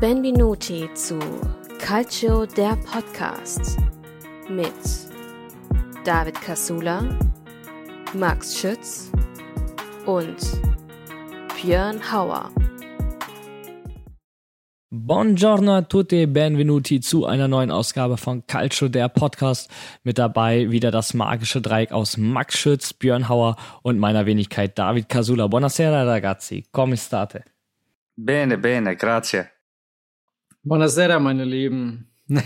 Benvenuti zu Calcio der Podcast mit David Casula, Max Schütz und Björn Hauer. Buongiorno a tutti, benvenuti zu einer neuen Ausgabe von Calcio, der Podcast. Mit dabei wieder das magische Dreieck aus Max Schütz, Björn Hauer und meiner Wenigkeit David Casula. Buonasera ragazzi, come state? Bene, bene, grazie. Buonasera, meine Lieben.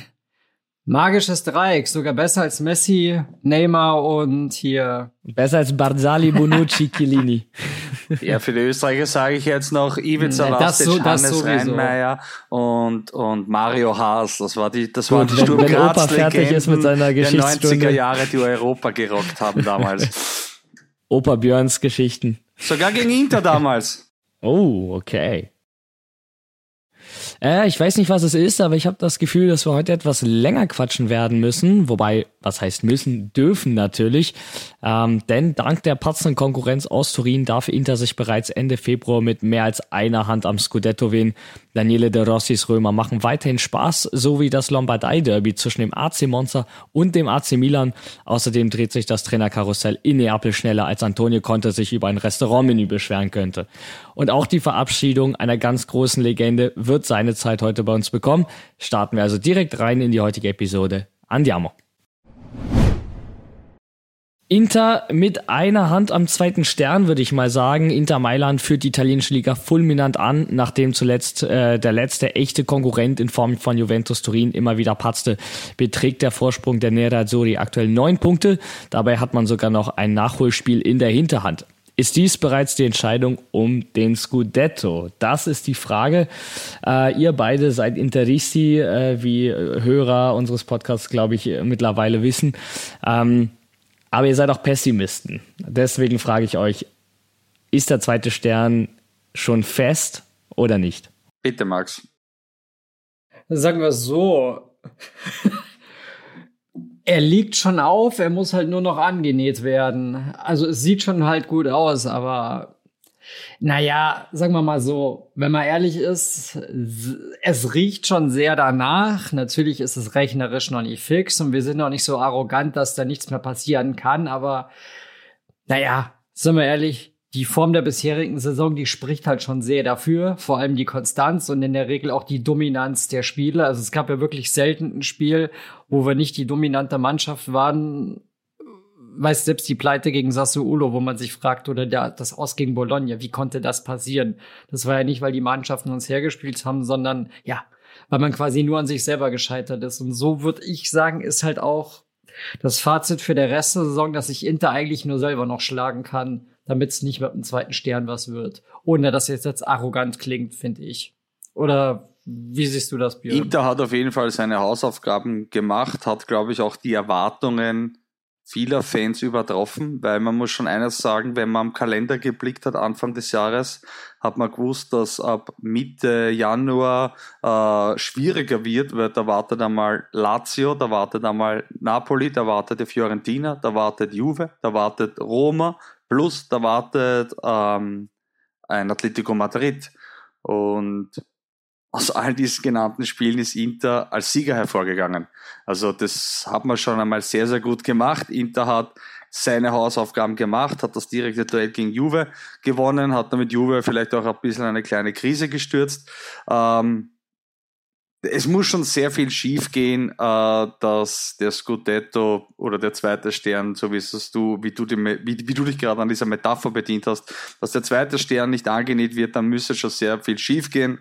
Magisches Dreieck, sogar besser als Messi, Neymar und hier. Besser als Barzali, Bonucci, Chiellini. Ja, für die Österreicher sage ich jetzt noch Ivica Lastic, so, Hannes Reinmeier und, und Mario Haas. Das war die, das waren die Sturm wenn Opa fertig ist mit seiner der 90er Jahre, die Europa gerockt haben damals. Opa Björns Geschichten. Sogar gegen Inter damals. Oh, okay. Äh, ich weiß nicht, was es ist, aber ich habe das Gefühl, dass wir heute etwas länger quatschen werden müssen. Wobei, was heißt müssen, dürfen natürlich. Ähm, denn dank der patzenden Konkurrenz aus Turin darf Inter sich bereits Ende Februar mit mehr als einer Hand am Scudetto wehen. Daniele de Rossis Römer machen weiterhin Spaß, so wie das Lombardei-Derby zwischen dem AC Monza und dem AC Milan. Außerdem dreht sich das Trainerkarussell in Neapel schneller, als Antonio Conte sich über ein Restaurantmenü beschweren könnte. Und auch die Verabschiedung einer ganz großen Legende wird seine Zeit heute bei uns bekommen. Starten wir also direkt rein in die heutige Episode. Andiamo. Inter mit einer Hand am zweiten Stern, würde ich mal sagen. Inter Mailand führt die italienische Liga fulminant an, nachdem zuletzt äh, der letzte echte Konkurrent in Form von Juventus Turin immer wieder patzte, beträgt der Vorsprung der Nerazzurri aktuell neun Punkte. Dabei hat man sogar noch ein Nachholspiel in der Hinterhand. Ist dies bereits die Entscheidung um den Scudetto? Das ist die Frage. Äh, ihr beide seid Interisti, äh, wie Hörer unseres Podcasts, glaube ich, mittlerweile wissen. Ähm, aber ihr seid auch Pessimisten. Deswegen frage ich euch, ist der zweite Stern schon fest oder nicht? Bitte, Max. Sagen wir es so. er liegt schon auf, er muss halt nur noch angenäht werden. Also es sieht schon halt gut aus, aber naja, sagen wir mal so, wenn man ehrlich ist, es riecht schon sehr danach. Natürlich ist es rechnerisch noch nicht fix und wir sind noch nicht so arrogant, dass da nichts mehr passieren kann. Aber naja, sind wir ehrlich, die Form der bisherigen Saison, die spricht halt schon sehr dafür. Vor allem die Konstanz und in der Regel auch die Dominanz der Spieler. Also es gab ja wirklich selten ein Spiel, wo wir nicht die dominante Mannschaft waren weiß selbst die Pleite gegen Sassuolo, wo man sich fragt, oder der, das Aus gegen Bologna, wie konnte das passieren? Das war ja nicht, weil die Mannschaften uns hergespielt haben, sondern ja, weil man quasi nur an sich selber gescheitert ist. Und so würde ich sagen, ist halt auch das Fazit für der Rest der Saison, dass ich Inter eigentlich nur selber noch schlagen kann, damit es nicht mit dem zweiten Stern was wird. Ohne dass es jetzt arrogant klingt, finde ich. Oder wie siehst du das, Björn? Inter hat auf jeden Fall seine Hausaufgaben gemacht, hat, glaube ich, auch die Erwartungen vieler Fans übertroffen, weil man muss schon eines sagen, wenn man am Kalender geblickt hat Anfang des Jahres, hat man gewusst, dass ab Mitte Januar äh, schwieriger wird, weil da wartet einmal Lazio, da wartet einmal Napoli, da wartet die Fiorentina, da wartet Juve, da wartet Roma, plus da wartet ähm, ein Atletico Madrid. Und aus all diesen genannten Spielen ist Inter als Sieger hervorgegangen. Also das hat man schon einmal sehr, sehr gut gemacht. Inter hat seine Hausaufgaben gemacht, hat das direkte Duell gegen Juve gewonnen, hat damit Juve vielleicht auch ein bisschen eine kleine Krise gestürzt. Ähm, es muss schon sehr viel schiefgehen, äh, dass der Scudetto oder der zweite Stern, so wie es du, wie du, die, wie, wie du dich gerade an dieser Metapher bedient hast, dass der zweite Stern nicht angenäht wird, dann müsste schon sehr viel schiefgehen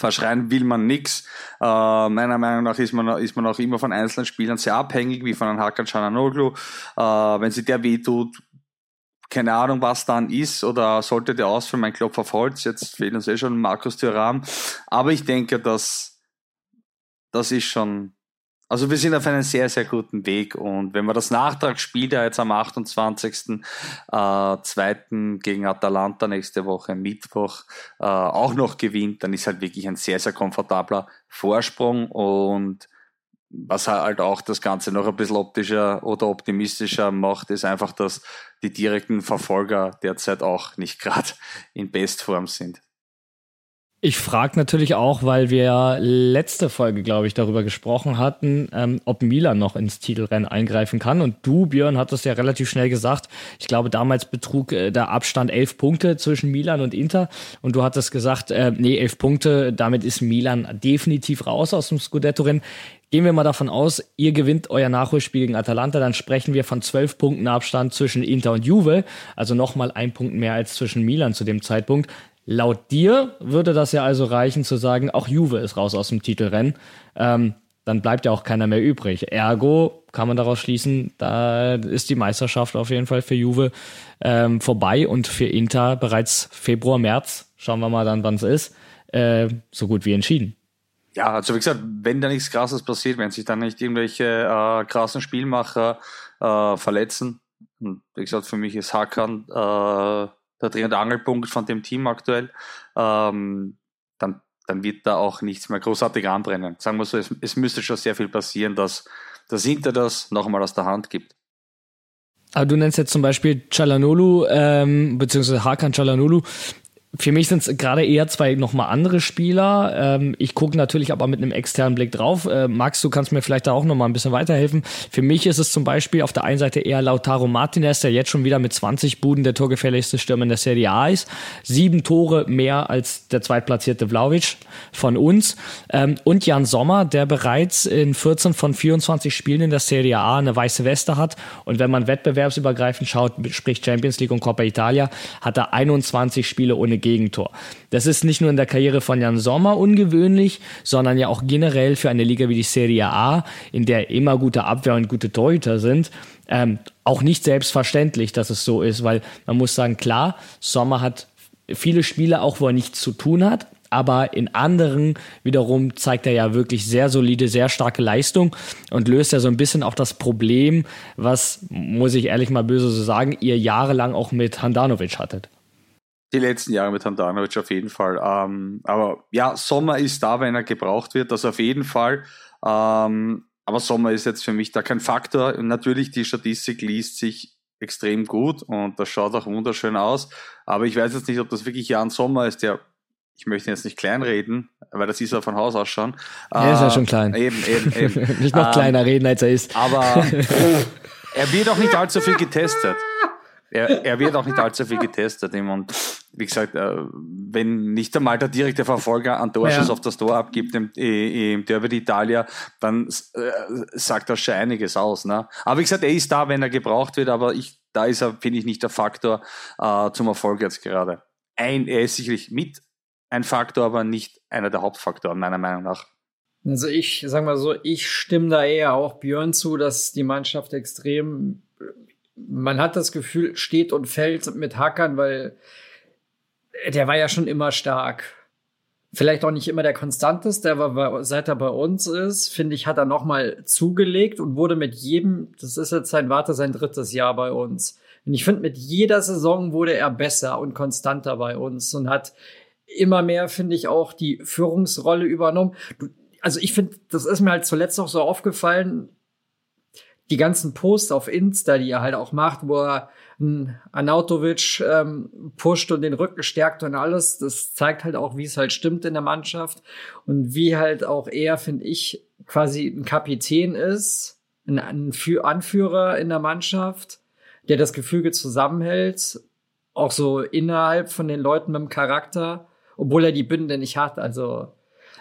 verschreien will man nix. Äh, meiner Meinung nach ist man, ist man auch immer von einzelnen Spielern sehr abhängig, wie von einem Hakan Cananoglu. Äh, wenn sie der wehtut, keine Ahnung, was dann ist, oder sollte der ausfallen, mein Klopf auf Holz, jetzt fehlt uns eh schon Markus Thuram. Aber ich denke, dass das ist schon also wir sind auf einem sehr, sehr guten Weg und wenn man das Nachtragsspiel, der jetzt am 28. Äh, gegen Atalanta nächste Woche Mittwoch äh, auch noch gewinnt, dann ist halt wirklich ein sehr, sehr komfortabler Vorsprung und was halt auch das Ganze noch ein bisschen optischer oder optimistischer macht, ist einfach, dass die direkten Verfolger derzeit auch nicht gerade in Bestform sind. Ich frage natürlich auch, weil wir letzte Folge, glaube ich, darüber gesprochen hatten, ähm, ob Milan noch ins Titelrennen eingreifen kann. Und du, Björn, hattest ja relativ schnell gesagt, ich glaube, damals betrug äh, der Abstand elf Punkte zwischen Milan und Inter. Und du hattest gesagt, äh, nee, elf Punkte, damit ist Milan definitiv raus aus dem Scudetto-Rennen. Gehen wir mal davon aus, ihr gewinnt euer Nachholspiel gegen Atalanta, dann sprechen wir von zwölf Punkten Abstand zwischen Inter und Juve, also nochmal ein Punkt mehr als zwischen Milan zu dem Zeitpunkt. Laut dir würde das ja also reichen zu sagen, auch Juve ist raus aus dem Titelrennen. Ähm, dann bleibt ja auch keiner mehr übrig. Ergo kann man daraus schließen, da ist die Meisterschaft auf jeden Fall für Juve ähm, vorbei und für Inter bereits Februar, März, schauen wir mal dann, wann es ist, äh, so gut wie entschieden. Ja, also wie gesagt, wenn da nichts Krasses passiert, wenn sich dann nicht irgendwelche äh, krassen Spielmacher äh, verletzen, wie gesagt, für mich ist Hakan äh, der Dreh- und Angelpunkt von dem Team aktuell, ähm, dann, dann wird da auch nichts mehr großartig anbrennen. Sagen wir so, es, es müsste schon sehr viel passieren, dass, dass Inter das nochmal aus der Hand gibt. Aber du nennst jetzt zum Beispiel Chalanolu, ähm, beziehungsweise Hakan Chalanolu, für mich sind es gerade eher zwei nochmal andere Spieler. Ähm, ich gucke natürlich aber mit einem externen Blick drauf. Äh, Max, du kannst mir vielleicht da auch nochmal ein bisschen weiterhelfen. Für mich ist es zum Beispiel auf der einen Seite eher Lautaro Martinez, der jetzt schon wieder mit 20 Buden der torgefährlichste Stürmer in der Serie A ist. Sieben Tore mehr als der zweitplatzierte Vlaovic von uns. Ähm, und Jan Sommer, der bereits in 14 von 24 Spielen in der Serie A eine weiße Weste hat. Und wenn man wettbewerbsübergreifend schaut, sprich Champions League und Coppa Italia, hat er 21 Spiele ohne Gegentor. Das ist nicht nur in der Karriere von Jan Sommer ungewöhnlich, sondern ja auch generell für eine Liga wie die Serie A, in der immer gute Abwehr und gute Torhüter sind, ähm, auch nicht selbstverständlich, dass es so ist, weil man muss sagen, klar, Sommer hat viele Spiele auch, wo er nichts zu tun hat, aber in anderen wiederum zeigt er ja wirklich sehr solide, sehr starke Leistung und löst ja so ein bisschen auch das Problem, was, muss ich ehrlich mal böse so sagen, ihr jahrelang auch mit Handanovic hattet. Die letzten Jahre mit Handanovic auf jeden Fall. Ähm, aber ja, Sommer ist da, wenn er gebraucht wird, das auf jeden Fall. Ähm, aber Sommer ist jetzt für mich da kein Faktor. Und natürlich, die Statistik liest sich extrem gut und das schaut auch wunderschön aus. Aber ich weiß jetzt nicht, ob das wirklich Jan Sommer ist, der, ich möchte jetzt nicht kleinreden, weil das ist ja von Haus aus schon. Er ist ja schon klein. Eben, eben, eben. nicht noch ähm, kleiner reden, als er ist. Aber er wird auch nicht allzu viel getestet. Er, er wird auch nicht allzu viel getestet. Und wie gesagt, äh, wenn nicht einmal der direkte Verfolger an Torschuss ja. auf das Tor abgibt im, im Derby d'Italia, dann äh, sagt das schon einiges aus. Ne? Aber wie gesagt, er ist da, wenn er gebraucht wird, aber ich, da ist er, finde ich, nicht der Faktor äh, zum Erfolg jetzt gerade. Ein, er ist sicherlich mit ein Faktor, aber nicht einer der Hauptfaktoren, meiner Meinung nach. Also ich sag mal so, ich stimme da eher auch Björn zu, dass die Mannschaft extrem, man hat das Gefühl, steht und fällt mit Hackern, weil der war ja schon immer stark. Vielleicht auch nicht immer der konstanteste, aber seit er bei uns ist, finde ich, hat er nochmal zugelegt und wurde mit jedem, das ist jetzt sein Warte, sein drittes Jahr bei uns. Und ich finde, mit jeder Saison wurde er besser und konstanter bei uns und hat immer mehr, finde ich, auch die Führungsrolle übernommen. also ich finde, das ist mir halt zuletzt auch so aufgefallen, die ganzen Posts auf Insta, die er halt auch macht, wo er Anautovic ähm, pusht und den Rücken stärkt und alles. Das zeigt halt auch, wie es halt stimmt in der Mannschaft und wie halt auch er, finde ich, quasi ein Kapitän ist, ein, Anführer in der Mannschaft, der das Gefüge zusammenhält, auch so innerhalb von den Leuten mit dem Charakter, obwohl er die Bünde nicht hat. Also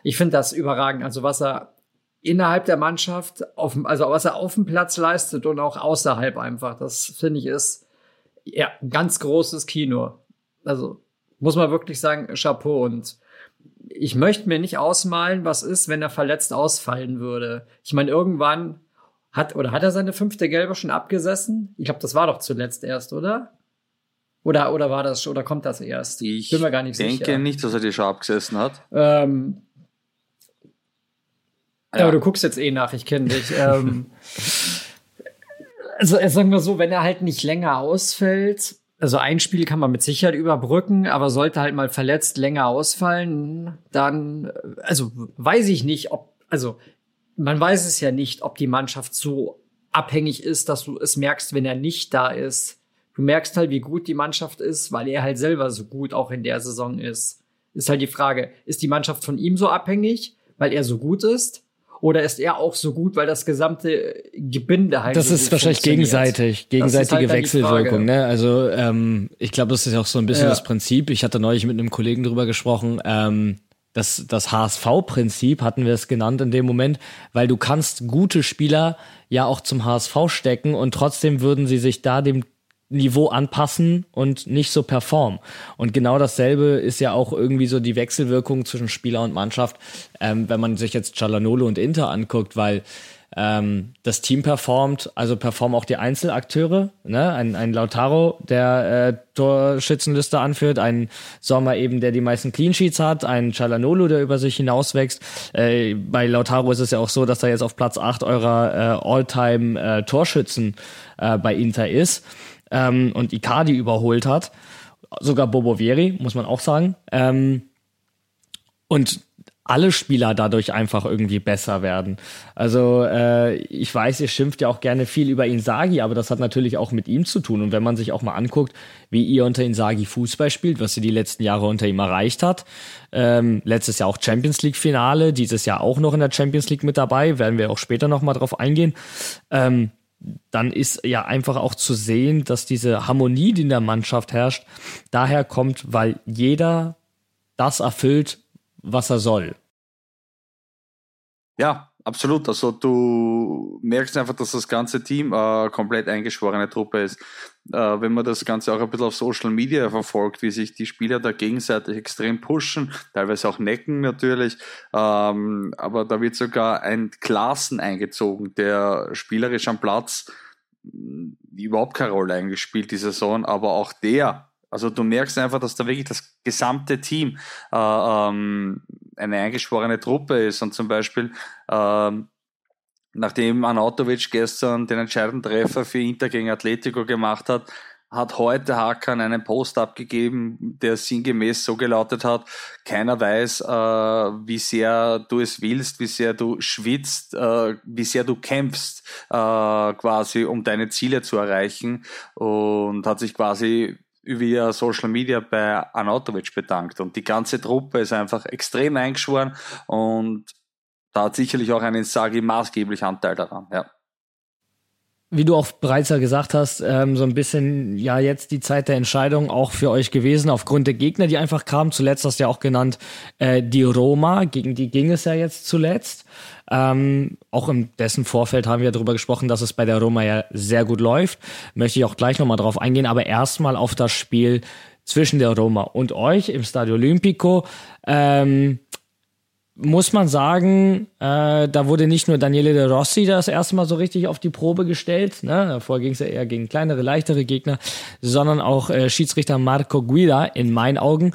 ich finde das überragend. Also was er innerhalb der Mannschaft, auf, also was er auf dem Platz leistet und auch außerhalb einfach, das finde ich ist ja, ganz großes Kino. Also muss man wirklich sagen, Chapeau. Und ich möchte mir nicht ausmalen, was ist, wenn er verletzt ausfallen würde. Ich meine, irgendwann hat oder hat er seine fünfte Gelbe schon abgesessen? Ich glaube, das war doch zuletzt erst, oder? Oder, oder war das, oder kommt das erst? Ich bin mir gar nicht denke sicher. denke nicht, dass er die schon abgesessen hat. Ähm, ja. Aber du guckst jetzt eh nach, ich kenne dich. ähm, also äh, sagen wir so, wenn er halt nicht länger ausfällt, also ein Spiel kann man mit Sicherheit überbrücken, aber sollte halt mal verletzt länger ausfallen, dann, äh, also weiß ich nicht, ob, also man weiß es ja nicht, ob die Mannschaft so abhängig ist, dass du es merkst, wenn er nicht da ist. Du merkst halt, wie gut die Mannschaft ist, weil er halt selber so gut auch in der Saison ist. ist halt die Frage, ist die Mannschaft von ihm so abhängig, weil er so gut ist? Oder ist er auch so gut, weil das gesamte Gebinde halt. Das so ist wahrscheinlich gegenseitig, gegenseitige halt Wechselwirkung. Ne? Also ähm, ich glaube, das ist auch so ein bisschen ja. das Prinzip. Ich hatte neulich mit einem Kollegen drüber gesprochen. Ähm, das, das HSV-Prinzip hatten wir es genannt in dem Moment, weil du kannst gute Spieler ja auch zum HSV stecken und trotzdem würden sie sich da dem Niveau anpassen und nicht so performen. Und genau dasselbe ist ja auch irgendwie so die Wechselwirkung zwischen Spieler und Mannschaft, ähm, wenn man sich jetzt Cialanolo und Inter anguckt, weil ähm, das Team performt, also performen auch die Einzelakteure, ne? Ein, ein Lautaro, der äh, Torschützenliste anführt, ein Sommer eben, der die meisten Clean Sheets hat, ein Chalanolo, der über sich hinauswächst. Äh, bei Lautaro ist es ja auch so, dass er jetzt auf Platz 8 eurer äh, All-Time äh, äh, bei Inter ist ähm, und Icardi überholt hat. Sogar Bobo Vieri, muss man auch sagen. Ähm, und alle Spieler dadurch einfach irgendwie besser werden. Also äh, ich weiß, ihr schimpft ja auch gerne viel über Insagi, aber das hat natürlich auch mit ihm zu tun. Und wenn man sich auch mal anguckt, wie ihr unter Insagi Fußball spielt, was ihr die letzten Jahre unter ihm erreicht hat, ähm, letztes Jahr auch Champions League Finale, dieses Jahr auch noch in der Champions League mit dabei, werden wir auch später noch mal drauf eingehen. Ähm, dann ist ja einfach auch zu sehen, dass diese Harmonie, die in der Mannschaft herrscht, daher kommt, weil jeder das erfüllt, was er soll. Ja, absolut. Also du merkst einfach, dass das ganze Team äh, komplett eingeschworene Truppe ist. Äh, wenn man das Ganze auch ein bisschen auf Social Media verfolgt, wie sich die Spieler da gegenseitig extrem pushen, teilweise auch necken natürlich, ähm, aber da wird sogar ein Klassen eingezogen, der spielerisch am Platz überhaupt keine Rolle eigentlich spielt die Saison, aber auch der also du merkst einfach, dass da wirklich das gesamte Team äh, ähm, eine eingeschworene Truppe ist. Und zum Beispiel ähm, nachdem Anatovic gestern den entscheidenden Treffer für Inter gegen Atletico gemacht hat, hat heute Hakan einen Post abgegeben, der sinngemäß so gelautet hat, keiner weiß, äh, wie sehr du es willst, wie sehr du schwitzt, äh, wie sehr du kämpfst, äh, quasi um deine Ziele zu erreichen. Und hat sich quasi via Social Media bei Anatovic bedankt. Und die ganze Truppe ist einfach extrem eingeschworen und da hat sicherlich auch ein Sagi maßgeblich Anteil daran, ja wie du auch bereits ja gesagt hast, ähm, so ein bisschen ja jetzt die Zeit der Entscheidung auch für euch gewesen, aufgrund der Gegner, die einfach kamen. Zuletzt hast du ja auch genannt, äh, die Roma, gegen die ging es ja jetzt zuletzt. Ähm, auch in dessen Vorfeld haben wir darüber gesprochen, dass es bei der Roma ja sehr gut läuft. Möchte ich auch gleich nochmal drauf eingehen, aber erstmal auf das Spiel zwischen der Roma und euch im Stadio Olimpico. Ähm, muss man sagen, äh, da wurde nicht nur Daniele De Rossi das erste Mal so richtig auf die Probe gestellt, ne? davor ging es ja eher gegen kleinere, leichtere Gegner, sondern auch äh, Schiedsrichter Marco Guida in meinen Augen.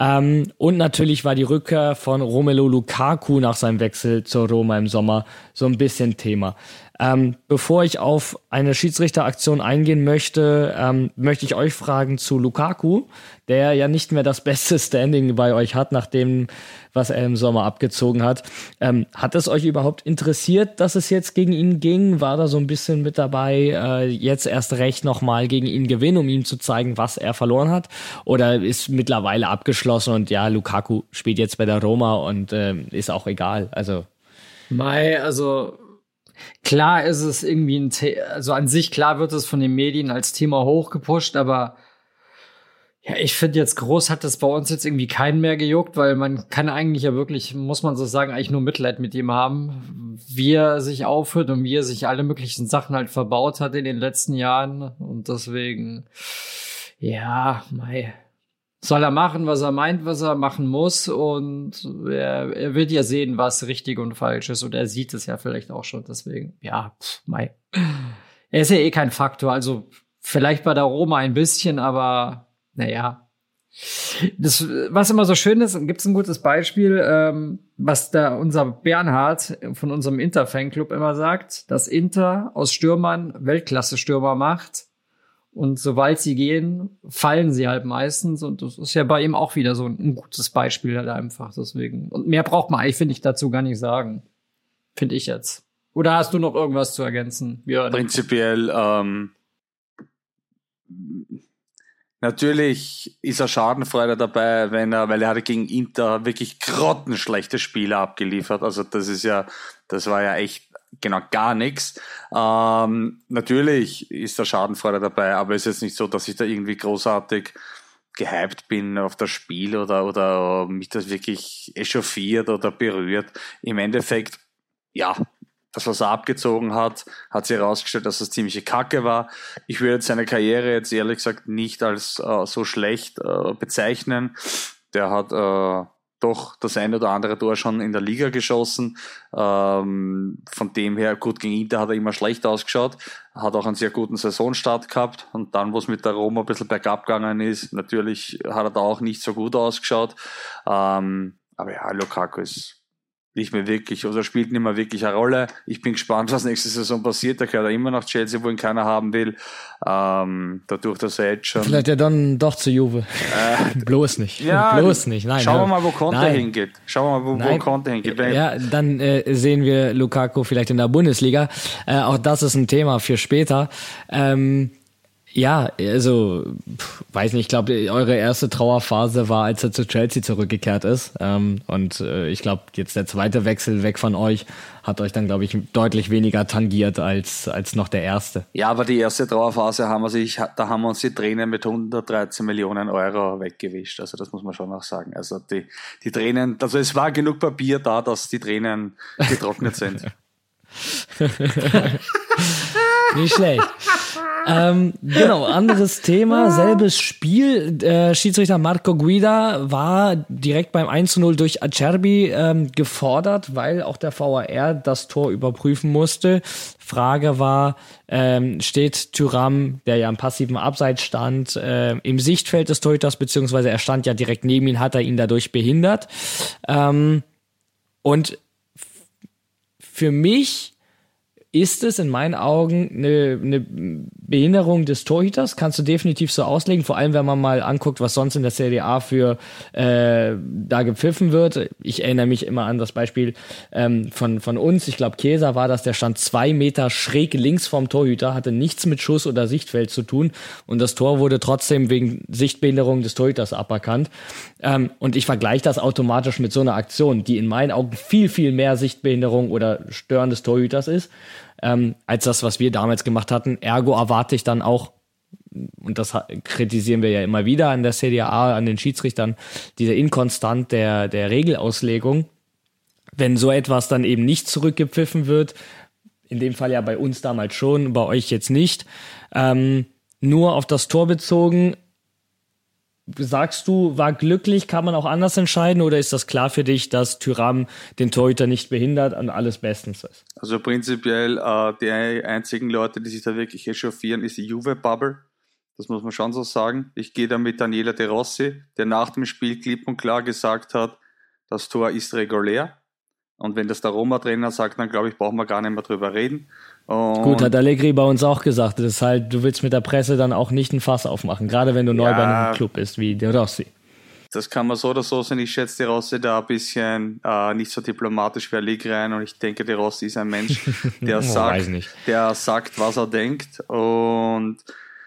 Ähm, und natürlich war die Rückkehr von Romelu Lukaku nach seinem Wechsel zur Roma im Sommer so ein bisschen Thema. Ähm, bevor ich auf eine Schiedsrichteraktion eingehen möchte, ähm, möchte ich euch fragen zu Lukaku, der ja nicht mehr das beste Standing bei euch hat, nachdem was er im Sommer abgezogen hat. Ähm, hat es euch überhaupt interessiert, dass es jetzt gegen ihn ging? War da so ein bisschen mit dabei, äh, jetzt erst recht nochmal gegen ihn gewinnen, um ihm zu zeigen, was er verloren hat? Oder ist mittlerweile abgeschlossen und ja, Lukaku spielt jetzt bei der Roma und äh, ist auch egal? Also. Mai, also Klar ist es irgendwie ein, The also an sich klar wird es von den Medien als Thema hochgepusht, aber ja, ich finde jetzt groß hat das bei uns jetzt irgendwie keinen mehr gejuckt, weil man kann eigentlich ja wirklich, muss man so sagen, eigentlich nur Mitleid mit ihm haben, wie er sich aufhört und wie er sich alle möglichen Sachen halt verbaut hat in den letzten Jahren. Und deswegen, ja, mei, soll er machen, was er meint, was er machen muss. Und er, er wird ja sehen, was richtig und falsch ist. Und er sieht es ja vielleicht auch schon. Deswegen, ja, pff, mei. Er ist ja eh kein Faktor. Also vielleicht bei der Roma ein bisschen, aber naja. Das, was immer so schön ist, gibt es ein gutes Beispiel, ähm, was da unser Bernhard von unserem Inter-Fanclub immer sagt, dass Inter aus Stürmern Weltklasse-Stürmer macht und sobald sie gehen, fallen sie halt meistens. Und das ist ja bei ihm auch wieder so ein, gutes Beispiel halt einfach. Deswegen. Und mehr braucht man eigentlich, finde ich, dazu gar nicht sagen. Finde ich jetzt. Oder hast du noch irgendwas zu ergänzen, Björn? Prinzipiell, ähm, Natürlich ist er Schadenfreude dabei, wenn er, weil er hatte gegen Inter wirklich grottenschlechte Spiele abgeliefert. Also das ist ja, das war ja echt genau gar nichts. Ähm, natürlich ist da Schadenfreude dabei, aber es ist jetzt nicht so, dass ich da irgendwie großartig gehypt bin auf das Spiel oder, oder mich das wirklich echauffiert oder berührt. Im Endeffekt, ja, das, was er abgezogen hat, hat sich herausgestellt, dass das ziemliche Kacke war. Ich würde seine Karriere jetzt ehrlich gesagt nicht als äh, so schlecht äh, bezeichnen. Der hat äh, doch das eine oder andere Tor schon in der Liga geschossen. Ähm, von dem her, gut, gegen Inter hat er immer schlecht ausgeschaut, hat auch einen sehr guten Saisonstart gehabt und dann, wo es mit der Roma ein bisschen bergab gegangen ist, natürlich hat er da auch nicht so gut ausgeschaut. Ähm, aber ja, Lukaku ist nicht mehr wirklich oder spielt nicht mehr wirklich eine Rolle. Ich bin gespannt, was nächste Saison passiert. Da gehört er immer nach Chelsea, wo ihn keiner haben will. Ähm, dadurch, dass er jetzt schon. Vielleicht ja dann doch zu Juve. Äh, Bloß nicht. Ja, Bloß nicht. Nein. Schauen wir mal, wo Conte Nein. hingeht. Schauen wir mal, wo, wo Conte hingeht. Ja, dann äh, sehen wir Lukaku vielleicht in der Bundesliga. Äh, auch das ist ein Thema für später. Ähm, ja, also weiß nicht, ich glaube, eure erste Trauerphase war, als er zu Chelsea zurückgekehrt ist. Ähm, und äh, ich glaube, jetzt der zweite Wechsel weg von euch hat euch dann, glaube ich, deutlich weniger tangiert als, als noch der erste. Ja, aber die erste Trauerphase haben wir sich, da haben wir uns die Tränen mit 113 Millionen Euro weggewischt. Also das muss man schon auch sagen. Also die, die Tränen, also es war genug Papier da, dass die Tränen getrocknet sind. Nicht schlecht. Ähm, genau, anderes Thema, selbes Spiel. Äh, Schiedsrichter Marco Guida war direkt beim 1 0 durch Acerbi ähm, gefordert, weil auch der VAR das Tor überprüfen musste. Frage war, ähm, steht Tyram, der ja im passiven Abseits stand, äh, im Sichtfeld des Torhüters, beziehungsweise er stand ja direkt neben ihn, hat er ihn dadurch behindert. Ähm, und für mich ist es in meinen Augen eine, eine Behinderung des Torhüters, kannst du definitiv so auslegen, vor allem wenn man mal anguckt, was sonst in der Serie A für äh, da gepfiffen wird. Ich erinnere mich immer an das Beispiel ähm, von, von uns, ich glaube Käser war das, der stand zwei Meter schräg links vom Torhüter, hatte nichts mit Schuss oder Sichtfeld zu tun und das Tor wurde trotzdem wegen Sichtbehinderung des Torhüters aberkannt. Ähm, und ich vergleiche das automatisch mit so einer Aktion, die in meinen Augen viel, viel mehr Sichtbehinderung oder Stören des Torhüters ist ähm, als das, was wir damals gemacht hatten. Ergo erwarte ich dann auch, und das kritisieren wir ja immer wieder an der CDA, an den Schiedsrichtern, diese Inkonstant der, der Regelauslegung. Wenn so etwas dann eben nicht zurückgepfiffen wird, in dem Fall ja bei uns damals schon, bei euch jetzt nicht, ähm, nur auf das Tor bezogen, Sagst du, war glücklich, kann man auch anders entscheiden oder ist das klar für dich, dass Tyram den Torhüter nicht behindert und alles bestens ist? Also prinzipiell äh, die einzigen Leute, die sich da wirklich echauffieren, ist die Juve-Bubble. Das muss man schon so sagen. Ich gehe da mit Daniela De Rossi, der nach dem Spiel klipp und klar gesagt hat, das Tor ist regulär. Und wenn das der Roma-Trainer sagt, dann glaube ich, brauchen wir gar nicht mehr drüber reden. Und Gut, hat Allegri bei uns auch gesagt. Das ist halt, du willst mit der Presse dann auch nicht ein Fass aufmachen, gerade wenn du neu bei einem Club bist wie De Rossi. Das kann man so oder so sehen. Ich schätze De Rossi da ein bisschen äh, nicht so diplomatisch wie Allegri ein und ich denke, De Rossi ist ein Mensch, der, oh, sagt, der sagt, was er denkt und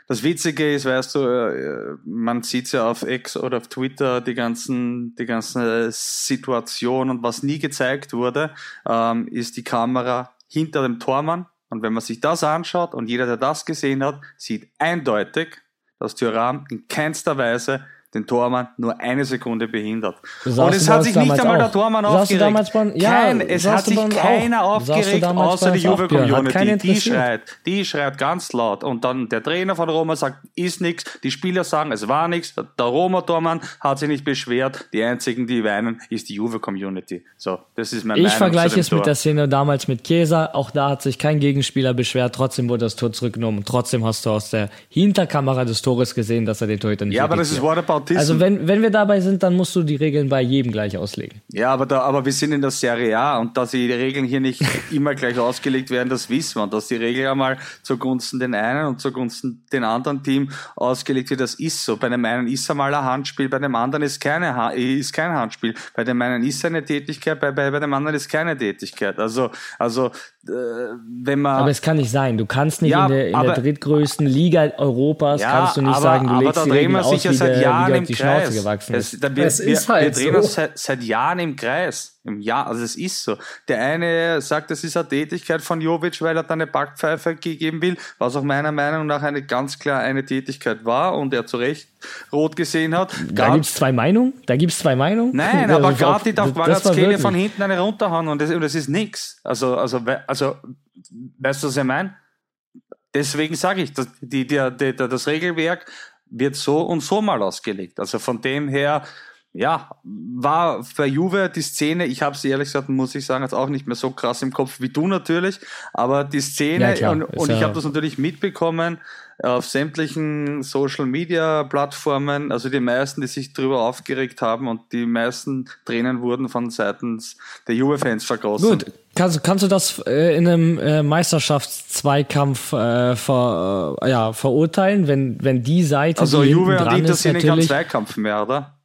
das Witzige ist, weißt du, äh, man sieht ja auf X oder auf Twitter die ganzen, die ganze Situation und was nie gezeigt wurde, ähm, ist die Kamera hinter dem Tormann. Und wenn man sich das anschaut und jeder, der das gesehen hat, sieht eindeutig, dass Thuram in keinster Weise den Tormann nur eine Sekunde behindert. Und es hat sich nicht einmal der Tormann aufgeregt. Bei, ja, Kein, es hat sich keiner auch. aufgeregt, außer die Juve-Community. Die schreit, die schreit ganz laut. Und dann der Trainer von Roma sagt, ist nichts. Die Spieler sagen, es war nichts. Der Roma-Tormann hat sich nicht beschwert. Die einzigen, die weinen, ist die Juve-Community. So, das ist mein Ich Meinung vergleiche es Tor. mit der Szene damals mit Chiesa. Auch da hat sich kein Gegenspieler beschwert. Trotzdem wurde das Tor zurückgenommen. Trotzdem hast du aus der Hinterkamera des Tores gesehen, dass er den Torhüter nicht Ja, aber das ist Whataboutism. Also wenn, wenn wir dabei sind, dann musst du die Regeln bei jedem gleich auslegen. Ja, aber, da, aber wir sind in der Serie A und dass die Regeln hier nicht immer gleich ausgelegt werden, das wissen wir. Und dass die Regel einmal zugunsten den einen und zugunsten den anderen Team ausgelegt wird, das ist so. Bei dem einen ist einmal ein Handspiel, bei dem anderen ist, keine, ist kein Handspiel. Bei dem einen ist eine Tätigkeit, bei, bei, bei dem anderen ist keine Tätigkeit. Also, also wenn man. Aber es kann nicht sein. Du kannst nicht ja, in, der, in aber, der drittgrößten Liga Europas ja, kannst du nicht aber, sagen, du aber legst da die drehen wir sich ja seit Jahren im die Kreis. Es, da, wir, es ist halt wir drehen so. uns seit, seit Jahren im Kreis. Jahr, also es ist so. Der eine sagt, das ist eine Tätigkeit von Jovic, weil er da eine Backpfeife gegeben will, was auch meiner Meinung nach eine ganz klar eine Tätigkeit war und er zu Recht rot gesehen hat. Da gibt's zwei Meinungen? Da gibt's zwei Meinungen? Nein, aber gerade die darf Quadratskele von hinten eine runterhauen und das, und das ist nix. Also, also, also, weißt du, was ich meine? Deswegen sage ich, dass die, die, die, das Regelwerk wird so und so mal ausgelegt. Also von dem her, ja, war bei Juve die Szene, ich habe sie ehrlich gesagt, muss ich sagen, jetzt auch nicht mehr so krass im Kopf wie du natürlich, aber die Szene, Ja, und, und ich habe das natürlich mitbekommen auf sämtlichen Social Media Plattformen, also die meisten, die sich darüber aufgeregt haben und die meisten Tränen wurden von seitens der Juve-Fans vergossen. Gut, kannst, kannst du das äh, in einem äh, Meisterschaftszweikampf äh, ver, äh, ja, verurteilen, wenn, wenn die Seite, Also die Juve und Inter sind in keinem natürlich... Zweikampf mehr, oder?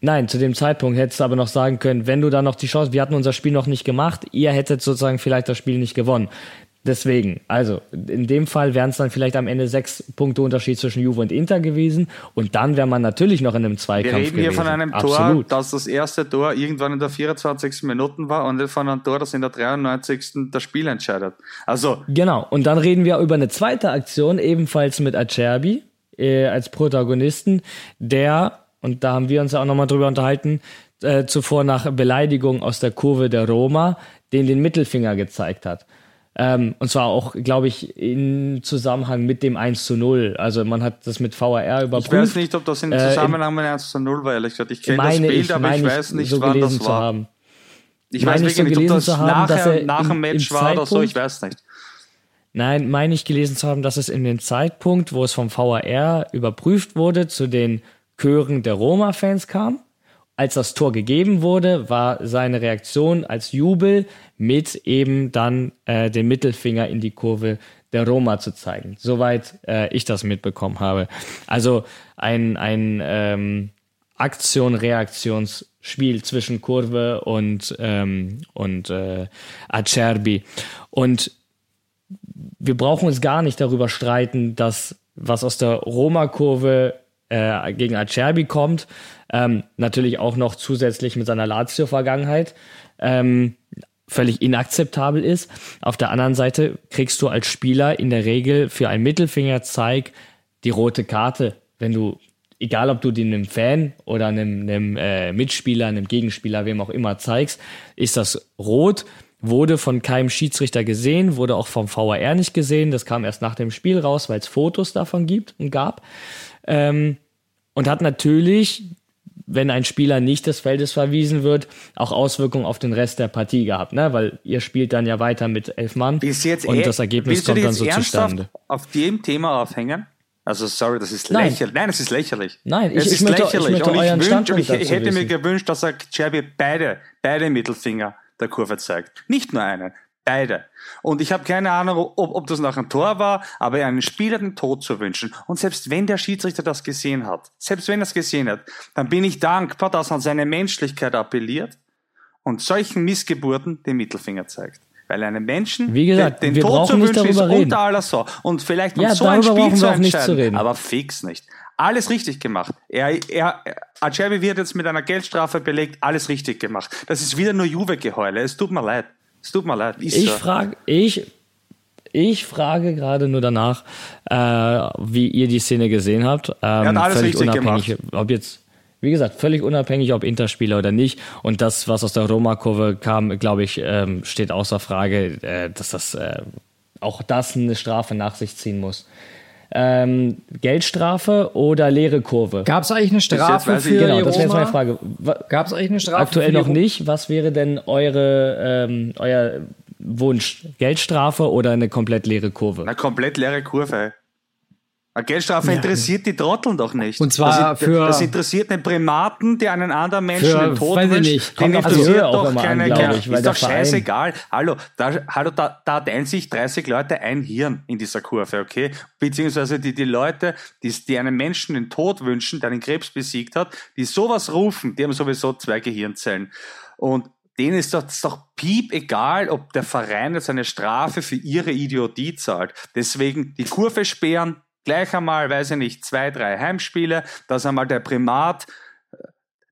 Nein, zu dem Zeitpunkt hättest du aber noch sagen können, wenn du da noch die Chance, wir hatten unser Spiel noch nicht gemacht, ihr hättet sozusagen vielleicht das Spiel nicht gewonnen. Deswegen, also in dem Fall wären es dann vielleicht am Ende sechs Punkte Unterschied zwischen Juve und Inter gewesen und dann wäre man natürlich noch in einem Wir Zweikampf reden hier gewesen. von einem Absolut. Tor, dass das erste Tor irgendwann in der 24. Minute war und nicht von einem Tor, das in der 93. das Spiel entscheidet. Also, Genau, und dann reden wir über eine zweite Aktion, ebenfalls mit Acerbi äh, als Protagonisten, der, und da haben wir uns ja auch nochmal drüber unterhalten, äh, zuvor nach Beleidigung aus der Kurve der Roma, den den Mittelfinger gezeigt hat. Ähm, und zwar auch, glaube ich, in Zusammenhang mit dem 1 zu 0. Also man hat das mit VAR überprüft. ich weiß nicht, ob das in Äh, Zusammenhang mit 1 zu 0 war, ehrlich gesagt. Ich kenne das Bild, ich, aber meine ich weiß nicht, so wann gelesen das zu war. haben. Ich meine weiß ich so nicht, ob gelesen das zu haben, dass nachher, er nach im- dem Match im war oder so, ich weiß nicht. Nein, meine ich gelesen zu haben, dass es in dem Zeitpunkt, wo es vom VAR überprüft wurde, zu den Chören der Roma-Fans kam. Als das Tor gegeben wurde, war seine Reaktion als Jubel mit eben dann äh, den Mittelfinger in die Kurve der Roma zu zeigen. Soweit äh, ich das mitbekommen habe. Also ein, ein ähm, Aktion-Reaktionsspiel zwischen Kurve und, ähm, und äh, Acerbi. Und wir brauchen uns gar nicht darüber streiten, dass was aus der Roma-Kurve äh, gegen Acerbi kommt, ähm, natürlich auch noch zusätzlich mit seiner Lazio-Vergangenheit, ähm, völlig inakzeptabel ist. Auf der anderen Seite kriegst du als Spieler in der Regel für einen Mittelfingerzeig die rote Karte, wenn du, egal ob du die einem Fan oder einem, einem äh, Mitspieler, einem Gegenspieler, wem auch immer zeigst, ist das rot, wurde von keinem Schiedsrichter gesehen, wurde auch vom VAR nicht gesehen, das kam erst nach dem Spiel raus, weil es Fotos davon gibt und gab. Ähm, und hat natürlich, wenn ein Spieler nicht des Feldes verwiesen wird, auch Auswirkungen auf den Rest der Partie gehabt, ne? Weil ihr spielt dann ja weiter mit elf Mann Ist jetzt und eh- das Ergebnis kommt dann so zustande. auf dem Thema aufhängen? Also sorry, das ist Nein. lächerlich. Nein, es ist lächerlich. Nein, ich- es ich ist möchte- ich lächerlich. möchte und ich, wünsch, und ich hätte mir wissen. gewünscht, dass er Cherby beide, beide Mittelfinger der Kurve zeigt. Nicht nur einen. Beide. Und ich habe keine Ahnung, ob, ob das nach einem Tor war, aber einen Spieler den Tod zu wünschen. Und selbst wenn der Schiedsrichter das gesehen hat, selbst wenn er es gesehen hat, dann bin ich dankbar, dass er an seine Menschlichkeit appelliert und solchen Missgeburten den Mittelfinger zeigt. Weil einem Menschen Wie gesagt, den, den Tod zu wünschen ist reden. unter aller Sau. Und vielleicht um Ja, so ein Spiel zu zu entscheiden. reden. Aber fix nicht. Alles richtig gemacht. Er, er, Acerbi wird jetzt mit einer Geldstrafe belegt, alles richtig gemacht. Das ist wieder nur Juve-Geheule. Es tut mir leid. Es tut mir leid. Ich frage, ich, ich frage gerade nur danach, äh, wie ihr die Szene gesehen habt. Ähm, hat alles völlig richtig unabhängig, ob jetzt, wie gesagt, völlig unabhängig, ob Interspieler oder nicht. Und das, was aus der Roma-Kurve kam, glaube ich, ähm, steht außer Frage, äh, dass das äh, auch das eine Strafe nach sich ziehen muss. Ähm, Geldstrafe oder leere Kurve? Gab es eigentlich eine Strafe ich- für genau, die das wäre jetzt meine Frage. Gab es eigentlich eine Strafe Aktuell für die noch nicht. Was wäre denn eure, ähm, euer Wunsch? Geldstrafe oder eine komplett leere Kurve? Eine komplett leere Kurve. Eine Geldstrafe interessiert die Trotteln doch nicht. Und zwar das, für- das interessiert einen Primaten, der einen anderen Menschen Für- den Tod weiß ich wünscht. nicht. Den Kommt die interessiert doch an, keine, glaub keine ich, ist doch Verein- scheißegal. Hallo, da, hallo da, da teilen sich 30 Leute ein Hirn in dieser Kurve, okay? Beziehungsweise die, die Leute, die, die einem Menschen den Tod wünschen, der den Krebs besiegt hat, die sowas rufen, die haben sowieso zwei Gehirnzellen. Und denen ist das doch piep egal, ob der Verein jetzt eine Strafe für ihre Idiotie zahlt. Deswegen die Kurve sperren, gleich einmal, weiß ich nicht, zwei, drei Heimspiele, dass einmal der Primat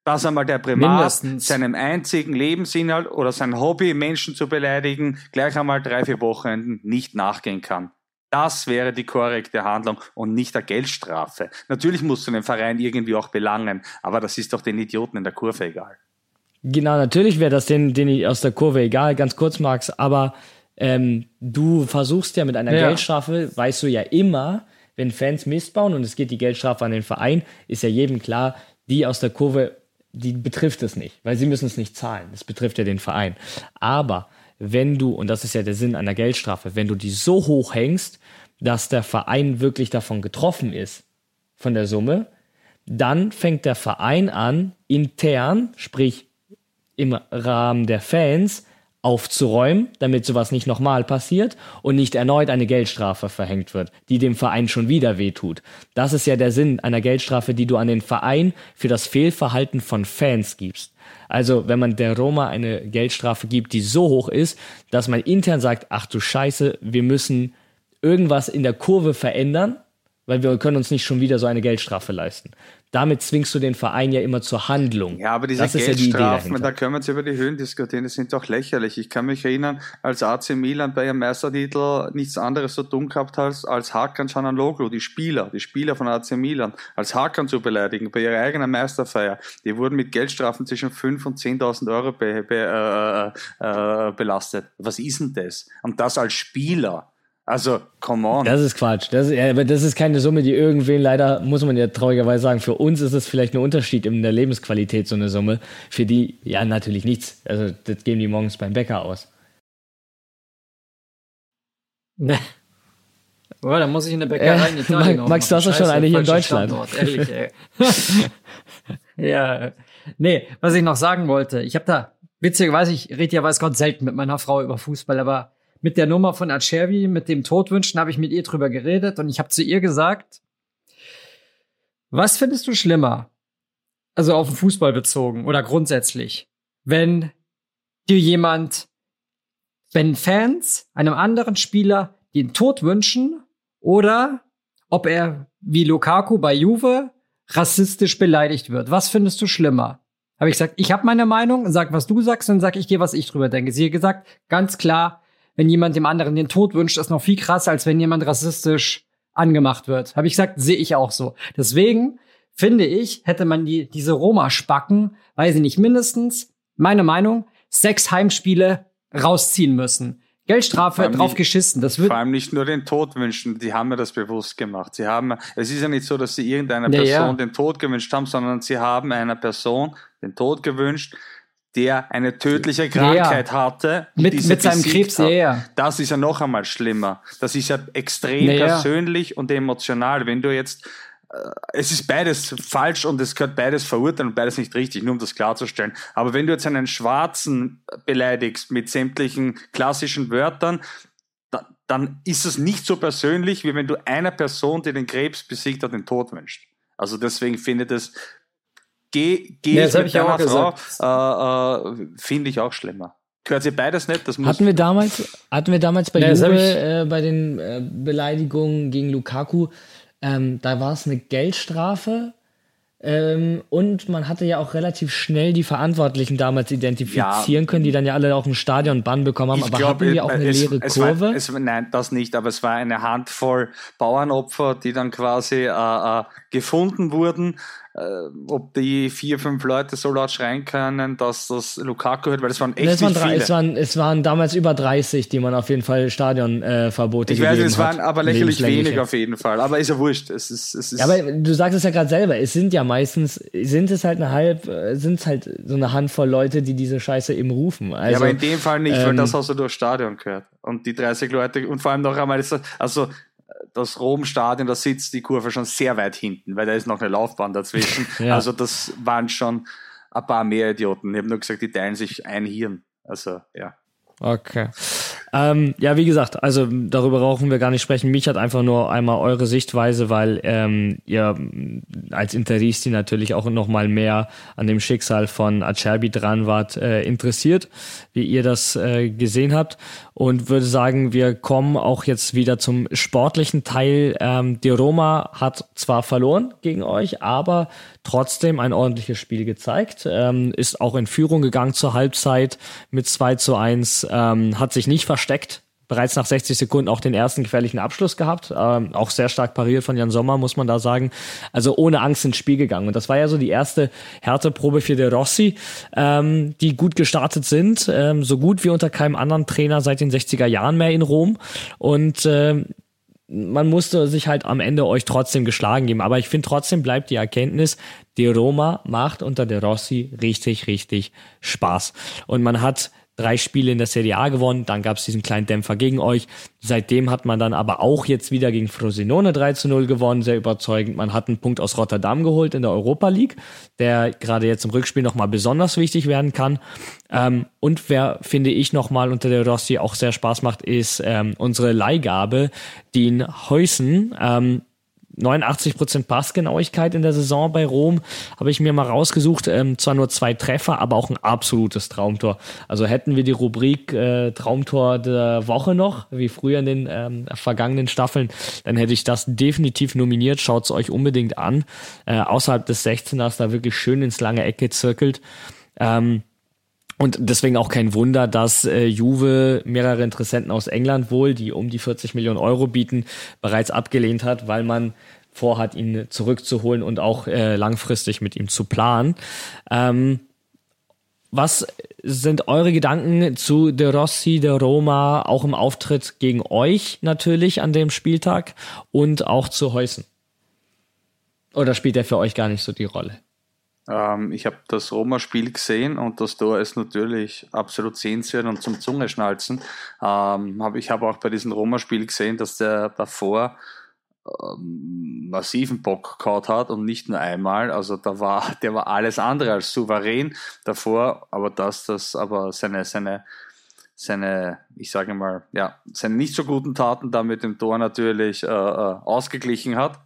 dass einmal der Primat Mindestens. seinem einzigen Lebensinhalt oder sein Hobby, Menschen zu beleidigen, gleich einmal drei, vier Wochenenden nicht nachgehen kann. Das wäre die korrekte Handlung und nicht der Geldstrafe. Natürlich musst du den Verein irgendwie auch belangen, aber das ist doch den Idioten in der Kurve egal. Genau, natürlich wäre das den, den aus der Kurve egal, ganz kurz, Max, aber ähm, du versuchst ja mit einer ja. Geldstrafe, weißt du ja immer, wenn Fans Mist bauen und es geht die Geldstrafe an den Verein, ist ja jedem klar, die aus der Kurve die betrifft es nicht, weil sie müssen es nicht zahlen. Das betrifft ja den Verein. Aber wenn du, und das ist ja der Sinn einer Geldstrafe, wenn du die so hoch hängst, dass der Verein wirklich davon getroffen ist, von der Summe, dann fängt der Verein an, intern, sprich im Rahmen der Fans, aufzuräumen, damit sowas nicht nochmal passiert und nicht erneut eine Geldstrafe verhängt wird, die dem Verein schon wieder wehtut. Das ist ja der Sinn einer Geldstrafe, die du an den Verein für das Fehlverhalten von Fans gibst. Also wenn man der Roma eine Geldstrafe gibt, die so hoch ist, dass man intern sagt, ach du Scheiße, wir müssen irgendwas in der Kurve verändern, weil wir können uns nicht schon wieder so eine Geldstrafe leisten damit zwingst du den Verein ja immer zur Handlung. Ja, aber diese das Geldstrafen, ja die da können wir jetzt über die Höhen diskutieren, die sind doch lächerlich. Ich kann mich erinnern, als AC Milan bei ihrem Meistertitel nichts anderes so tun gehabt hat, als Hakan Cananoglu, die Spieler, die Spieler von AC Milan, als Hakan zu beleidigen bei ihrer eigenen Meisterfeier. Die wurden mit Geldstrafen zwischen 5.000 und 10.000 Euro be, be, äh, äh, belastet. Was ist denn das? Und das als Spieler. Also, come on. Das ist Quatsch. Das, ja, aber das ist keine Summe, die irgendwen leider, muss man ja traurigerweise sagen, für uns ist es vielleicht ein Unterschied in der Lebensqualität, so eine Summe. Für die, ja, natürlich nichts. Also, das geben die morgens beim Bäcker aus. Ne. Oh, da muss ich in der Bäckerei in Italien Max, Max du hast doch schon eine hier in Deutschland. Standort, ehrlich, ey. ja. Nee, was ich noch sagen wollte, ich habe da, witzigerweise, ich rede ja weiß Gott selten mit meiner Frau über Fußball, aber mit der Nummer von Acerbi, mit dem Todwünschen, habe ich mit ihr drüber geredet und ich habe zu ihr gesagt, was findest du schlimmer? Also auf den Fußball bezogen oder grundsätzlich, wenn dir jemand, wenn Fans einem anderen Spieler den Tod wünschen oder ob er wie Lukaku bei Juve rassistisch beleidigt wird. Was findest du schlimmer? Habe ich gesagt, ich habe meine Meinung, sag, was du sagst, dann sag ich dir, was ich drüber denke. Sie hat gesagt, ganz klar, wenn jemand dem anderen den Tod wünscht, ist noch viel krasser, als wenn jemand rassistisch angemacht wird. Habe ich gesagt, sehe ich auch so. Deswegen finde ich, hätte man die, diese Roma-Spacken, weiß ich nicht, mindestens, meine Meinung, sechs Heimspiele rausziehen müssen. Geldstrafe drauf nicht, geschissen. Das wird vor allem nicht nur den Tod wünschen, die haben mir das bewusst gemacht. Sie haben, es ist ja nicht so, dass sie irgendeiner Person ja. den Tod gewünscht haben, sondern sie haben einer Person den Tod gewünscht, der eine tödliche Krankheit ja. hatte. Mit, mit seinem Krebs, ja, ja. Das ist ja noch einmal schlimmer. Das ist ja extrem ja, persönlich und emotional. Wenn du jetzt, äh, es ist beides falsch und es gehört beides verurteilen und beides nicht richtig, nur um das klarzustellen. Aber wenn du jetzt einen Schwarzen beleidigst mit sämtlichen klassischen Wörtern, dann ist es nicht so persönlich, wie wenn du einer Person, die den Krebs besiegt hat, den Tod wünscht. Also deswegen finde ich das geh, geh ja, mit deiner Frau, äh, äh, finde ich auch schlimmer. Gehört sie beides nicht? Das muss hatten wir damals, hatten wir damals bei ja, Juve, äh, bei den äh, Beleidigungen gegen Lukaku, ähm, da war es eine Geldstrafe ähm, und man hatte ja auch relativ schnell die Verantwortlichen damals identifizieren ja, können, die dann ja alle auch im Stadion Bann bekommen haben. Aber glaub, hatten wir auch eine es, leere es Kurve? War, es, nein, das nicht, aber es war eine Handvoll Bauernopfer, die dann quasi äh, äh, gefunden wurden ob die vier, fünf Leute so laut schreien können, dass das Lukaku hört, weil es waren echt es waren, drei, viele. Es waren, es waren damals über 30, die man auf jeden Fall Stadionverbote äh, Ich weiß, es waren aber lächerlich wenig auf jeden Fall, aber ist ja wurscht. Es ist, es ist ja, aber du sagst es ja gerade selber, es sind ja meistens, sind es halt eine halb, äh, sind es halt so eine Handvoll Leute, die diese Scheiße eben rufen. Also, ja, aber in dem Fall nicht, ähm, weil das hast du durch Stadion gehört. Und die 30 Leute, und vor allem noch einmal, also das Rom-Stadion, da sitzt die Kurve schon sehr weit hinten, weil da ist noch eine Laufbahn dazwischen. ja. Also das waren schon ein paar mehr Idioten. Ich habe nur gesagt, die teilen sich ein Hirn. Also ja. Okay. Ähm, ja, wie gesagt, also darüber brauchen wir gar nicht sprechen. Mich hat einfach nur einmal eure Sichtweise, weil ähm, ihr als Interisti natürlich auch noch mal mehr an dem Schicksal von Acerbi dran wart, äh, interessiert, wie ihr das äh, gesehen habt und würde sagen, wir kommen auch jetzt wieder zum sportlichen Teil. Ähm, die Roma hat zwar verloren gegen euch, aber trotzdem ein ordentliches Spiel gezeigt, ähm, ist auch in Führung gegangen zur Halbzeit mit 2 zu 1, ähm, hat sich nicht versteckt, bereits nach 60 Sekunden auch den ersten gefährlichen Abschluss gehabt. Ähm, auch sehr stark pariert von Jan Sommer, muss man da sagen. Also ohne Angst ins Spiel gegangen. Und das war ja so die erste Härteprobe für De Rossi, ähm, die gut gestartet sind. Ähm, so gut wie unter keinem anderen Trainer seit den 60er Jahren mehr in Rom. Und ähm, man musste sich halt am Ende euch trotzdem geschlagen geben. Aber ich finde trotzdem bleibt die Erkenntnis, die Roma macht unter De Rossi richtig, richtig Spaß. Und man hat drei Spiele in der Serie A gewonnen, dann gab es diesen kleinen Dämpfer gegen euch. Seitdem hat man dann aber auch jetzt wieder gegen Frosinone 3 zu 0 gewonnen, sehr überzeugend. Man hat einen Punkt aus Rotterdam geholt in der Europa League, der gerade jetzt im Rückspiel nochmal besonders wichtig werden kann. Ähm, und wer, finde ich, nochmal unter der Rossi auch sehr Spaß macht, ist ähm, unsere Leihgabe, Dean Heusen. Ähm, 89% Passgenauigkeit in der Saison bei Rom habe ich mir mal rausgesucht. Ähm, zwar nur zwei Treffer, aber auch ein absolutes Traumtor. Also hätten wir die Rubrik äh, Traumtor der Woche noch, wie früher in den ähm, vergangenen Staffeln, dann hätte ich das definitiv nominiert. Schaut es euch unbedingt an. Äh, außerhalb des 16ers da wirklich schön ins lange Ecke zirkelt. Ähm, und deswegen auch kein Wunder, dass äh, Juve mehrere Interessenten aus England wohl, die um die 40 Millionen Euro bieten, bereits abgelehnt hat, weil man vorhat, ihn zurückzuholen und auch äh, langfristig mit ihm zu planen. Ähm, was sind eure Gedanken zu De Rossi, De Roma, auch im Auftritt gegen euch natürlich an dem Spieltag und auch zu Heusen? Oder spielt er für euch gar nicht so die Rolle? Ähm, ich habe das Roma-Spiel gesehen und das Tor ist natürlich absolut sehenswert und zum Zungeschnalzen. Ähm, hab, ich habe auch bei diesem Roma-Spiel gesehen, dass der davor ähm, massiven Bock gehabt hat und nicht nur einmal. Also da war, der war alles andere als souverän davor, aber das, das, aber seine, seine, seine, ich sage mal, ja, seine nicht so guten Taten da mit dem Tor natürlich äh, äh ausgeglichen hat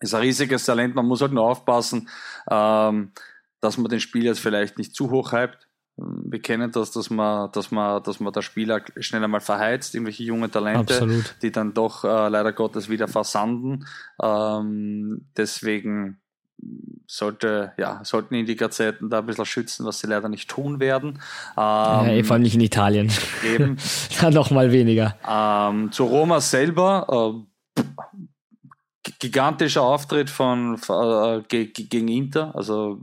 ist ein riesiges Talent. Man muss halt nur aufpassen, ähm, dass man den Spieler jetzt vielleicht nicht zu hoch hypt. Wir kennen das, dass man, dass man, dass man der Spieler schnell einmal verheizt, irgendwelche junge Talente, Absolut. die dann doch äh, leider Gottes wieder versanden. Ähm, deswegen sollte, ja, sollten ihn die Gazetten da ein bisschen schützen, was sie leider nicht tun werden. Ähm, ja, eh, vor allem nicht in Italien. Eben. ja, noch mal weniger. Ähm, zu Roma selber, äh, gigantischer Auftritt von äh, gegen Inter, also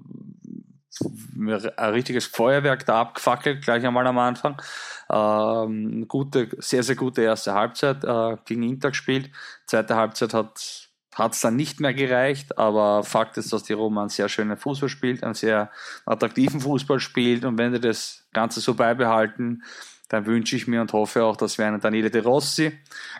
ein richtiges Feuerwerk da abgefackelt, gleich einmal am Anfang. Ähm, gute, sehr, sehr gute erste Halbzeit äh, gegen Inter gespielt. Zweite Halbzeit hat es dann nicht mehr gereicht, aber Fakt ist, dass die Roma einen sehr schönen Fußball spielt, einen sehr attraktiven Fußball spielt und wenn sie das Ganze so beibehalten, dann wünsche ich mir und hoffe auch, dass wir einen Daniele De Rossi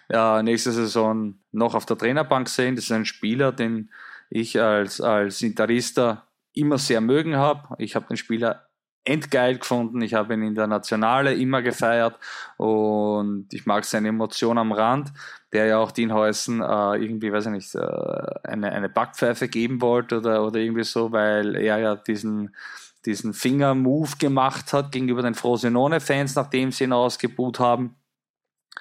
äh, nächste Saison noch auf der Trainerbank sehen. Das ist ein Spieler, den ich als, als Interista immer sehr mögen habe. Ich habe den Spieler endgeil gefunden. Ich habe ihn in der Nationale immer gefeiert und ich mag seine Emotion am Rand, der ja auch Dean Heusen äh, irgendwie, weiß ich nicht, äh, eine, eine Backpfeife geben wollte oder, oder irgendwie so, weil er ja diesen diesen Finger-Move gemacht hat gegenüber den Frosinone-Fans, nachdem sie ihn ausgebuht haben.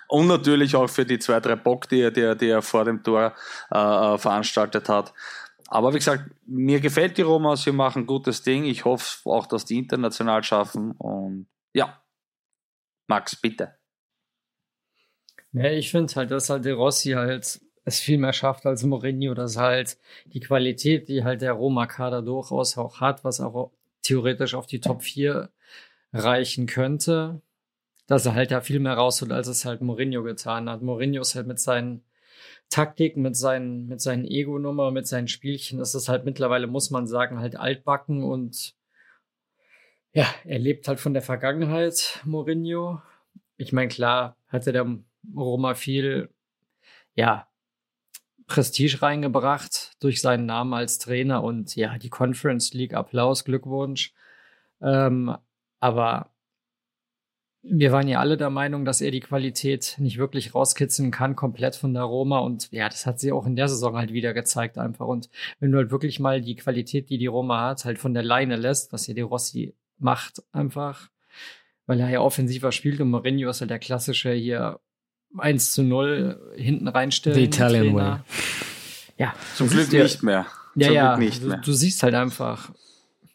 Und natürlich auch für die zwei, drei Bock, die er, die er, die er vor dem Tor äh, äh veranstaltet hat. Aber wie gesagt, mir gefällt die Roma, sie machen ein gutes Ding. Ich hoffe auch, dass die international schaffen. Und ja, Max, bitte. Ja, ich finde halt, dass halt der Rossi halt es viel mehr schafft als Mourinho, dass halt die Qualität, die halt der Roma-Kader durchaus auch hat, was auch theoretisch auf die Top 4 reichen könnte, dass er halt ja viel mehr rausholt, als es halt Mourinho getan hat. Mourinho ist halt mit seinen Taktiken, mit seinen, mit seinen Ego-Nummer, mit seinen Spielchen, ist halt mittlerweile, muss man sagen, halt altbacken und ja, er lebt halt von der Vergangenheit, Mourinho. Ich meine, klar, hatte der Roma viel, ja, Prestige reingebracht durch seinen Namen als Trainer und ja, die Conference League Applaus, Glückwunsch. Ähm, aber wir waren ja alle der Meinung, dass er die Qualität nicht wirklich rauskitzeln kann, komplett von der Roma. Und ja, das hat sie auch in der Saison halt wieder gezeigt einfach. Und wenn du halt wirklich mal die Qualität, die die Roma hat, halt von der Leine lässt, was hier die Rossi macht einfach, weil er ja offensiver spielt und Mourinho ist halt der klassische hier 1 zu 0 hinten reinstellen. The Italian Way. Ja. Zum Glück nicht mehr. Ja, Zum ja. Glück nicht du, mehr. du siehst halt einfach,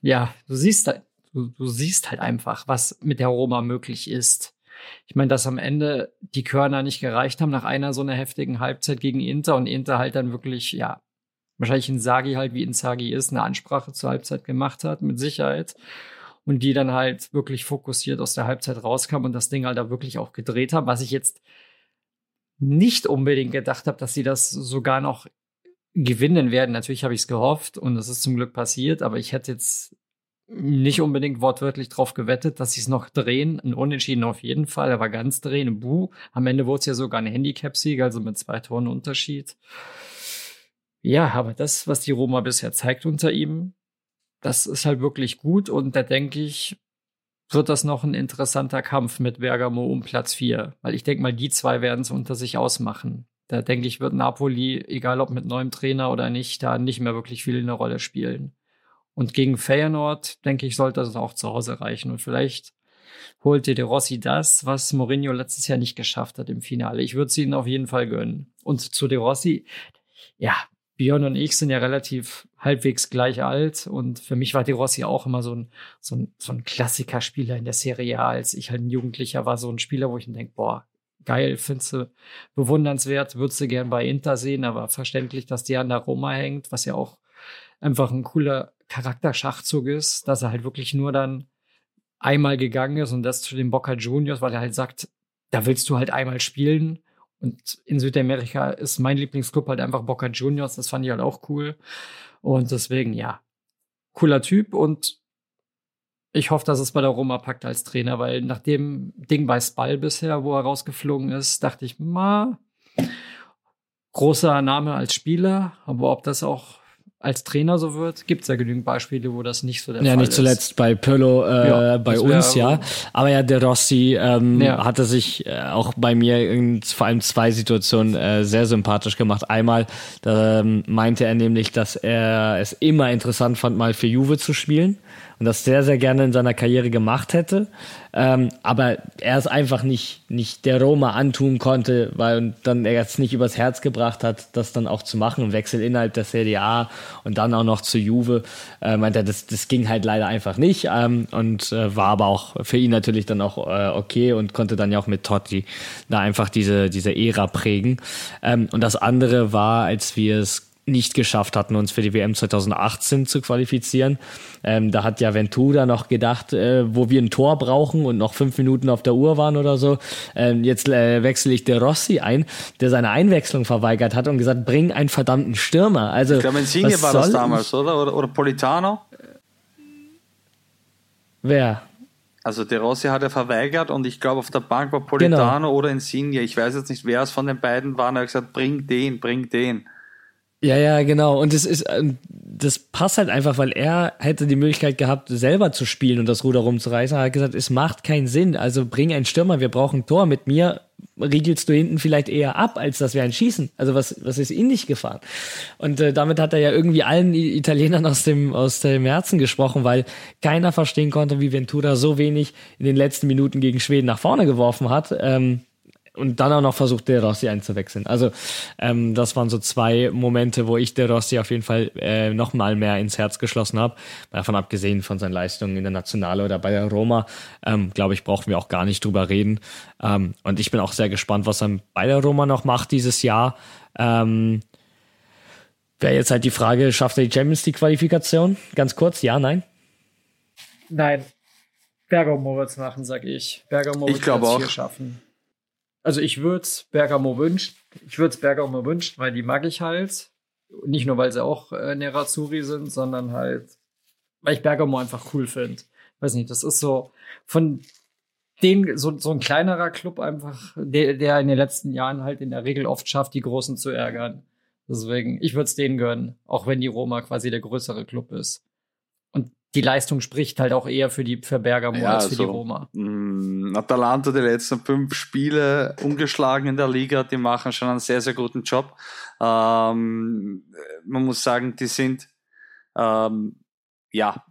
ja, du siehst halt, du, du siehst halt einfach, was mit der Roma möglich ist. Ich meine, dass am Ende die Körner nicht gereicht haben nach einer so einer heftigen Halbzeit gegen Inter und Inter halt dann wirklich, ja, wahrscheinlich Insagi halt, wie Insagi ist, eine Ansprache zur Halbzeit gemacht hat, mit Sicherheit. Und die dann halt wirklich fokussiert aus der Halbzeit rauskam und das Ding halt da wirklich auch gedreht haben, was ich jetzt nicht unbedingt gedacht habe, dass sie das sogar noch gewinnen werden. Natürlich habe ich es gehofft und es ist zum Glück passiert, aber ich hätte jetzt nicht unbedingt wortwörtlich drauf gewettet, dass sie es noch drehen. Ein Unentschieden auf jeden Fall, aber ganz drehen, Buh. Am Ende wurde es ja sogar ein Handicap-Sieg, also mit zwei Toren Unterschied. Ja, aber das, was die Roma bisher zeigt unter ihm, das ist halt wirklich gut und da denke ich, wird das noch ein interessanter Kampf mit Bergamo um Platz 4. Weil ich denke mal, die zwei werden es unter sich ausmachen. Da denke ich, wird Napoli, egal ob mit neuem Trainer oder nicht, da nicht mehr wirklich viel eine Rolle spielen. Und gegen Feyenoord, denke ich, sollte das auch zu Hause reichen. Und vielleicht holt De Rossi das, was Mourinho letztes Jahr nicht geschafft hat im Finale. Ich würde es ihnen auf jeden Fall gönnen. Und zu De Rossi, ja, Björn und ich sind ja relativ halbwegs gleich alt und für mich war De Rossi auch immer so ein, so ein, so ein Klassikerspieler in der Serie A, als ich halt ein Jugendlicher war, so ein Spieler, wo ich mir denke, boah, geil, findest du bewundernswert, würdest du gern bei Inter sehen, aber verständlich, dass der an der Roma hängt, was ja auch einfach ein cooler Charakterschachzug ist, dass er halt wirklich nur dann einmal gegangen ist und das zu den Boca Juniors, weil er halt sagt, da willst du halt einmal spielen und in Südamerika ist mein Lieblingsclub halt einfach Boca Juniors. Das fand ich halt auch cool. Und deswegen, ja, cooler Typ. Und ich hoffe, dass es bei der Roma packt als Trainer, weil nach dem Ding bei Spal bisher, wo er rausgeflogen ist, dachte ich, ma, großer Name als Spieler. Aber ob das auch als Trainer so wird, gibt es ja genügend Beispiele, wo das nicht so der ja, Fall nicht ist. zuletzt bei Pirlo äh, Ja, bei uns, ja. Aber ja, der Rossi ähm, Ja. hatte sich äh, auch bei mir in vor allem zwei Situationen äh, sehr sympathisch gemacht. Einmal da, ähm, meinte er nämlich, dass er es immer interessant fand, mal für Juve zu spielen und das sehr, sehr gerne in seiner Karriere gemacht hätte. Ähm, aber er es einfach nicht, nicht der Roma antun konnte, weil dann er es nicht übers Herz gebracht hat, das dann auch zu machen. Wechsel innerhalb der Serie A und dann auch noch zu Juve. Äh, meint er, das, das ging halt leider einfach nicht. Ähm, und äh, war aber auch für ihn natürlich dann auch äh, okay und konnte dann ja auch mit Totti da einfach diese, diese Ära prägen. Ähm, und das andere war, als wir es nicht geschafft hatten, uns für die WM 2018 zu qualifizieren. Ähm, da hat ja Ventura noch gedacht, äh, wo wir ein Tor brauchen und noch fünf Minuten auf der Uhr waren oder so. Ähm, jetzt äh, wechsle ich De Rossi ein, der seine Einwechslung verweigert hat und gesagt, bring einen verdammten Stürmer. Also, Ich glaube, Insigne war das damals, oder? oder? Oder Politano? Wer? Also De Rossi hat er verweigert und ich glaube auf der Bank war Politano oder Insigne. Ich weiß jetzt nicht, wer es von den beiden war. Er hat gesagt, bring den, bring den. Ja, ja, genau. Und das ist, ähm, das passt halt einfach, weil er hätte die Möglichkeit gehabt, selber zu spielen und das Ruder rumzureißen. Er hat gesagt, es macht keinen Sinn. Also bring einen Stürmer, wir brauchen ein Tor. Mit mir riegelst du hinten vielleicht eher ab, als dass wir einen schießen. Also was, was ist ihn nicht gefahren? Und äh, damit hat er ja irgendwie allen Italienern aus dem, aus dem Herzen gesprochen, weil keiner verstehen konnte, wie Ventura so wenig in den letzten Minuten gegen Schweden nach vorne geworfen hat. Ähm, und dann auch noch versucht, De Rossi einzuwechseln. Also ähm, das waren so zwei Momente, wo ich De Rossi auf jeden Fall äh, noch mal mehr ins Herz geschlossen habe. Davon abgesehen von seinen Leistungen in der Nationale oder bei der Roma, ähm, glaube ich, brauchen wir auch gar nicht drüber reden. Ähm, und ich bin auch sehr gespannt, was er bei der Roma noch macht dieses Jahr. Ähm, Wäre jetzt halt die Frage, schafft er die Champions League Qualifikation? Ganz kurz, ja, nein? Nein. Bergamo wird's machen, sag ich. Bergamo Ich wird glaube Platz auch. vier schaffen. Also ich würde es Bergamo wünschen. Ich würde es Bergamo wünschen, weil die mag ich halt. Nicht nur, weil sie auch äh, Nerazzurri sind, sondern halt, weil ich Bergamo einfach cool finde. Weiß nicht, das ist so von den, so, so ein kleinerer Club einfach, der, der in den letzten Jahren halt in der Regel oft schafft, die Großen zu ärgern. Deswegen, ich würde es denen gönnen, auch wenn die Roma quasi der größere Club ist. Die Leistung spricht halt auch eher für die für Bergamo ja, als für also, die Roma. Mh, mm, Atalanta die letzten fünf Spiele ungeschlagen in der Liga, die machen schon einen sehr, sehr guten Job. Ähm, man muss sagen, die sind ähm, ja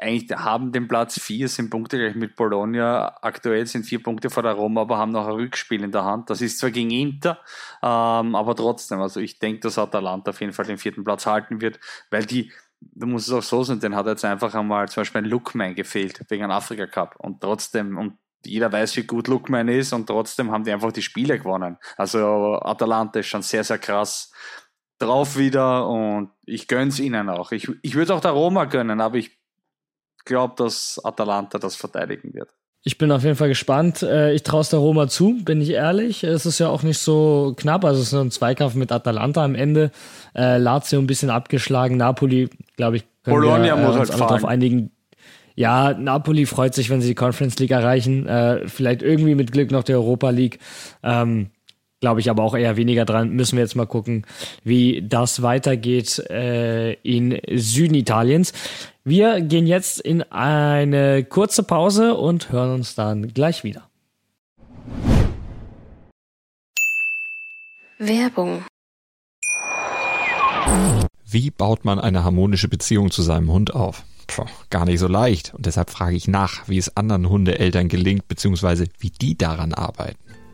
eigentlich haben den Platz vier, sind Punkte gleich mit Bologna. Aktuell sind vier Punkte vor der Roma, aber haben noch ein Rückspiel in der Hand. Das ist zwar gegen Inter, ähm, aber trotzdem. Also ich denke, dass Atalanta auf jeden Fall den vierten Platz halten wird, weil die du musst es auch so sehen, den hat jetzt einfach einmal zum Beispiel ein Lookman gefehlt wegen einem Afrika Cup und trotzdem, und jeder weiß, wie gut Lookman ist und trotzdem haben die einfach die Spiele gewonnen. Also Atalanta ist schon sehr, sehr krass drauf wieder und ich gönn's ihnen auch. Ich, ich würde auch der Roma gönnen, aber ich glaube, dass Atalanta das verteidigen wird. Ich bin auf jeden Fall gespannt. Äh, ich traue es der Roma zu, bin ich ehrlich. Es ist ja auch nicht so knapp. Also es ist ein Zweikampf mit Atalanta am Ende. Äh, Lazio ein bisschen abgeschlagen. Napoli, glaube ich, können Bologna wir, äh, muss halt darauf einigen. Ja, Napoli freut sich, wenn sie die Conference League erreichen. Äh, vielleicht irgendwie mit Glück noch die Europa League. Ähm, Glaube ich aber auch eher weniger dran. Müssen wir jetzt mal gucken, wie das weitergeht äh, in Süden Italiens. Wir gehen jetzt in eine kurze Pause und hören uns dann gleich wieder. Werbung. Wie baut man eine harmonische Beziehung zu seinem Hund auf? Puh, gar nicht so leicht. Und deshalb frage ich nach, wie es anderen Hundeeltern gelingt, beziehungsweise wie die daran arbeiten.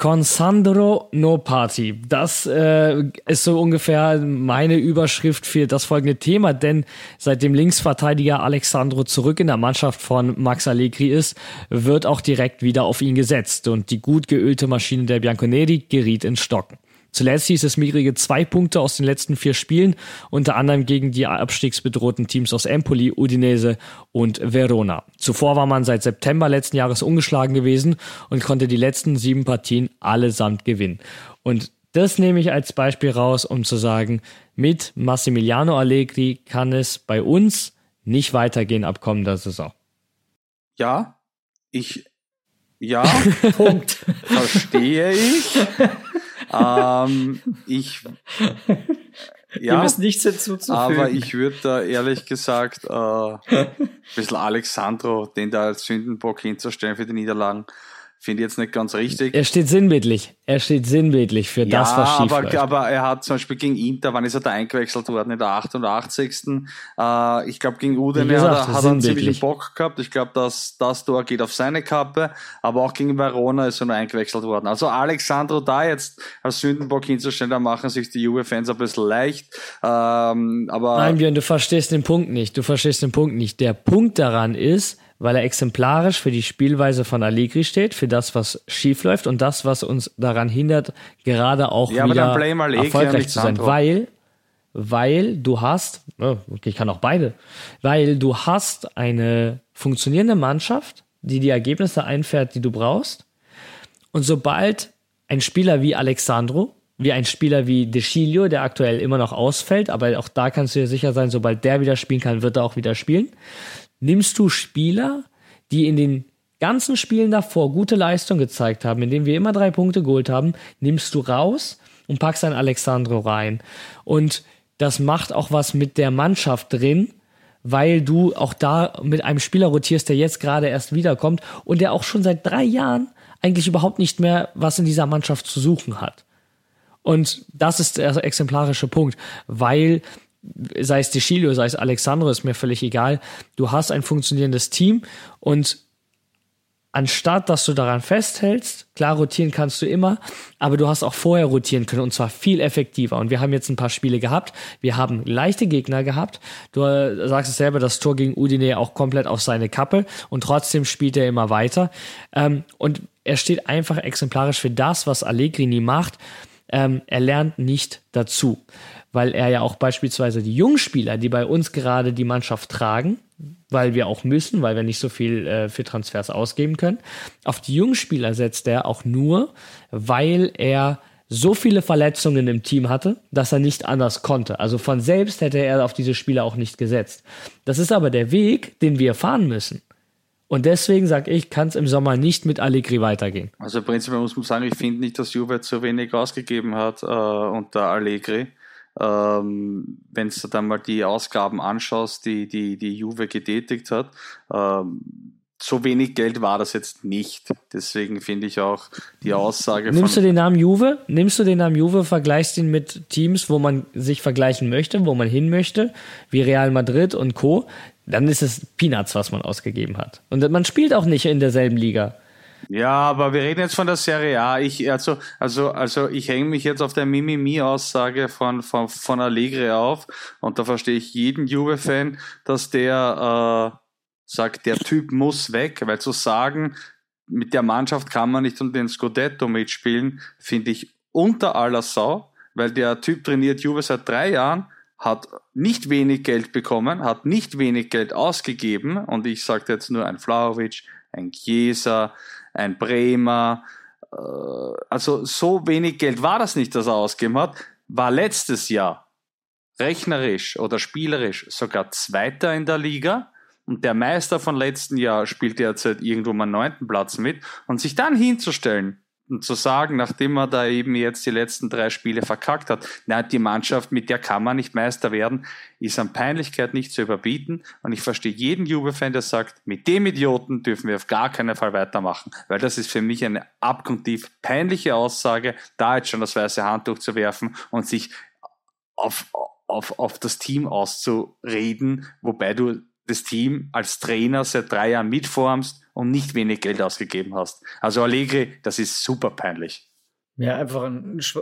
Consandro No Party. Das äh, ist so ungefähr meine Überschrift für das folgende Thema, denn seitdem Linksverteidiger Alexandro zurück in der Mannschaft von Max Allegri ist, wird auch direkt wieder auf ihn gesetzt und die gut geölte Maschine der Bianconeri geriet ins Stocken. Zuletzt hieß es mickrige zwei Punkte aus den letzten vier Spielen, unter anderem gegen die abstiegsbedrohten Teams aus Empoli, Udinese und Verona. Zuvor war man seit September letzten Jahres ungeschlagen gewesen und konnte die letzten sieben Partien allesamt gewinnen. Und das nehme ich als Beispiel raus, um zu sagen, mit Massimiliano Allegri kann es bei uns nicht weitergehen ab kommender Saison. Ja, ich, ja, Punkt. Verstehe ich. Ähm, ich ja, Dem ist nichts hinzuzufügen. Aber ich würde da ehrlich gesagt äh, ein bisschen Alexandro, den da als Sündenbock hinzustellen für die Niederlagen, Finde ich jetzt nicht ganz richtig. Er steht sinnbildlich. Er steht sinnbildlich für ja, das, was schief aber, läuft. aber er hat zum Beispiel gegen Inter, wann ist er da eingewechselt worden? In der 88. Äh, ich glaube, gegen Udine hat, hat er einen ziemlichen Bock gehabt. Ich glaube, dass das Tor geht auf seine Kappe. Aber auch gegen Verona ist er nur eingewechselt worden. Also Alexandro da jetzt als Sündenbock hinzustellen, da machen sich die Juve-Fans ein bisschen leicht. Ähm, aber Nein, Björn, du verstehst den Punkt nicht. Du verstehst den Punkt nicht. Der Punkt daran ist, weil er exemplarisch für die Spielweise von Allegri steht, für das, was schief läuft und das, was uns daran hindert, gerade auch ja, wieder erfolgreich zu sein. Weil, weil du hast, okay, ich kann auch beide, weil du hast eine funktionierende Mannschaft, die die Ergebnisse einfährt, die du brauchst. Und sobald ein Spieler wie Alexandro, wie ein Spieler wie De Chilio, der aktuell immer noch ausfällt, aber auch da kannst du dir sicher sein, sobald der wieder spielen kann, wird er auch wieder spielen nimmst du Spieler, die in den ganzen Spielen davor gute Leistung gezeigt haben, indem wir immer drei Punkte geholt haben, nimmst du raus und packst ein Alexandro rein. Und das macht auch was mit der Mannschaft drin, weil du auch da mit einem Spieler rotierst, der jetzt gerade erst wiederkommt und der auch schon seit drei Jahren eigentlich überhaupt nicht mehr was in dieser Mannschaft zu suchen hat. Und das ist der exemplarische Punkt, weil sei es Deschilio, sei es Alexandro, ist mir völlig egal. Du hast ein funktionierendes Team und anstatt dass du daran festhältst, klar rotieren kannst du immer, aber du hast auch vorher rotieren können und zwar viel effektiver. Und wir haben jetzt ein paar Spiele gehabt, wir haben leichte Gegner gehabt. Du äh, sagst es selber, das Tor gegen Udine auch komplett auf seine Kappe und trotzdem spielt er immer weiter. Ähm, und er steht einfach exemplarisch für das, was Allegri nie macht ähm, er lernt nicht dazu, weil er ja auch beispielsweise die Jungspieler, die bei uns gerade die Mannschaft tragen, weil wir auch müssen, weil wir nicht so viel äh, für Transfers ausgeben können, auf die Jungspieler setzt er auch nur, weil er so viele Verletzungen im Team hatte, dass er nicht anders konnte. Also von selbst hätte er auf diese Spieler auch nicht gesetzt. Das ist aber der Weg, den wir fahren müssen. Und deswegen sage ich, kann es im Sommer nicht mit Allegri weitergehen. Also prinzipiell muss man sagen, ich finde nicht, dass Juve zu wenig ausgegeben hat äh, unter Allegri. Ähm, Wenn du dann mal die Ausgaben anschaust, die die, die Juve getätigt hat, ähm, so wenig Geld war das jetzt nicht. Deswegen finde ich auch die Aussage Nimmst du den Namen Juve? Nimmst du den Namen Juve, vergleichst ihn mit Teams, wo man sich vergleichen möchte, wo man hin möchte, wie Real Madrid und Co., dann ist es Peanuts, was man ausgegeben hat. Und man spielt auch nicht in derselben Liga. Ja, aber wir reden jetzt von der Serie A. Ich, also, also, also ich hänge mich jetzt auf der Mimimi-Aussage von, von, von Allegri auf. Und da verstehe ich jeden Juve-Fan, dass der äh, sagt, der Typ muss weg, weil zu sagen, mit der Mannschaft kann man nicht um den Scudetto mitspielen, finde ich unter aller Sau, weil der Typ trainiert Juve seit drei Jahren, hat nicht wenig Geld bekommen, hat nicht wenig Geld ausgegeben. Und ich sage jetzt nur ein Flauwitsch, ein Chiesa, ein Bremer, äh, also so wenig Geld war das nicht, das er ausgegeben hat, war letztes Jahr rechnerisch oder spielerisch sogar Zweiter in der Liga. Und der Meister von letzten Jahr spielt derzeit irgendwo am neunten Platz mit. Und sich dann hinzustellen zu sagen, nachdem er da eben jetzt die letzten drei Spiele verkackt hat, na, die Mannschaft, mit der kann man nicht Meister werden, ist an Peinlichkeit nicht zu überbieten. Und ich verstehe jeden Juve-Fan, der sagt, mit dem Idioten dürfen wir auf gar keinen Fall weitermachen. Weil das ist für mich eine abgrundtief peinliche Aussage, da jetzt schon das weiße Handtuch zu werfen und sich auf, auf, auf das Team auszureden, wobei du das Team als Trainer seit drei Jahren mitformst und nicht wenig Geld ausgegeben hast. Also Allegri, das ist super peinlich. Ja, einfach ein Schw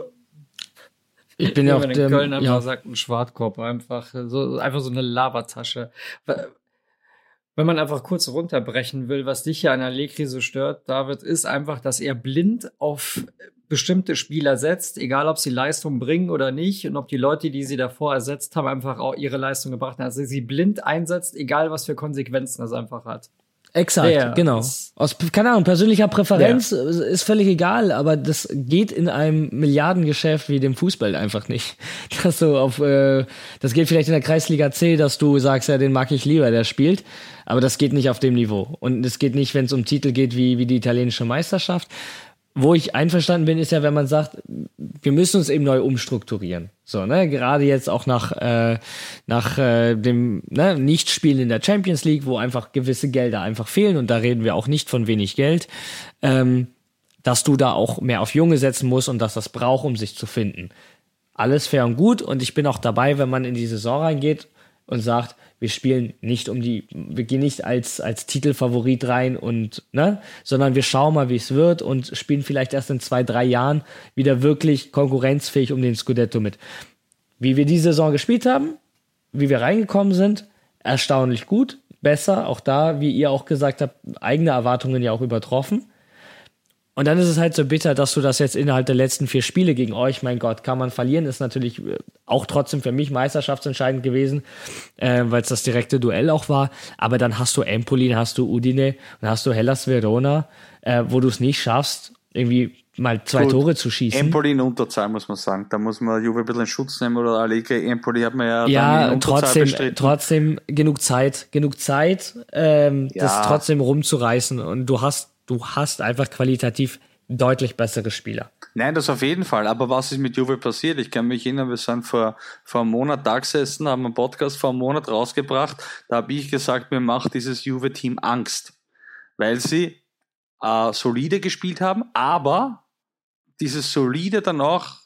Ich bin ja auch in Köln einfach ja, sagt, ein Schwartkorb einfach. So, einfach so eine Labertasche. Wenn man einfach kurz runterbrechen will, was dich ja an Allegri so stört, David, ist einfach, dass er blind auf bestimmte Spieler setzt, egal ob sie Leistung bringen oder nicht und ob die Leute, die sie davor ersetzt haben, einfach auch ihre Leistung gebracht haben. Also sie blind einsetzt, egal was für Konsequenzen das einfach hat. Exakt, Der genau. Aus, keine Ahnung, persönlicher Präferenz äh, ist völlig egal, aber das geht in einem Milliardengeschäft wie dem Fußball einfach nicht. Dass du auf, äh, das geht vielleicht in der Kreisliga C, dass du sagst, ja, den mag ich lieber, der spielt, aber das geht nicht auf dem Niveau. Und es geht nicht, wenn es um Titel geht wie, wie die italienische Meisterschaft. Wo ich einverstanden bin, ist ja, wenn man sagt, wir müssen uns eben neu umstrukturieren. So, ne, gerade jetzt auch nach, äh, nach äh, dem ne, Nichtspielen in der Champions League, wo einfach gewisse Gelder einfach fehlen, und da reden wir auch nicht von wenig Geld, ähm, dass du da auch mehr auf Junge setzen musst und dass das braucht, um sich zu finden. Alles fair und gut, und ich bin auch dabei, wenn man in die Saison reingeht und sagt, wir spielen nicht um die, wir gehen nicht als, als Titelfavorit rein und, ne, sondern wir schauen mal, wie es wird und spielen vielleicht erst in zwei, drei Jahren wieder wirklich konkurrenzfähig um den Scudetto mit. Wie wir die Saison gespielt haben, wie wir reingekommen sind, erstaunlich gut, besser, auch da, wie ihr auch gesagt habt, eigene Erwartungen ja auch übertroffen. Und dann ist es halt so bitter, dass du das jetzt innerhalb der letzten vier Spiele gegen euch, mein Gott, kann man verlieren, ist natürlich äh, auch trotzdem für mich meisterschaftsentscheidend gewesen, äh, weil es das direkte Duell auch war. Aber dann hast du Empoli, dann hast du Udine, dann hast du Hellas Verona, äh, wo du es nicht schaffst, irgendwie mal zwei Gut. Tore zu schießen. Empoli in Unterzahl, muss man sagen. Da muss man Juve ein bisschen in Schutz nehmen oder Allegri. Empoli hat man ja, ja, trotzdem, bestritten. trotzdem genug Zeit, genug Zeit, ähm, Ja. das trotzdem rumzureißen. Und du hast, du hast einfach qualitativ deutlich bessere Spieler. Nein, das auf jeden Fall. Aber was ist mit Juve passiert? Ich kann mich erinnern, wir sind vor, vor einem Monat da gesessen, haben einen Podcast vor einem Monat rausgebracht. Da habe ich gesagt, mir macht dieses Juve-Team Angst. Weil sie äh, solide gespielt haben, aber dieses solide dann auch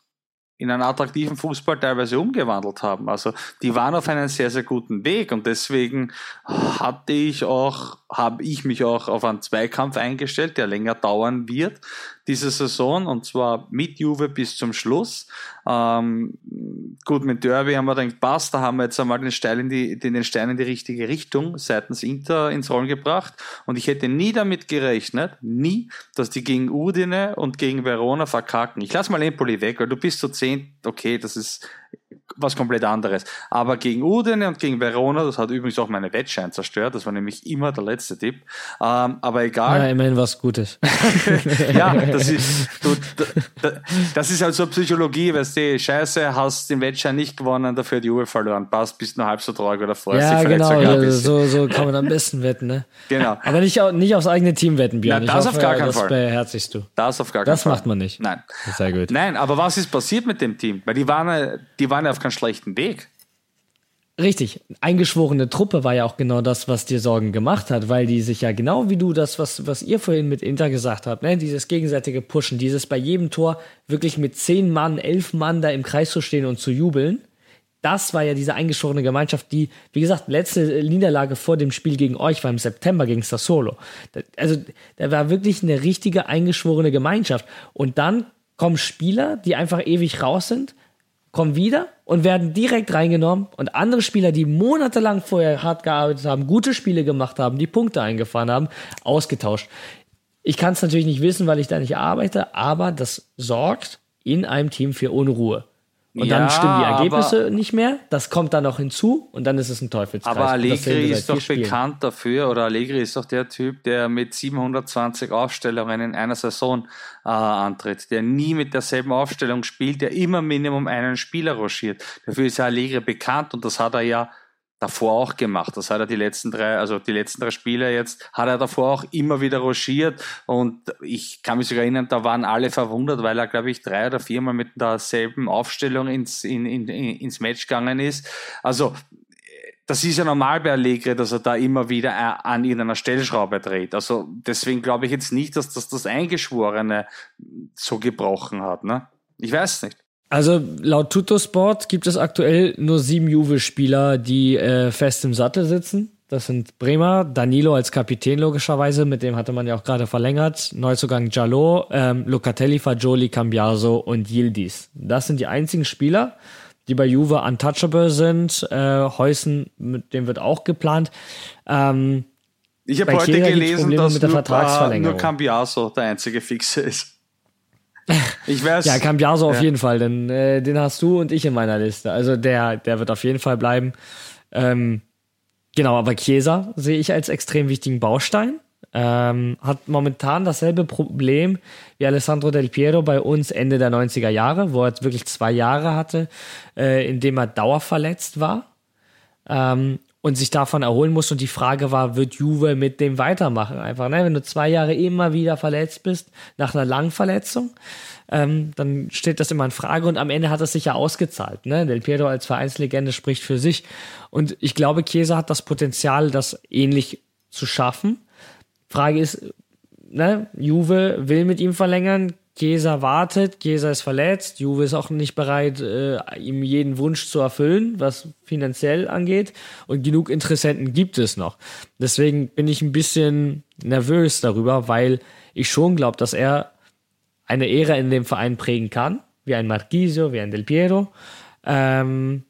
in einen attraktiven Fußball teilweise umgewandelt haben. Also die waren auf einem sehr, sehr guten Weg und deswegen hatte ich auch, habe ich mich auch auf einen Zweikampf eingestellt, der länger dauern wird, diese Saison und zwar mit Juve bis zum Schluss. Ähm, gut, mit Derby haben wir dann passt, da haben wir jetzt einmal den Stein in die, den Stein in die richtige Richtung seitens Inter ins Rollen gebracht und ich hätte nie damit gerechnet, nie, dass die gegen Udine und gegen Verona verkacken. Ich lasse mal Empoli weg, weil du bist so zehn, okay, das ist was komplett anderes. Aber gegen Udine und gegen Verona, das hat übrigens auch meine Wettschein zerstört, das war nämlich immer der letzte Tipp. Ähm, aber egal. Ja, immerhin was Gutes. ja, das ist, du, das ist halt so Psychologie, weißt du, scheiße, hast den Wettschein nicht gewonnen, dafür die Uhr verloren, passt, bist nur halb so traurig oder freust ja, genau, so, so kann man am besten wetten, ne? Genau. Aber nicht, nicht aufs eigene Team wetten, Björn. Na, das hoffe, auf gar keinen das Fall. Das beherzigst du. Das auf gar keinen das Fall. Das macht man nicht. Nein. Sehr gut. Nein, aber was ist passiert mit dem Team? Weil die waren, die waren ja auf keinen schlechten Weg. Richtig. Eingeschworene Truppe war ja auch genau das, was dir Sorgen gemacht hat, weil die sich ja genau wie du das, was, was ihr vorhin mit Inter gesagt habt, ne, dieses gegenseitige Pushen, dieses bei jedem Tor wirklich mit zehn Mann, elf Mann da im Kreis zu stehen und zu jubeln. Das war ja diese eingeschworene Gemeinschaft, die, wie gesagt, letzte Niederlage vor dem Spiel gegen euch war im September gegen Sassolo. Also, da war wirklich eine richtige eingeschworene Gemeinschaft. Und dann kommen Spieler, die einfach ewig raus sind, kommen wieder und werden direkt reingenommen und andere Spieler, die monatelang vorher hart gearbeitet haben, gute Spiele gemacht haben, die Punkte eingefahren haben, ausgetauscht. Ich kann es natürlich nicht wissen, weil ich da nicht arbeite, aber das sorgt in einem Team für Unruhe. Und ja, dann stimmen die Ergebnisse nicht mehr. Das kommt dann noch hinzu und dann ist es ein Teufelskreis. Aber Allegri ist doch bekannt dafür, oder Allegri ist doch der Typ, der mit 720 Aufstellungen in einer Saison äh, antritt, der nie mit derselben Aufstellung spielt, der immer Minimum einen Spieler rochiert. Dafür ist ja Allegri bekannt und das hat er ja davor auch gemacht. Das hat er die letzten drei, also die letzten drei Spiele jetzt, hat er davor auch immer wieder rochiert und ich kann mich sogar erinnern, da waren alle verwundert, weil er, glaube ich, drei oder viermal mit derselben Aufstellung ins, in, in, ins Match gegangen ist. Also, das ist ja normal bei Allegri, dass er da immer wieder an irgendeiner Stellschraube dreht. Also deswegen glaube ich jetzt nicht, dass das das Eingeschworene so gebrochen hat. Ne? Ich weiß nicht. Also laut Tuttosport gibt es aktuell nur sieben Juve-Spieler, die äh, fest im Sattel sitzen. Das sind Bremer, Danilo als Kapitän logischerweise, mit dem hatte man ja auch gerade verlängert, Neuzugang Jallo, ähm, Locatelli, Fagioli, Cambiaso und Yildiz. Das sind die einzigen Spieler, die bei Juve untouchable sind. Äh, Heusen, mit dem wird auch geplant. Ähm, ich habe heute gelesen, dass nur, nur Cambiaso der einzige Fixe ist. Ich weiß. ja, Cambiaso auf ja. jeden Fall, denn äh, den hast du und ich in meiner Liste. Also der, der wird auf jeden Fall bleiben. Ähm, genau, aber Chiesa sehe ich als extrem wichtigen Baustein. Ähm, hat momentan dasselbe Problem wie Alessandro Del Piero bei uns Ende der 90er Jahre, wo er wirklich zwei Jahre hatte, äh, in dem er dauerverletzt war. Ähm, und sich davon erholen muss. Und die Frage war, wird Juve mit dem weitermachen? Einfach, ne? Wenn du zwei Jahre immer wieder verletzt bist, nach einer langen Verletzung, ähm, dann steht das immer in Frage. Und am Ende hat es sich ja ausgezahlt. Ne? Del Piero als Vereinslegende spricht für sich. Und ich glaube, Chiesa hat das Potenzial, das ähnlich zu schaffen. Frage ist, ne? Juve will mit ihm verlängern. Chiesa wartet, Chiesa ist verletzt, Juve ist auch nicht bereit, äh, ihm jeden Wunsch zu erfüllen, was finanziell angeht. Und genug Interessenten gibt es noch. Deswegen bin ich ein bisschen nervös darüber, weil ich schon glaube, dass er eine Ära in dem Verein prägen kann, wie ein Marquisio, wie ein Del Piero. Ähm,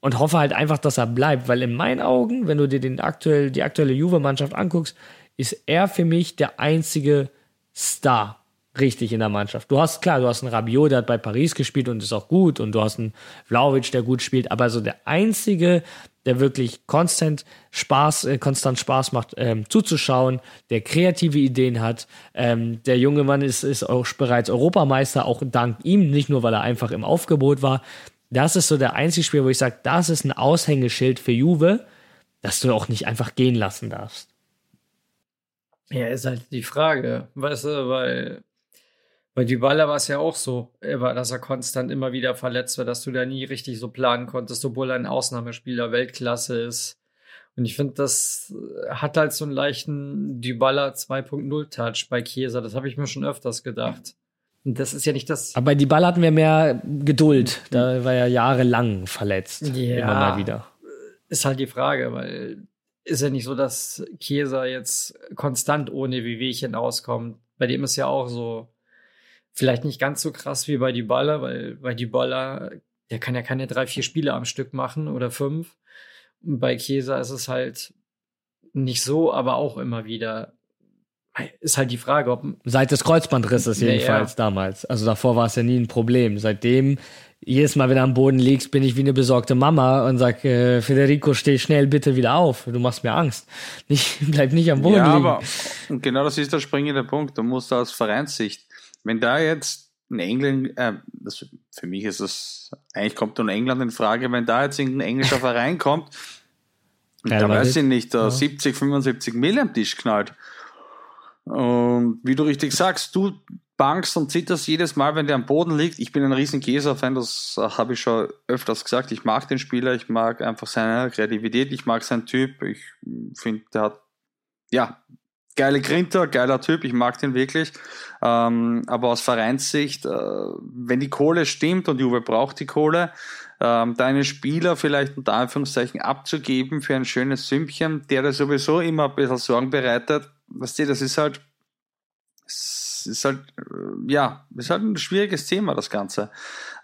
und hoffe halt einfach, dass er bleibt, weil in meinen Augen, wenn du dir den aktuell, die aktuelle Juve-Mannschaft anguckst, ist er für mich der einzige Star richtig in der Mannschaft. Du hast, klar, du hast einen Rabiot, der hat bei Paris gespielt und ist auch gut und du hast einen Vlaovic, der gut spielt, aber so der einzige, der wirklich konstant Spaß, äh, konstant Spaß macht, ähm, zuzuschauen, der kreative Ideen hat. Ähm, der junge Mann ist, ist auch bereits Europameister, auch dank ihm, nicht nur, weil er einfach im Aufgebot war. Das ist so der einzige Spiel, wo ich sage, das ist ein Aushängeschild für Juve, das du auch nicht einfach gehen lassen darfst. Ja, ist halt die Frage, weißt du, weil bei Dybala war es ja auch so, dass er konstant immer wieder verletzt war, dass du da nie richtig so planen konntest, obwohl er ein Ausnahmespieler Weltklasse ist. Und ich finde, das hat halt so einen leichten Dybala 2.0 Touch bei Chiesa. Das habe ich mir schon öfters gedacht. Und das ist ja nicht das. Aber bei Dybala hatten wir mehr Geduld. Da war er jahrelang verletzt. Ja, immer mal wieder. Ist halt die Frage, weil ist ja nicht so, dass Chiesa jetzt konstant ohne Wehwehchen auskommt. Bei dem ist ja auch so, Vielleicht nicht ganz so krass wie bei die Baller, weil bei die Baller, der kann ja keine drei, vier Spiele am Stück machen oder fünf. Und bei Chiesa ist es halt nicht so, aber auch immer wieder. Ist halt die Frage, ob. Seit des Kreuzbandrisses jedenfalls ja, ja. damals. Also davor war es ja nie ein Problem. Seitdem, jedes Mal, wenn du am Boden liegst, bin ich wie eine besorgte Mama und sag, äh, Federico, steh schnell bitte wieder auf. Du machst mir Angst. Nicht, bleib nicht am Boden ja, liegen. Aber, und genau das ist der springende Punkt. Du musst aus Vereinssicht, wenn da jetzt in England, äh, das, für mich ist das, eigentlich kommt nur England in Frage, wenn da jetzt irgendein englischer Verein kommt, ja, da weiß ich nicht, da ja. 70, 75 Mill am Tisch knallt. Und wie du richtig sagst, du bangst und zitterst jedes Mal, wenn der am Boden liegt. Ich bin ein riesen Käser-Fan, das habe ich schon öfters gesagt. Ich mag den Spieler, ich mag einfach seine Kreativität, ich mag seinen Typ. Ich finde, der hat, ja, geile Grinter, geiler Typ, ich mag den wirklich. Ähm, aber aus Vereinssicht, äh, wenn die Kohle stimmt und Juve braucht die Kohle, ähm, deine Spieler vielleicht unter Anführungszeichen abzugeben für ein schönes Sümmchen, der dir sowieso immer ein bisschen Sorgen bereitet, weißt du, das ist halt, ist halt, äh, ja, ist halt ein schwieriges Thema, das Ganze.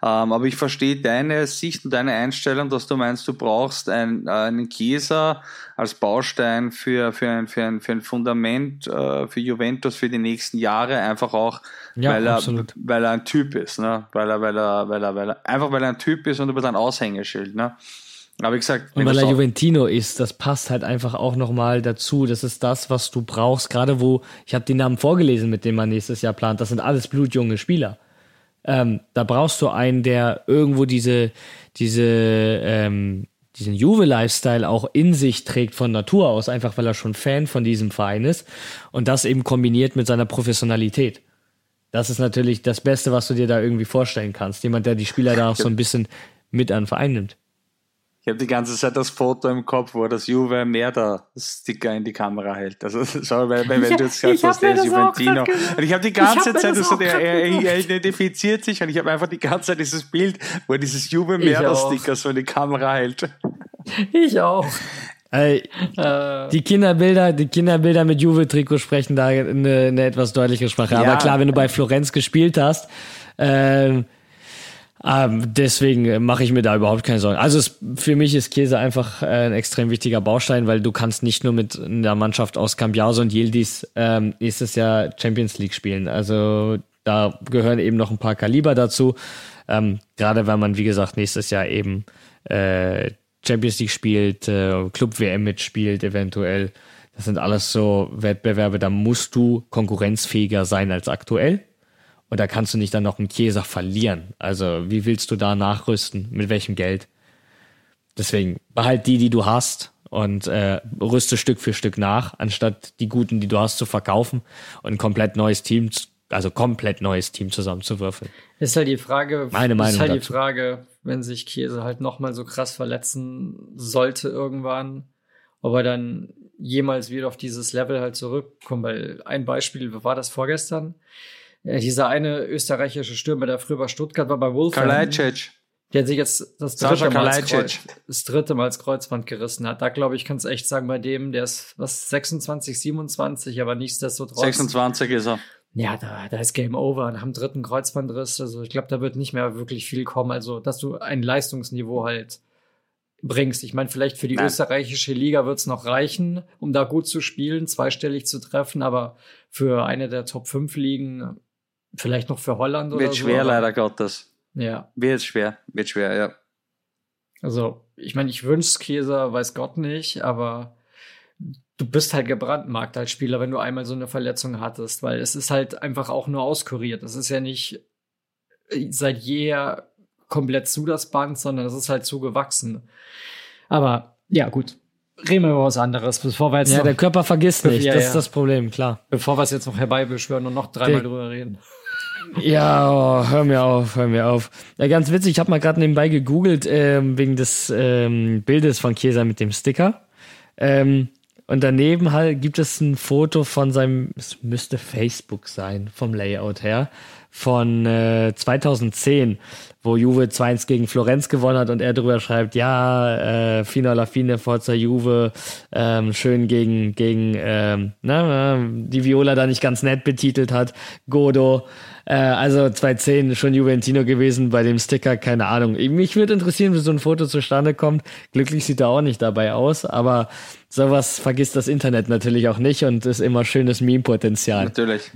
Ähm, aber ich verstehe deine Sicht und deine Einstellung, dass du meinst, du brauchst ein, äh, einen Chiesa als Baustein für, für, ein, für, ein, für ein Fundament äh, für Juventus für die nächsten Jahre, einfach auch, ja, weil, er, weil er ein Typ ist, ne? weil, er, weil, er, weil, er, weil er, einfach weil er ein Typ ist und über sein Aushängeschild. Ne? Aber wie gesagt, und weil er Juventino ist, das passt halt einfach auch nochmal dazu. Das ist das, was du brauchst. Gerade wo, ich habe die Namen vorgelesen, mit denen man nächstes Jahr plant. Das sind alles blutjunge Spieler. Ähm, da brauchst du einen, der irgendwo diese, diese, ähm, diesen Juve-Lifestyle auch in sich trägt von Natur aus, einfach weil er schon Fan von diesem Verein ist und das eben kombiniert mit seiner Professionalität. Das ist natürlich das Beste, was du dir da irgendwie vorstellen kannst. Jemand, der die Spieler da auch so ein bisschen mit an den Verein nimmt. Ich habe die ganze Zeit das Foto im Kopf, wo das Juve mehr der Sticker in die Kamera hält. Also schau, weil, weil wenn du jetzt gesagt hast, der ist Juventino. Und ich habe die ganze Zeit, also der, er, er, identifiziert sich und ich habe einfach die ganze Zeit dieses Bild, wo er dieses Juve mehr der Sticker so in die Kamera hält. Ich auch. Äh, die Kinderbilder, die Kinderbilder mit Juve-Trikot sprechen da eine, eine etwas deutlichere Sprache. Ja, Aber klar, wenn du bei Florenz gespielt hast, äh, ähm, deswegen mache ich mir da überhaupt keine Sorgen. Also es, für mich ist Käse einfach äh, ein extrem wichtiger Baustein, weil du kannst nicht nur mit der Mannschaft aus Cambiaso und Yildiz ähm, nächstes Jahr Champions League spielen. Also da gehören eben noch ein paar Kaliber dazu. Ähm, gerade wenn man, wie gesagt, nächstes Jahr eben äh, Champions League spielt, äh, Club WM mitspielt eventuell. Das sind alles so Wettbewerbe, da musst du konkurrenzfähiger sein als aktuell. Und da kannst du nicht dann noch einen Chiesa verlieren. Also wie willst du da nachrüsten? Mit welchem Geld? Deswegen behalt die, die du hast und äh, rüste Stück für Stück nach, anstatt die guten, die du hast, zu verkaufen und ein komplett neues Team, also komplett neues Team zusammenzuwürfeln. Ist halt die Frage, Meine Meinung ist halt dazu. die Frage, wenn sich Käse halt nochmal so krass verletzen sollte irgendwann, ob er dann jemals wieder auf dieses Level halt zurückkommt. Weil ein Beispiel, war das vorgestern? Ja, dieser eine österreichische Stürmer, der früher bei Stuttgart war, bei Wolfsburg. Der hat sich jetzt das dritte, Mal als Kreuz, das dritte Mal als Kreuzband gerissen hat. Da glaube ich, kann es echt sagen, bei dem, der ist was 26, 27, aber nichtsdestotrotz. 26 ist er. Ja, da, da ist Game Over nach dem dritten Kreuzbandriss. Also ich glaube, da wird nicht mehr wirklich viel kommen. Also, dass du ein Leistungsniveau halt bringst. Ich meine, vielleicht für die Nein. österreichische Liga wird es noch reichen, um da gut zu spielen, zweistellig zu treffen, aber für eine der Top 5 Ligen Vielleicht noch für Holland oder Wird so, schwer, leider Gottes. Ja. Wird schwer, wird schwer, ja. Also, ich meine, ich wünsche Käse, weiß Gott nicht, aber du bist halt gebrandmarkt als Spieler, wenn du einmal so eine Verletzung hattest, weil es ist halt einfach auch nur auskuriert. Es ist ja nicht seit jeher komplett zu das Band, sondern es ist halt zugewachsen. Aber ja, gut. Reden wir über was anderes, bevor wir jetzt. Ja, noch, der Körper vergisst nicht, ja, das ja. ist das Problem, klar. Bevor wir es jetzt noch herbeibeschwören und noch dreimal drüber reden. Ja, oh, hör mir auf, hör mir auf. Ja, ganz witzig, ich habe mal gerade nebenbei gegoogelt, ähm, wegen des ähm, Bildes von Chiesa mit dem Sticker. Ähm, und daneben halt gibt es ein Foto von seinem, es müsste Facebook sein, vom Layout her, von äh, 2010, wo Juve 2-1 gegen Florenz gewonnen hat und er drüber schreibt, ja, äh, Fino alla fine, Forza Juve, ähm, schön gegen, gegen ähm, na, die Viola da nicht ganz nett betitelt hat, Godo. Äh, also 2010 schon Juventino gewesen bei dem Sticker, keine Ahnung. Mich würde interessieren, wie so ein Foto zustande kommt. Glücklich sieht er auch nicht dabei aus, aber sowas vergisst das Internet natürlich auch nicht und ist immer schönes Meme-Potenzial. Natürlich.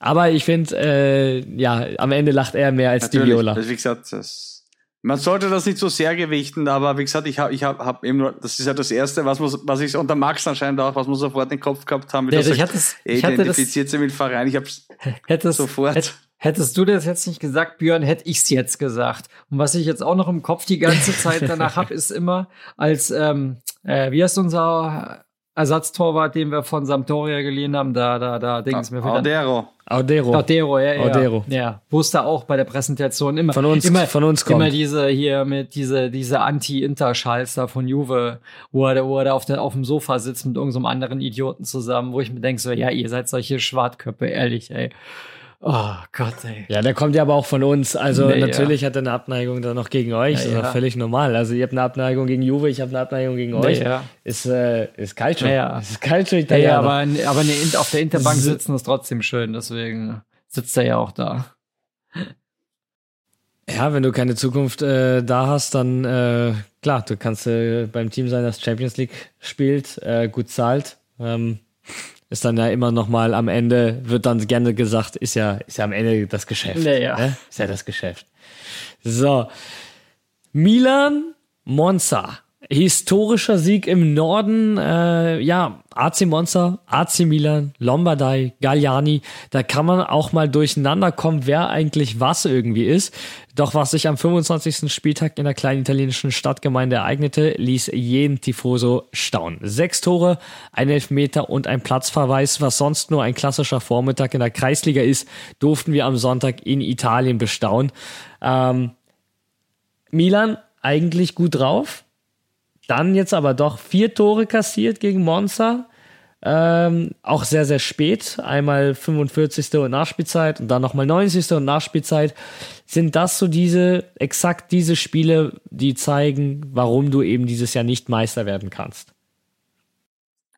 Aber ich finde, äh, ja, am Ende lacht er mehr als Natürlich. die Viola. Das, wie gesagt, das, man sollte das nicht so sehr gewichten, aber wie gesagt, ich habe ich hab, hab eben nur, das ist ja das Erste, was, man, was ich unter Max anscheinend auch, was man sofort den Kopf gehabt haben, wie Ja, du ich sagst, hatte es- er ich hatte das- identifiziert sich mit Verein. Ich habe Hättest, Sofort. hätt- hättest du das jetzt nicht gesagt, Björn, hätte ich's jetzt gesagt. Und was ich jetzt auch noch im Kopf die ganze Zeit danach hab, ist immer, als, ähm, äh, wie heißt unser Ersatztorwart, den wir von Sampdoria geliehen haben, da, da, da, Dings, mir fällt der- Audero. Audero. Audero, ja, ja. Audero. Ja, wusste auch bei der Präsentation immer. Von uns- immer, von uns kommt. Immer diese hier mit diese, diese Anti-Inter-Schals da von Juve, wo er, da- wo er da auf, der, auf dem Sofa sitzt mit irgendeinem anderen Idioten zusammen, wo ich mir denke so, ja, ihr seid solche Schwartköpfe, ehrlich, ey. Oh Gott, ey. Ja, der kommt ja aber auch von uns. Also Nee, natürlich hat er eine Abneigung dann noch gegen euch. Ja, das ist ja. doch völlig normal. Also ihr habt eine Abneigung gegen Juve, ich habe eine Abneigung gegen euch. ja. Ist, äh, ist Calcio. Ja, ja. Ist Ja, Italiano. ja, aber, aber In- auf der Interbank sitzen ist trotzdem schön, deswegen sitzt er ja auch da. Ja, wenn du keine Zukunft äh, da hast, dann äh, klar, du kannst äh, beim Team sein, das Champions League spielt, äh, gut zahlt. Ähm, ist dann ja immer noch mal am Ende, wird dann gerne gesagt, ist ja, ist ja am Ende das Geschäft. Ja, ja. Ne? Ist ja das Geschäft. So. Milan, Monza. Historischer Sieg im Norden, äh, ja, AC Monza, AC Milan, Lombardei, Galliani, da kann man auch mal durcheinander kommen, wer eigentlich was irgendwie ist. Doch was sich am 25. Spieltag in der kleinen italienischen Stadtgemeinde ereignete, ließ jeden Tifoso staunen. Sechs Tore, ein Elfmeter und ein Platzverweis, was sonst nur ein klassischer Vormittag in der Kreisliga ist, durften wir am Sonntag in Italien bestaunen. Ähm, Milan eigentlich gut drauf. Dann jetzt aber doch vier Tore kassiert gegen Monza. Ähm, auch sehr, sehr spät. Einmal 45. und Nachspielzeit und dann nochmal 90. und Nachspielzeit. Sind das so diese, exakt diese Spiele, die zeigen, warum du eben dieses Jahr nicht Meister werden kannst?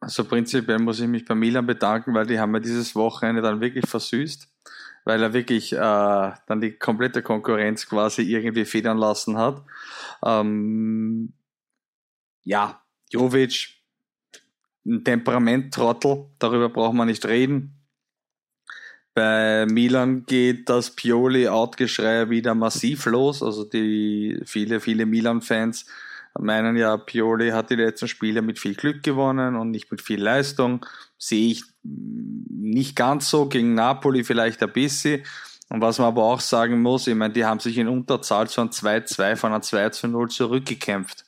Also prinzipiell muss ich mich bei Milan bedanken, weil die haben mir dieses Wochenende dann wirklich versüßt, weil er wirklich äh, dann die komplette Konkurrenz quasi irgendwie federn lassen hat. Ähm, ja, Jovic, ein Temperamenttrottel, darüber braucht man nicht reden. Bei Milan geht das Pioli-Outgeschrei wieder massiv los. Also die viele, viele Milan-Fans meinen ja, Pioli hat die letzten Spiele mit viel Glück gewonnen und nicht mit viel Leistung. Sehe ich nicht ganz so, gegen Napoli vielleicht ein bisschen. Und was man aber auch sagen muss, ich meine, die haben sich in Unterzahl einem 2-2 von einer 2 0 zurückgekämpft.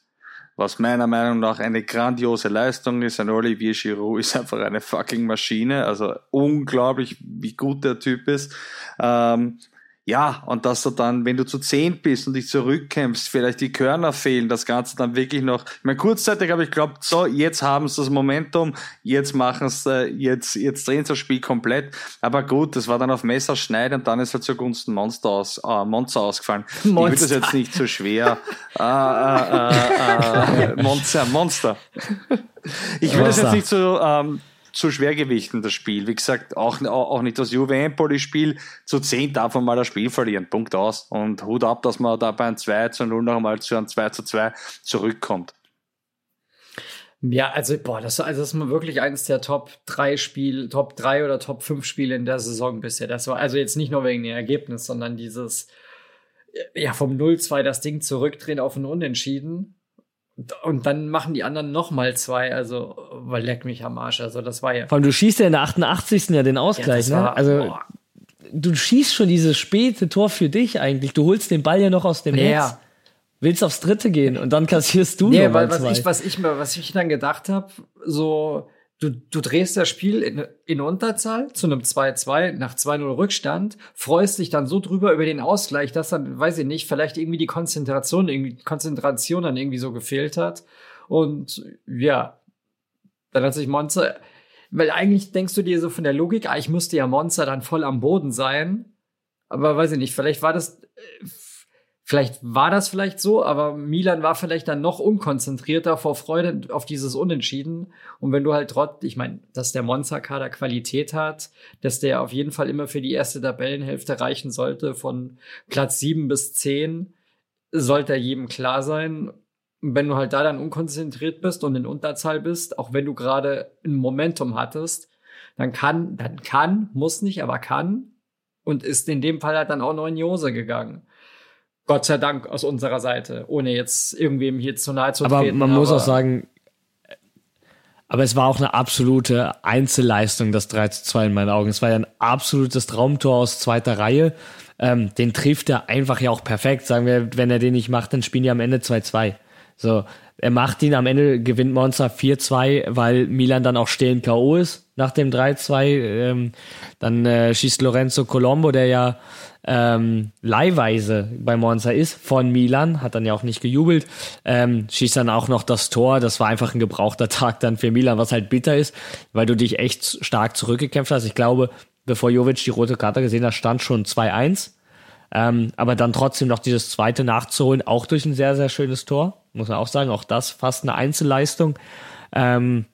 Was meiner Meinung nach eine grandiose Leistung ist. Ein Olivier Giroud ist einfach eine fucking Maschine. Also unglaublich, wie gut der Typ ist. Ähm, ja, und dass du dann, wenn du zu zehn bist und dich zurückkämpfst, vielleicht die Körner fehlen, das Ganze dann wirklich noch, ich meine, kurzzeitig habe ich geglaubt, so, jetzt haben sie das Momentum, jetzt machen sie, jetzt, jetzt drehen sie das Spiel komplett. Aber gut, das war dann auf Messerschneid und dann ist halt zugunsten Monster aus, äh, Monster ausgefallen. Ich will das Monster. jetzt nicht so schwer. äh, äh, äh, äh, Monster, Monster. Ich will das jetzt Monster. nicht so, ähm, zu schwergewichten, das Spiel. Wie gesagt, auch, auch nicht das Juve Empoli-Spiel. Zu 10 darf man mal das Spiel verlieren. Punkt aus. Und Hut ab, dass man da bei einem 2 zu 0 noch einmal zu einem 2 zu 2 zurückkommt. Ja, also, boah, das, also das ist wirklich eines der Top 3 Spiele, Top 3 oder Top 5 Spiele in der Saison bisher. Das war also jetzt nicht nur wegen dem Ergebnis, sondern dieses, ja, vom 0-2 das Ding zurückdrehen auf ein Unentschieden. Und, dann machen die anderen noch mal zwei, also, weil leck mich am Arsch. Also, das war ja. Vor allem, du schießt ja in der 88. ja den Ausgleich, das ne? war- Also, boah. du schießt schon dieses späte Tor für dich eigentlich. Du holst den Ball ja noch aus dem Netz. Ja. Willst aufs dritte gehen und dann kassierst du Nee, weil was zwei. ich, was ich mir, was ich dann gedacht habe, so, du, du drehst das Spiel in, in Unterzahl zu einem 2-2 nach 2-0 Rückstand, freust dich dann so drüber über den Ausgleich, dass dann, weiß ich nicht, vielleicht irgendwie die Konzentration, irgendwie Konzentration dann irgendwie so gefehlt hat. Und ja, dann hat sich Monster, weil eigentlich denkst du dir so von der Logik, ah, ich müsste ja Monster dann voll am Boden sein. Aber weiß ich nicht, vielleicht war das, äh, vielleicht war das vielleicht so, aber Milan war vielleicht dann noch unkonzentrierter vor Freude auf dieses Unentschieden. Und wenn du halt trotz, ich meine, dass der Monza-Kader Qualität hat, dass der auf jeden Fall immer für die erste Tabellenhälfte reichen sollte, von Platz sieben bis zehn, sollte jedem klar sein. Wenn du halt da dann unkonzentriert bist und in Unterzahl bist, auch wenn du gerade ein Momentum hattest, dann kann, dann kann, muss nicht, aber kann und ist in dem Fall halt dann auch noch in Hose gegangen. Gott sei Dank aus unserer Seite, ohne jetzt irgendwem hier zu nahe zu aber treten. man muss auch sagen, aber es war auch eine absolute Einzelleistung, das 3 zu 2 in meinen Augen. Es war ja ein absolutes Traumtor aus zweiter Reihe. Ähm, den trifft er einfach ja auch perfekt. Sagen wir, wenn er den nicht macht, dann spielen die am Ende 2-2. So, er macht ihn, am Ende gewinnt Monza 4-2, weil Milan dann auch stehend K.O. ist nach dem 3-2. Ähm, dann äh, schießt Lorenzo Colombo, der ja ähm, leihweise bei Monza ist, von Milan, hat dann ja auch nicht gejubelt, ähm, schießt dann auch noch das Tor. Das war einfach ein gebrauchter Tag dann für Milan, was halt bitter ist, weil du dich echt stark zurückgekämpft hast. Ich glaube, bevor Jovic die rote Karte gesehen hat, stand schon 2-1. Ähm, aber dann trotzdem noch dieses zweite nachzuholen, auch durch ein sehr, sehr schönes Tor, muss man auch sagen. Auch das fast eine Einzelleistung. Ähm,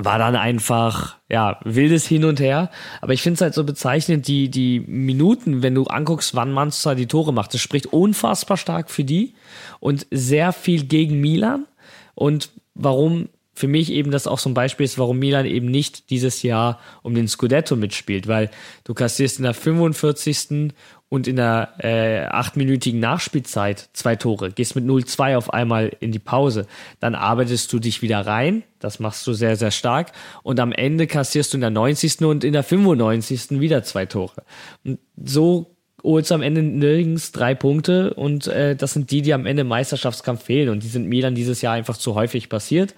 war dann einfach, ja, wildes Hin und Her. Aber ich finde es halt so bezeichnend, die, die Minuten, wenn du anguckst, wann Manchester die Tore macht, das spricht unfassbar stark für die und sehr viel gegen Milan. Und warum für mich eben das auch so ein Beispiel ist, warum Milan eben nicht dieses Jahr um den Scudetto mitspielt, weil du kassierst in der 45 und in der äh, achtminütigen Nachspielzeit zwei Tore, gehst mit 0-2 auf einmal in die Pause, dann arbeitest du dich wieder rein, das machst du sehr, sehr stark und am Ende kassierst du in der 90. und in der 95. wieder zwei Tore. Und so holst am Ende nirgends drei Punkte und äh, das sind die, die am Ende im Meisterschaftskampf fehlen und die sind Milan dieses Jahr einfach zu häufig passiert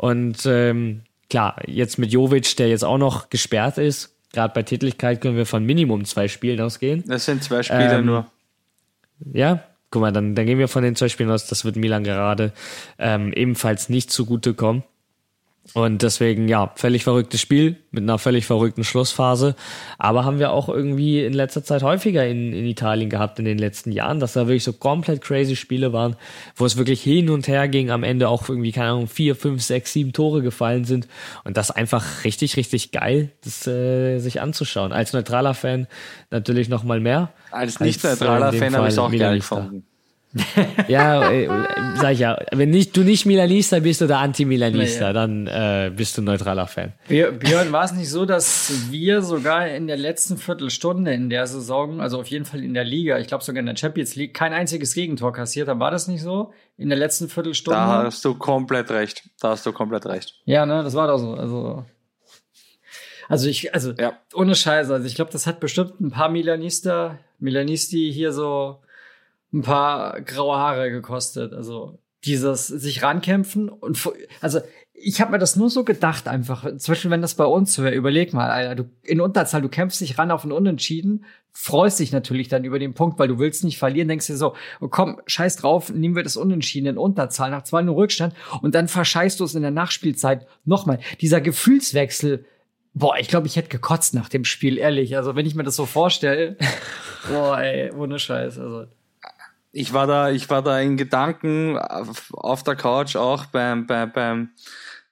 und ähm, klar, jetzt mit Jovic, der jetzt auch noch gesperrt ist, gerade bei Tätigkeit können wir von Minimum zwei Spielen ausgehen. Das sind zwei Spiele ähm, nur. Ja, guck mal, dann, dann gehen wir von den zwei Spielen aus. Das wird Milan gerade ähm, ebenfalls nicht zugutekommen. Und deswegen, ja, völlig verrücktes Spiel mit einer völlig verrückten Schlussphase. Aber haben wir auch irgendwie in letzter Zeit häufiger in, in Italien gehabt in den letzten Jahren, dass da wirklich so komplett crazy Spiele waren, wo es wirklich hin und her ging, am Ende auch irgendwie, keine Ahnung, vier, fünf, sechs, sieben Tore gefallen sind. Und das einfach richtig, richtig geil, das äh, sich anzuschauen. Als neutraler Fan natürlich noch mal mehr. Als nicht neutraler äh, Fan habe ich es auch geil gefunden ja, äh, sag ich ja. Wenn nicht, du nicht Milanista bist oder Anti-Milanista, ja. dann äh, bist du ein neutraler Fan. Björn, war es nicht so, dass wir sogar in der letzten Viertelstunde in der Saison, also auf jeden Fall in der Liga, ich glaube sogar in der Champions League, kein einziges Gegentor kassiert haben? War das nicht so? In der letzten Viertelstunde? Da hast du komplett recht. Da hast du komplett recht. Ja, ne, das war doch so. Also also ich, also ja. ohne Scheiße, also ich glaube, das hat bestimmt ein paar Milanista, Milanisti hier so ein paar graue Haare gekostet. Also dieses sich rankämpfen und also ich habe mir das nur so gedacht einfach. Zwischen wenn das bei uns wäre, überleg mal, Alter, du in Unterzahl, du kämpfst dich ran auf ein Unentschieden, freust dich natürlich dann über den Punkt, weil du willst nicht verlieren, denkst dir so, oh, komm, scheiß drauf, nehmen wir das Unentschieden in Unterzahl nach zwei 0 Rückstand und dann verscheißt du es in der Nachspielzeit nochmal. Dieser Gefühlswechsel, boah, ich glaube, ich hätte gekotzt nach dem Spiel, ehrlich. Also wenn ich mir das so vorstelle, boah, ey, ohne Scheiß. Also ich war da, ich war da in Gedanken auf, auf der Couch auch beim, beim, beim,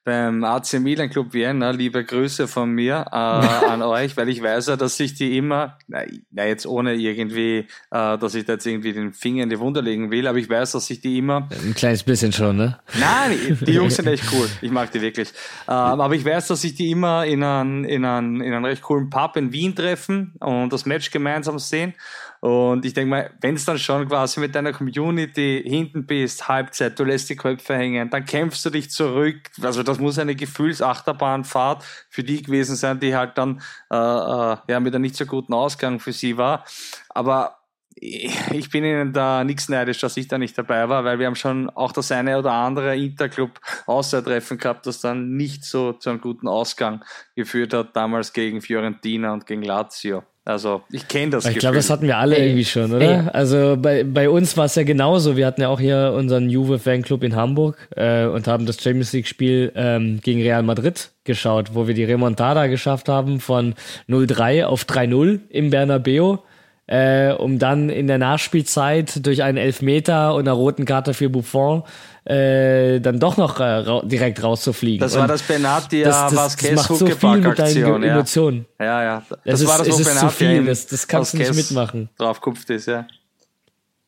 beim AC Milan Club Vienna. Liebe Grüße von mir äh, an euch, weil ich weiß ja, dass sich die immer, na, na jetzt ohne irgendwie, äh, dass ich da jetzt irgendwie den Finger in die Wunde legen will, aber ich weiß, dass sich die immer. Ein kleines bisschen schon, ne? Nein, die Jungs sind echt cool. Ich mag die wirklich. Äh, aber ich weiß, dass sich die immer in einen, in einen, in einen recht coolen Pub in Wien treffen und das Match gemeinsam sehen. Und ich denke mal, wenn es dann schon quasi mit deiner Community hinten bist, Halbzeit, du lässt die Köpfe hängen, dann kämpfst du dich zurück. Also das muss eine Gefühlsachterbahnfahrt für die gewesen sein, die halt dann äh, äh, ja mit einem nicht so guten Ausgang für sie war. Aber ich bin ihnen da nichts neidisch, dass ich da nicht dabei war, weil wir haben schon auch das eine oder andere Interclub Außertreffen gehabt, das dann nicht so zu einem guten Ausgang geführt hat, damals gegen Fiorentina und gegen Lazio. Also ich kenne das. Ich glaube, das hatten wir alle ey, irgendwie schon, oder? Ey. Also bei, bei uns war es ja genauso. Wir hatten ja auch hier unseren Juve Fanclub in Hamburg äh, und haben das Champions League Spiel ähm, gegen Real Madrid geschaut, wo wir die Remontada geschafft haben von 0-3 auf 3-0 im Bernabeu äh, um dann in der Nachspielzeit durch einen Elfmeter und einer roten Karte für Buffon äh, dann doch noch äh, ra direkt rauszufliegen. Das war Und das Benati das, das, das macht so viel mit deinen ja. Emotionen. Ja, ja. Das Es ist- war das, wo ist zu viel, das- das kannst du nicht mitmachen. Draufkupft ist, ja.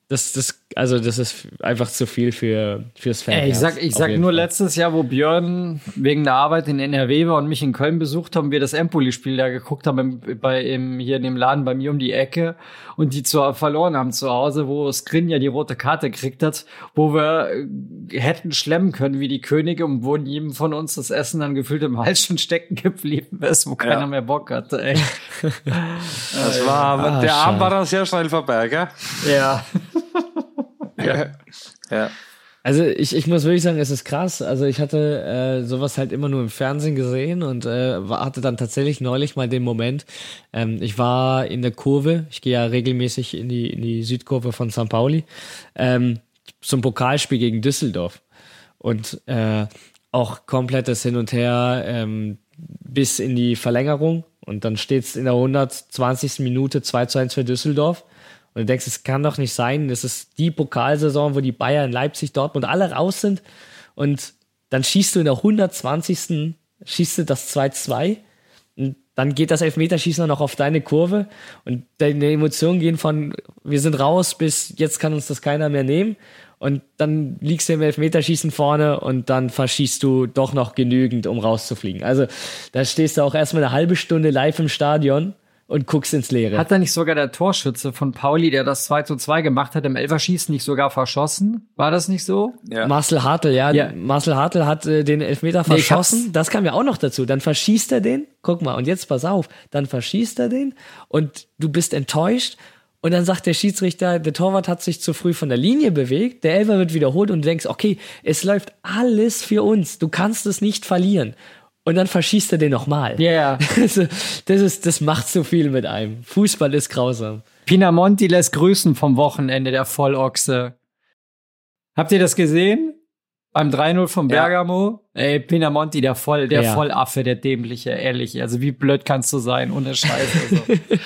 Das, das, also das ist einfach zu viel für fürs Fan. Ich sag, ich sag nur letztes Jahr, wo Björn wegen der Arbeit in NRW war und mich in Köln besucht haben, wir das Empoli-Spiel da geguckt haben, im, bei, im, hier in dem Laden bei mir um die Ecke und die zu, verloren haben zu Hause, wo Skrin ja die rote Karte gekriegt hat, wo wir äh, hätten schlemmen können wie die Könige und wo jedem von uns das Essen dann gefühlt im Hals schon stecken geblieben ist, wo keiner mehr Bock hatte, ey. Das war, Ah, der Abend war dann sehr schnell vorbei, gell? ja. Ja. Also ich, ich muss wirklich sagen, es ist krass. Also ich hatte äh, sowas halt immer nur im Fernsehen gesehen und äh, hatte dann tatsächlich neulich mal den Moment. Ähm, ich war in der Kurve. Ich gehe ja regelmäßig in die in die Südkurve von St. Pauli ähm, zum Pokalspiel gegen Düsseldorf und äh, auch komplettes Hin und Her ähm, bis in die Verlängerung und dann steht's in der 120. Minute 2 zu 1 für Düsseldorf. Und du denkst, es kann doch nicht sein, das ist die Pokalsaison, wo die Bayern, Leipzig, Dortmund alle raus sind. Und dann schießt du in der 120. schießt du das 2-2. Und dann geht das Elfmeterschießen noch auf deine Kurve. Und deine Emotionen gehen von, wir sind raus, bis jetzt kann uns das keiner mehr nehmen. Und dann liegst du im Elfmeterschießen vorne und dann verschießt du doch noch genügend, um rauszufliegen. Also da stehst du auch erstmal eine halbe Stunde live im Stadion und guckst ins Leere. Hat da nicht sogar der Torschütze von Pauli, der das 2 zu 2 gemacht hat, im Elferschießen nicht sogar verschossen? War das nicht so? Ja. Marcel Hartl, ja. Ja. Marcel Hartl hat äh, den Elfmeter Nee, verschossen. hab's- das kam ja auch noch dazu. Dann verschießt er den. Guck mal, und jetzt pass auf. Dann verschießt er den und du bist enttäuscht. Und dann sagt der Schiedsrichter, der Torwart hat sich zu früh von der Linie bewegt. Der Elfer wird wiederholt und du denkst, okay, es läuft alles für uns. Du kannst es nicht verlieren. Und dann verschießt er den nochmal. Ja, ja. Also, das ist, das macht so viel mit einem. Fußball ist grausam. Pinamonti lässt grüßen vom Wochenende, der Vollochse. Habt ihr das gesehen? Beim 3-0 von Ja. Bergamo? Ey, Pinamonti, der Voll, der Ja. Vollaffe, der Dämliche, ehrlich. Also wie blöd kannst du sein, ohne Scheiße. Also.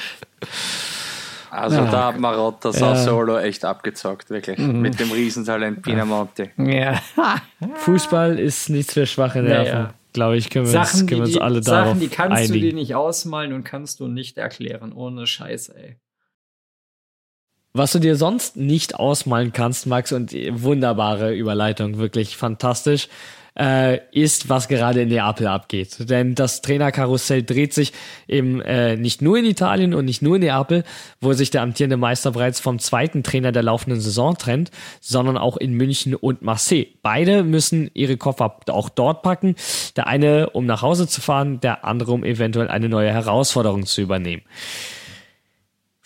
Also Ja. da hat Marotta Ja. Solo echt abgezockt, wirklich. Mit dem Riesentalent Pinamonti. ja. Fußball ist nichts für schwache Nerven. Glaube ich, können wir, uns, Sachen, die, können wir uns die, alle darauf Sachen, die kannst du dir einigen. nicht ausmalen und kannst du nicht erklären, ohne Scheiße, ey. Was du dir sonst nicht ausmalen kannst, Max, und wunderbare Überleitung, wirklich fantastisch, äh, ist, was gerade in Neapel abgeht. Denn das Trainerkarussell dreht sich eben äh, nicht nur in Italien und nicht nur in Neapel, wo sich der amtierende Meister bereits vom zweiten Trainer der laufenden Saison trennt, sondern auch in München und Marseille. Beide müssen ihre Koffer auch dort packen. Der eine, um nach Hause zu fahren, der andere, um eventuell eine neue Herausforderung zu übernehmen.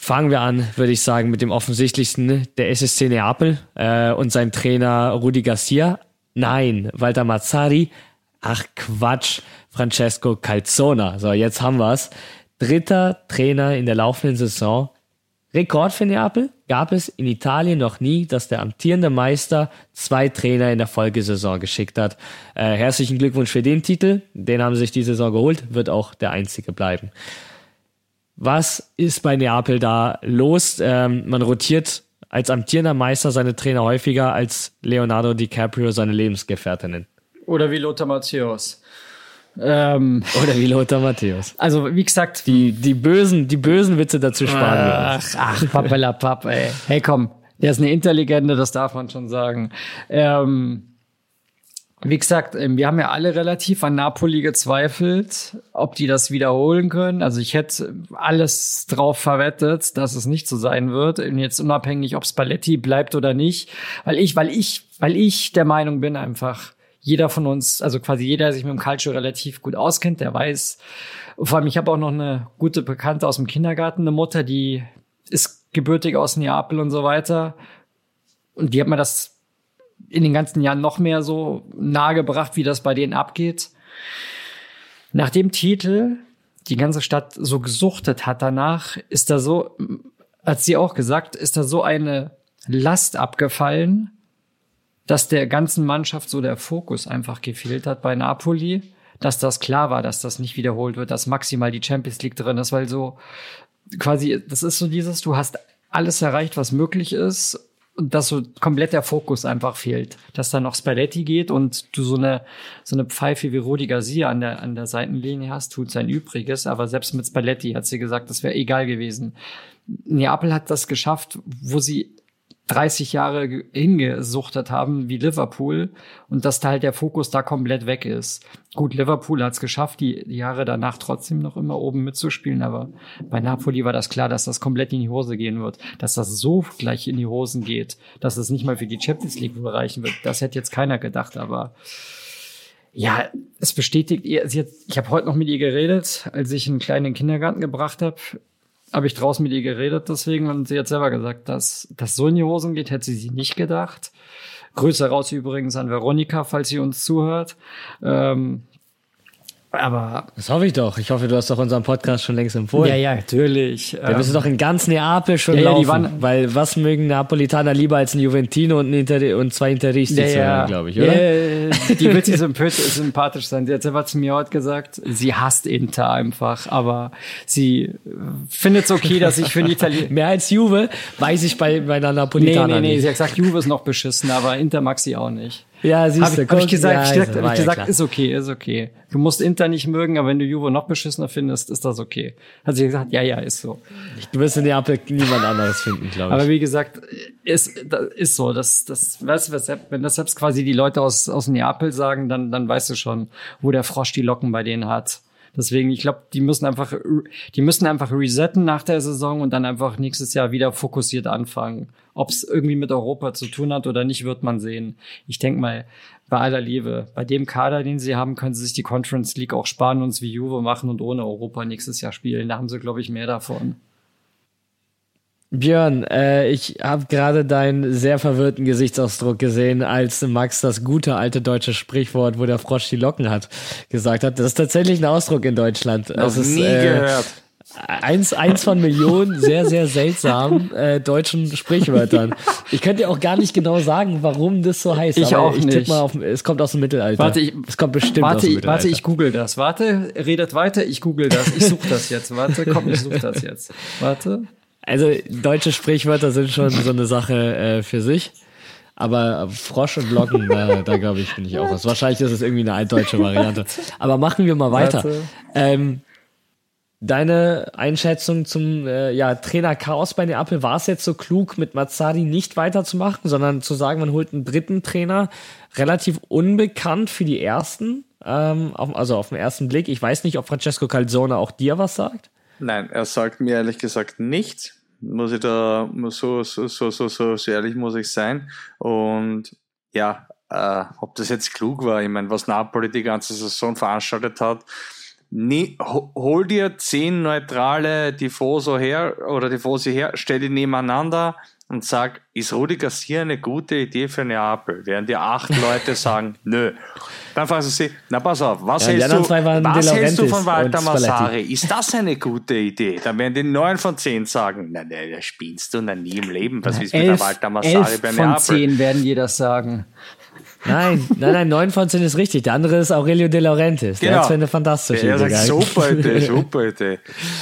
Fangen wir an, würde ich sagen, mit dem offensichtlichsten, der SSC Neapel äh, und sein Trainer Rudi Garcia. Nein, Walter Mazzari. Ach Quatsch, Francesco Calzona. So, jetzt haben wir's. Dritter Trainer in der laufenden Saison. Rekord für Neapel gab es in Italien noch nie, dass der amtierende Meister zwei Trainer in der Folgesaison geschickt hat. Äh, herzlichen Glückwunsch für den Titel. Den haben sie sich die Saison geholt, wird auch der einzige bleiben. Was ist bei Neapel da los? Ähm, man rotiert als amtierender Meister seine Trainer häufiger als Leonardo DiCaprio seine Lebensgefährtinnen. Oder wie Lothar Matthäus. Ähm, Oder wie Lothar Matthäus. also, wie gesagt, Die, die bösen, die bösen Witze dazu sparen wir uns. Ach, ach, Pappelapapp, ey. Hey, komm, der ist eine Interlegende, das darf man schon sagen. Ähm, wie gesagt, ähm, wir haben ja alle relativ an Napoli gezweifelt, ob die das wiederholen können. Also ich hätte alles drauf verwettet, dass es nicht so sein wird. Und jetzt unabhängig, ob Spalletti bleibt oder nicht. Weil ich, weil ich, weil ich der Meinung bin einfach, jeder von uns, also quasi jeder, der sich mit dem Calcio relativ gut auskennt, der weiß. Vor allem, ich habe auch noch eine gute Bekannte aus dem Kindergarten, eine Mutter, die ist gebürtig aus Neapel und so weiter. Und die hat mir das in den ganzen Jahren noch mehr so nahegebracht, wie das bei denen abgeht. Nach dem Titel, die ganze Stadt so gesuchtet hat danach, ist da so, hat sie auch gesagt, ist da so eine Last abgefallen, dass der ganzen Mannschaft so der Fokus einfach gefehlt hat bei Napoli, dass das klar war, dass das nicht wiederholt wird, dass maximal die Champions League drin ist, weil so quasi, das ist so dieses, du hast alles erreicht, was möglich ist dass so komplett der Fokus einfach fehlt. Dass da noch Spalletti geht und du so eine, so eine Pfeife wie Rudi Garcia an der, an der Seitenlinie hast, tut sein Übriges. Aber selbst mit Spalletti hat sie gesagt, das wäre egal gewesen. Neapel hat das geschafft, wo sie 30 Jahre hingesuchtet haben wie Liverpool und dass da halt der Fokus da komplett weg ist. Gut, Liverpool hat es geschafft, die Jahre danach trotzdem noch immer oben mitzuspielen, aber bei Napoli war das klar, dass das komplett in die Hose gehen wird. Dass das so gleich in die Hosen geht, dass es nicht mal für die Champions League wohl reichen wird, das hätte jetzt keiner gedacht, aber ja, es bestätigt ihr, ich habe heute noch mit ihr geredet, als ich einen kleinen Kindergarten gebracht habe habe ich draußen mit ihr geredet deswegen und sie hat selber gesagt, dass das so in die Hosen geht, hätte sie sich nicht gedacht. Grüße raus übrigens an Veronika, falls sie uns zuhört. Ähm, aber. Das hoffe ich doch. Ich hoffe, du hast doch unseren Podcast schon längst empfohlen. Ja, ja, natürlich. Wir müssen doch in ganz Neapel schon Ja, ja, laufen. waren- weil was mögen Neapolitaner lieber als ein Juventino und, ein Inter und zwei Interisti zu hören, glaube ich, oder? Ja, die wird sie sympath- sympathisch sein. Die hat selber zu mir heute gesagt, sie hasst Inter einfach, aber sie findet es okay, dass ich für die Italiener. Mehr als Juve weiß ich bei meiner Nee, Napolitaner nee, nee, nicht. sie hat gesagt, Juve ist noch beschissen, aber Inter mag sie auch nicht. Ja, siehst du. hab ich gesagt, ja, ich, gesagt, hab ich ja gesagt klar. ist okay, ist okay. Du musst Inter nicht mögen, aber wenn du Juve noch beschissener findest, ist das okay. Hat sie gesagt, ja, ja, ist so. Du wirst in Neapel niemand anderes finden, glaube ich. Aber wie gesagt, ist, ist so. Das, das, weißt du, wenn das selbst quasi die Leute aus, aus Neapel sagen, dann, dann weißt du schon, wo der Frosch die Locken bei denen hat. Deswegen, ich glaube, die müssen einfach, die müssen einfach resetten nach der Saison und dann einfach nächstes Jahr wieder fokussiert anfangen. Ob es irgendwie mit Europa zu tun hat oder nicht, wird man sehen. Ich denk mal, bei aller Liebe, bei dem Kader, den sie haben, können sie sich die Conference League auch sparen und es wie Juve machen und ohne Europa nächstes Jahr spielen. Da haben sie, glaube ich, mehr davon. Björn, äh, ich habe gerade deinen sehr verwirrten Gesichtsausdruck gesehen, als Max das gute alte deutsche Sprichwort, wo der Frosch die Locken hat, gesagt hat. Das ist tatsächlich ein Ausdruck in Deutschland. Noch Das ist, nie äh, gehört. Eins, eins von Millionen sehr, sehr seltsamen äh, deutschen Sprichwörtern. Ich könnte dir auch gar nicht genau sagen, warum das so heißt. Ich aber auch ich tipp nicht. mal auf, es kommt aus dem Mittelalter. Warte, ich- es kommt bestimmt aus Warte, dem ich, Mittelalter. warte, ich google das. Warte, redet weiter, ich google das. Ich suche das jetzt. Warte, komm, ich suche das jetzt. Warte. Also deutsche Sprichwörter sind schon so eine Sache äh, für sich. Aber Frosch und Locken, da, da glaube ich, bin ich auch was. Wahrscheinlich ist es irgendwie eine altdeutsche Variante. Aber machen wir mal weiter. Ähm, deine Einschätzung zum äh, ja, Trainer Chaos bei Neapel, war es jetzt so klug, mit Mazzari nicht weiterzumachen, sondern zu sagen, man holt einen dritten Trainer, relativ unbekannt für die ersten, ähm, auf, also auf den ersten Blick. Ich weiß nicht, ob Francesco Calzone auch dir was sagt. Nein, er sagt mir ehrlich gesagt nichts. Muss ich da so, so, so, so, so, so ehrlich muss ich sein. Und ja, äh, ob das jetzt klug war, ich meine, was Napoli die ganze Saison veranstaltet hat, ho- hol dir zehn neutrale Tifoso her oder Tifosi her, stell die nebeneinander und sag, ist Rudi Garcia eine gute Idee für Neapel? Während dir acht Leute sagen, nö. Dann fragen sie sie, na pass auf, was, Ja, die hältst, du, was hältst du von Walter. Massari? Ist das eine gute Idee? Dann werden die neun von zehn sagen, na, na, da spielst du na nie im Leben. Was ist mit der Elf, Walter Massari elf bei von Neapel? zehn werden das sagen. Nein, nein, nein, neun von zehn ist richtig. Der andere ist Aurelio De Laurentiis. Der Genau. hat eine fantastische Er Idee sagt, super Idee, super Idee.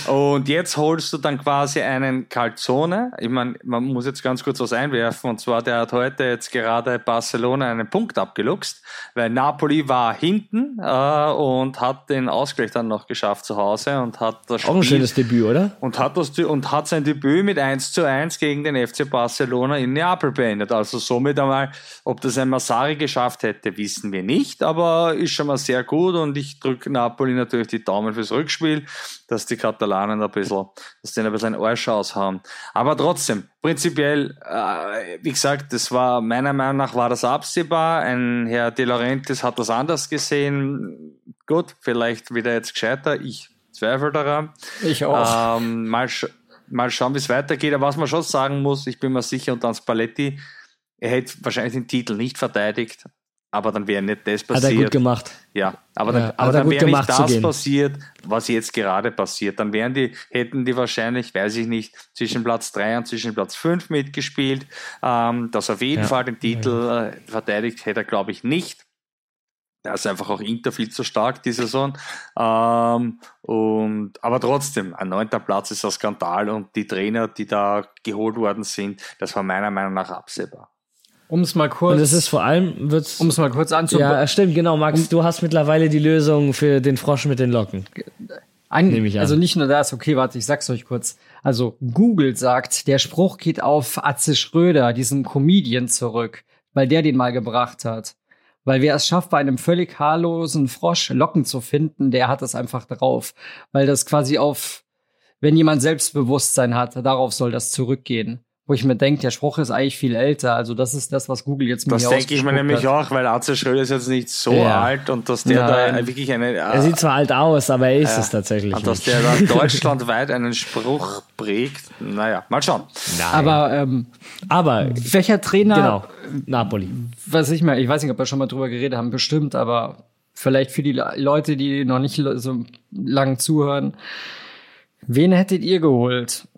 Und jetzt holst du dann quasi einen Calzone. Ich meine, man muss jetzt ganz kurz was einwerfen. Und zwar, der hat heute jetzt gerade Barcelona einen Punkt abgeluchst, weil Napoli war hinten äh, und hat den Ausgleich dann noch geschafft zu Hause und hat das Auch ein Spiel schönes Debüt, oder? und hat, das, und hat sein Debüt mit 1 zu 1 gegen den FC Barcelona in Neapel beendet. Also somit einmal, ob das ein Massari geschafft hätte, wissen wir nicht, aber ist schon mal sehr gut und ich drücke Napoli natürlich die Daumen fürs Rückspiel, dass die Katalanen ein bisschen, dass denen ein bisschen ein Arsch aushauen. Aber trotzdem, prinzipiell, äh, wie gesagt, das war, meiner Meinung nach war das absehbar. Ein Herr De Laurentiis hat das anders gesehen. Gut, vielleicht wieder jetzt gescheiter. Ich zweifle daran. Ich auch. Ähm, mal, sch mal schauen, wie es weitergeht. Aber was man schon sagen muss, ich bin mir sicher, und dann Spalletti, er hätte wahrscheinlich den Titel nicht verteidigt, aber dann wäre nicht das Hat er gut passiert. gemacht. Ja, aber Ja, dann, aber er dann wäre nicht das passiert, was jetzt gerade passiert. Dann wären die, hätten die wahrscheinlich, weiß ich nicht, zwischen Platz drei und zwischen Platz fünf mitgespielt. Ähm, dass auf jeden Ja. Fall den Titel äh, verteidigt hätte er, glaube ich, nicht. Da ist einfach auch Inter viel zu stark die Saison. Ähm, und, aber trotzdem, ein neunter Platz ist ein Skandal und die Trainer, die da geholt worden sind, das war meiner Meinung nach absehbar. Um es mal kurz. Und es ist vor allem, wird's. Um es mal kurz anzupassen. Ja, stimmt, genau, Max. Du hast mittlerweile die Lösung für den Frosch mit den Locken. Ein, Nehme ich an. Also nicht nur das, okay, warte, ich sag's euch kurz. Also Google sagt, der Spruch geht auf Atze Schröder, diesen Comedian zurück, weil der den mal gebracht hat. Weil wer es schafft, bei einem völlig haarlosen Frosch Locken zu finden, der hat das einfach drauf. Weil das quasi auf, wenn jemand Selbstbewusstsein hat, darauf soll das zurückgehen. Wo ich mir denke, der Spruch ist eigentlich viel älter. Also das ist das, was Google jetzt mir Das denke ich mir nämlich hat. auch, weil Arze Schröder ist jetzt nicht so Ja. alt und dass der Nein. da wirklich eine, Er sieht zwar alt aus, aber er ist Ja. es tatsächlich und dass nicht. der da deutschlandweit einen Spruch prägt. Naja, mal schauen. Aber ähm, Aber, welcher Trainer genau, Napoli. was ich mal, ich weiß nicht, ob wir schon mal drüber geredet haben, bestimmt, aber vielleicht für die Le- Leute, die noch nicht so lang zuhören. Wen hättet ihr geholt?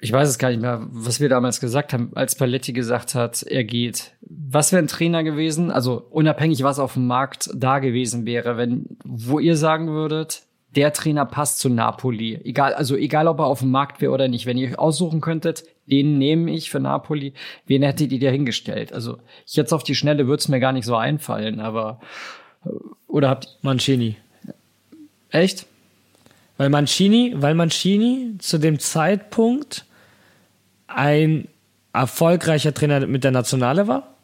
Ich weiß es gar nicht mehr, was wir damals gesagt haben, als Paletti gesagt hat, er geht. Was wäre ein Trainer gewesen? Also unabhängig, was auf dem Markt da gewesen wäre, wenn, wo ihr sagen würdet, der Trainer passt zu Napoli. Egal, also egal, ob er auf dem Markt wäre oder nicht. Wenn ihr aussuchen könntet, den nehme ich für Napoli. Wen hättet ihr da hingestellt? Also jetzt auf die Schnelle würde es mir gar nicht so einfallen, aber äh, oder habt Mancini. echt? Weil Mancini, weil Mancini zu dem Zeitpunkt ein erfolgreicher Trainer mit der Nationale war,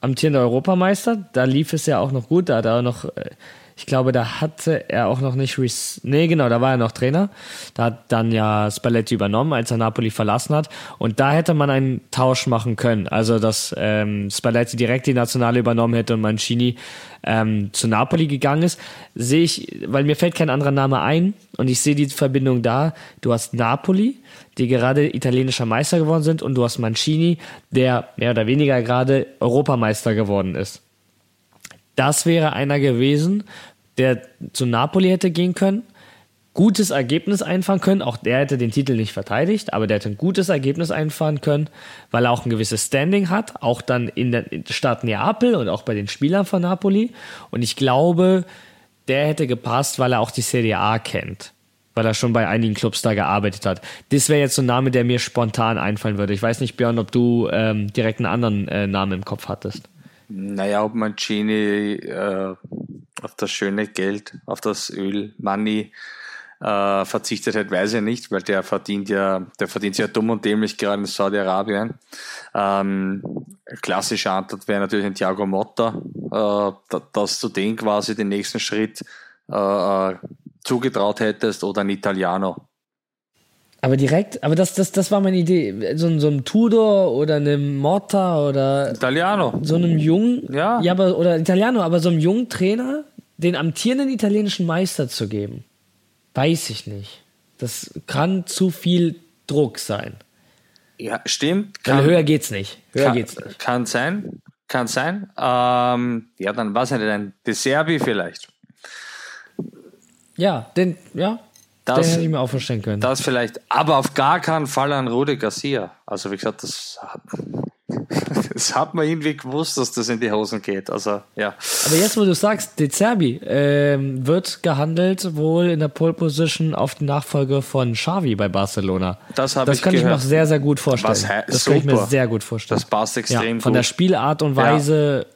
amtierender Europameister, da lief es ja auch noch gut, da hat er noch, äh, ich glaube, da hatte er auch noch nicht, res nee, genau, da war er noch Trainer, da hat dann ja Spalletti übernommen, als er Napoli verlassen hat. Und da hätte man einen Tausch machen können, also dass ähm, Spalletti direkt die Nationale übernommen hätte und Mancini ähm, zu Napoli gegangen ist, sehe ich, weil mir fällt kein anderer Name ein. Und ich sehe die Verbindung da. Du hast Napoli, die gerade italienischer Meister geworden sind und du hast Mancini, der mehr oder weniger gerade Europameister geworden ist. Das wäre einer gewesen, der zu Napoli hätte gehen können, gutes Ergebnis einfahren können. Auch der hätte den Titel nicht verteidigt, aber der hätte ein gutes Ergebnis einfahren können, weil er auch ein gewisses Standing hat, auch dann in der Stadt Neapel und auch bei den Spielern von Napoli. Und ich glaube, der hätte gepasst, weil er auch die Serie A kennt. Weil er schon bei einigen Clubs da gearbeitet hat. Das wäre jetzt so ein Name, der mir spontan einfallen würde. Ich weiß nicht, Björn, ob du ähm, direkt einen anderen äh, Namen im Kopf hattest. Naja, ob Mancini äh, auf das schöne Geld, auf das Öl, Money äh, verzichtet hat, weiß ich nicht, weil der verdient ja, der verdient ja dumm und dämlich gerade in Saudi-Arabien. Ähm, klassische Antwort wäre natürlich ein Thiago Motta, äh, da- dass du den quasi den nächsten Schritt äh, äh, zugetraut hättest oder ein Italiano. Aber direkt, aber das, das, das war meine Idee. So, ein- so ein Tudor oder einem Motta oder Italiano. so einem jungen, Ja. ja, aber, oder Italiano, aber so einem jungen Trainer den amtierenden italienischen Meister zu geben, weiß ich nicht. Das kann zu viel Druck sein. Ja, stimmt. Weil höher geht's nicht. Höher kann, geht's nicht. Kann sein, kann sein. Ähm, ja, dann was nicht, ein De Serbi vielleicht. Ja, den, ja, Das- den hätte ich mir auch vorstellen können. Das vielleicht, aber auf gar keinen Fall an Rudi Garcia. Also wie gesagt, das hat, das hat man irgendwie gewusst, dass das in die Hosen geht. Also ja, Aber jetzt, wo du sagst, De Zerbi ähm, wird gehandelt wohl in der Pole Position auf die Nachfolge von Xavi bei Barcelona. Das habe Das ich kann ich mir auch sehr, sehr gut vorstellen. Was das kann ich mir super. sehr gut vorstellen. das passt extrem ja, von gut. der Spielart und Weise.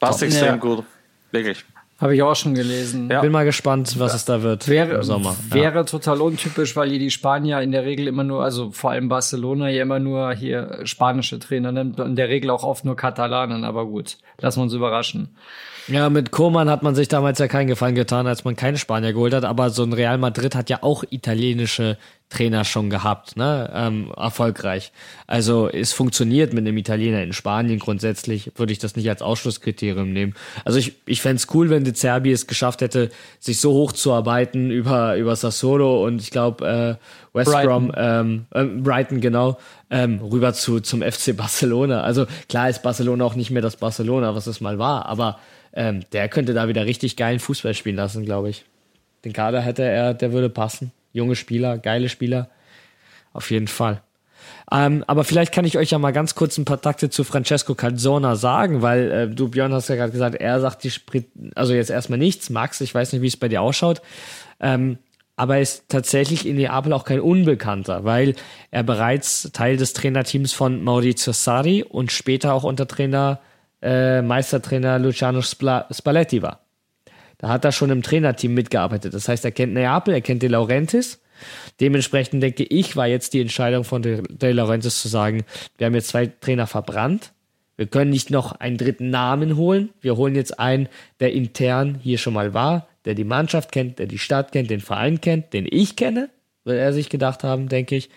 passt extrem Ja. gut. Wirklich. Habe ich auch schon gelesen. Ja. Bin mal gespannt, was es da wird Wäre, im Sommer. Ja. wäre total untypisch, weil hier die Spanier in der Regel immer nur, also vor allem Barcelona hier immer nur hier spanische Trainer nimmt, in der Regel auch oft nur Katalanen, aber gut, lassen wir uns überraschen. Ja, mit Koman hat man sich damals ja keinen Gefallen getan, als man keine Spanier geholt hat, aber so ein Real Madrid hat ja auch italienische Trainer schon gehabt, ne? Ähm, erfolgreich. Also es funktioniert mit einem Italiener in Spanien grundsätzlich, würde ich das nicht als Ausschlusskriterium nehmen. Also ich, ich fände cool, wenn De Zerbi es geschafft hätte, sich so hochzuarbeiten über, über Sassuolo und ich glaube äh, West Brighton. Brom, ähm, äh, Brighton genau, ähm, rüber zu, zum FC Barcelona. Also klar ist Barcelona auch nicht mehr das Barcelona, was es mal war, aber ähm, der könnte da wieder richtig geilen Fußball spielen lassen, glaube ich. Den Kader hätte er, der würde passen. Junge Spieler, geile Spieler. Auf jeden Fall. Ähm, aber vielleicht kann ich euch ja mal ganz kurz ein paar Takte zu Francesco Calzona sagen, weil äh, du, Björn, hast ja gerade gesagt, er sagt die Sprit, also jetzt erstmal nichts. Max, ich weiß nicht, wie es bei dir ausschaut. Ähm, aber er ist tatsächlich in Neapel auch kein Unbekannter, weil er bereits Teil des Trainerteams von Maurizio Sarri und später auch unter Trainer, äh, Meistertrainer Luciano Spalletti war. Da hat er schon im Trainerteam mitgearbeitet. Das heißt, er kennt Neapel, er kennt De Laurentiis. Dementsprechend denke ich, war jetzt die Entscheidung von De, De Laurentiis zu sagen, wir haben jetzt zwei Trainer verbrannt. Wir können nicht noch einen dritten Namen holen. Wir holen jetzt einen, der intern hier schon mal war, der die Mannschaft kennt, der die Stadt kennt, den Verein kennt, den ich kenne, wird er sich gedacht haben, denke ich.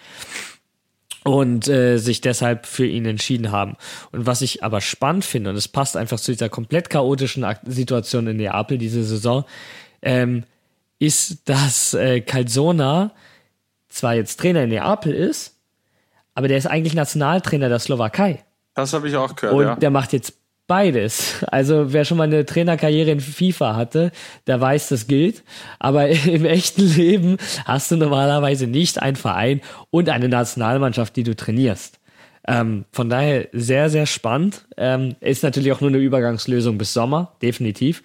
Und äh, sich deshalb für ihn entschieden haben. Und was ich aber spannend finde, und es passt einfach zu dieser komplett chaotischen Situation in Neapel diese Saison, ähm, ist, dass äh, Calzona zwar jetzt Trainer in Neapel ist, aber der ist eigentlich Nationaltrainer der Slowakei. Das habe ich auch gehört. Und ja. der macht jetzt beides. Also wer schon mal eine Trainerkarriere in FIFA hatte, der weiß, das gilt. Aber im echten Leben hast du normalerweise nicht einen Verein und eine Nationalmannschaft, die du trainierst. Ähm, von daher sehr, sehr spannend. Ähm, ist natürlich auch nur eine Übergangslösung bis Sommer, definitiv.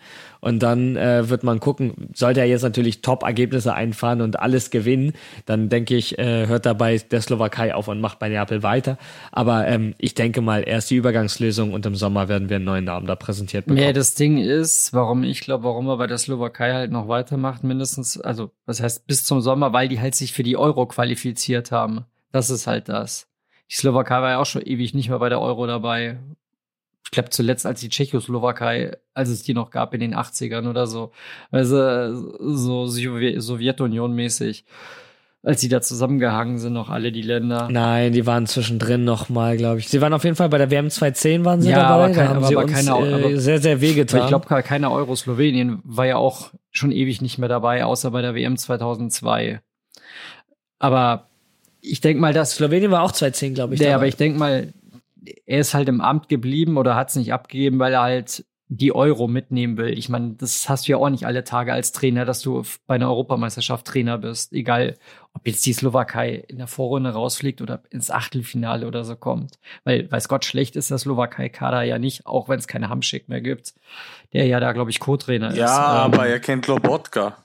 Und dann äh, wird man gucken, sollte er jetzt natürlich Top-Ergebnisse einfahren und alles gewinnen, dann denke ich, äh, hört dabei der Slowakei auf und macht bei Neapel weiter. Aber ähm, ich denke mal, erst die Übergangslösung und im Sommer werden wir einen neuen Namen da präsentiert bekommen. Ja, das Ding ist, warum ich glaube, warum er bei der Slowakei halt noch weitermacht, mindestens, also was heißt bis zum Sommer, weil die halt sich für die Euro qualifiziert haben. Das ist halt das. Die Slowakei war ja auch schon ewig nicht mehr bei der Euro dabei. Ich glaube zuletzt als die Tschechoslowakei, als es die noch gab in den 80ern oder so. Also so Sowjetunion mäßig. Als die da zusammengehangen sind, noch alle die Länder. Nein, die waren zwischendrin noch mal, glaube ich. Sie waren auf jeden Fall bei der WM 2010 waren sie Ja, dabei. aber kein- da haben aber- sie aber uns keine- äh, aber- sehr, sehr wehgetan. ich glaube, keiner Euro Slowenien war ja auch schon ewig nicht mehr dabei, außer bei der WM 2002. Aber ich denke mal, dass Slowenien war auch 2010, glaube ich. Ja, aber ich denke mal, er ist halt im Amt geblieben oder hat es nicht abgegeben, weil er halt die Euro mitnehmen will. Ich meine, das hast du ja auch nicht alle Tage als Trainer, dass du bei einer Europameisterschaft Trainer bist. Egal, ob jetzt die Slowakei in der Vorrunde rausfliegt oder ins Achtelfinale oder so kommt. Weil, weiß Gott, schlecht ist der Slowakei-Kader ja nicht, auch wenn es keine Hamschick mehr gibt. Der ja da, glaube ich, Co-Trainer ist. ja, Ähm, aber er kennt Lobotka.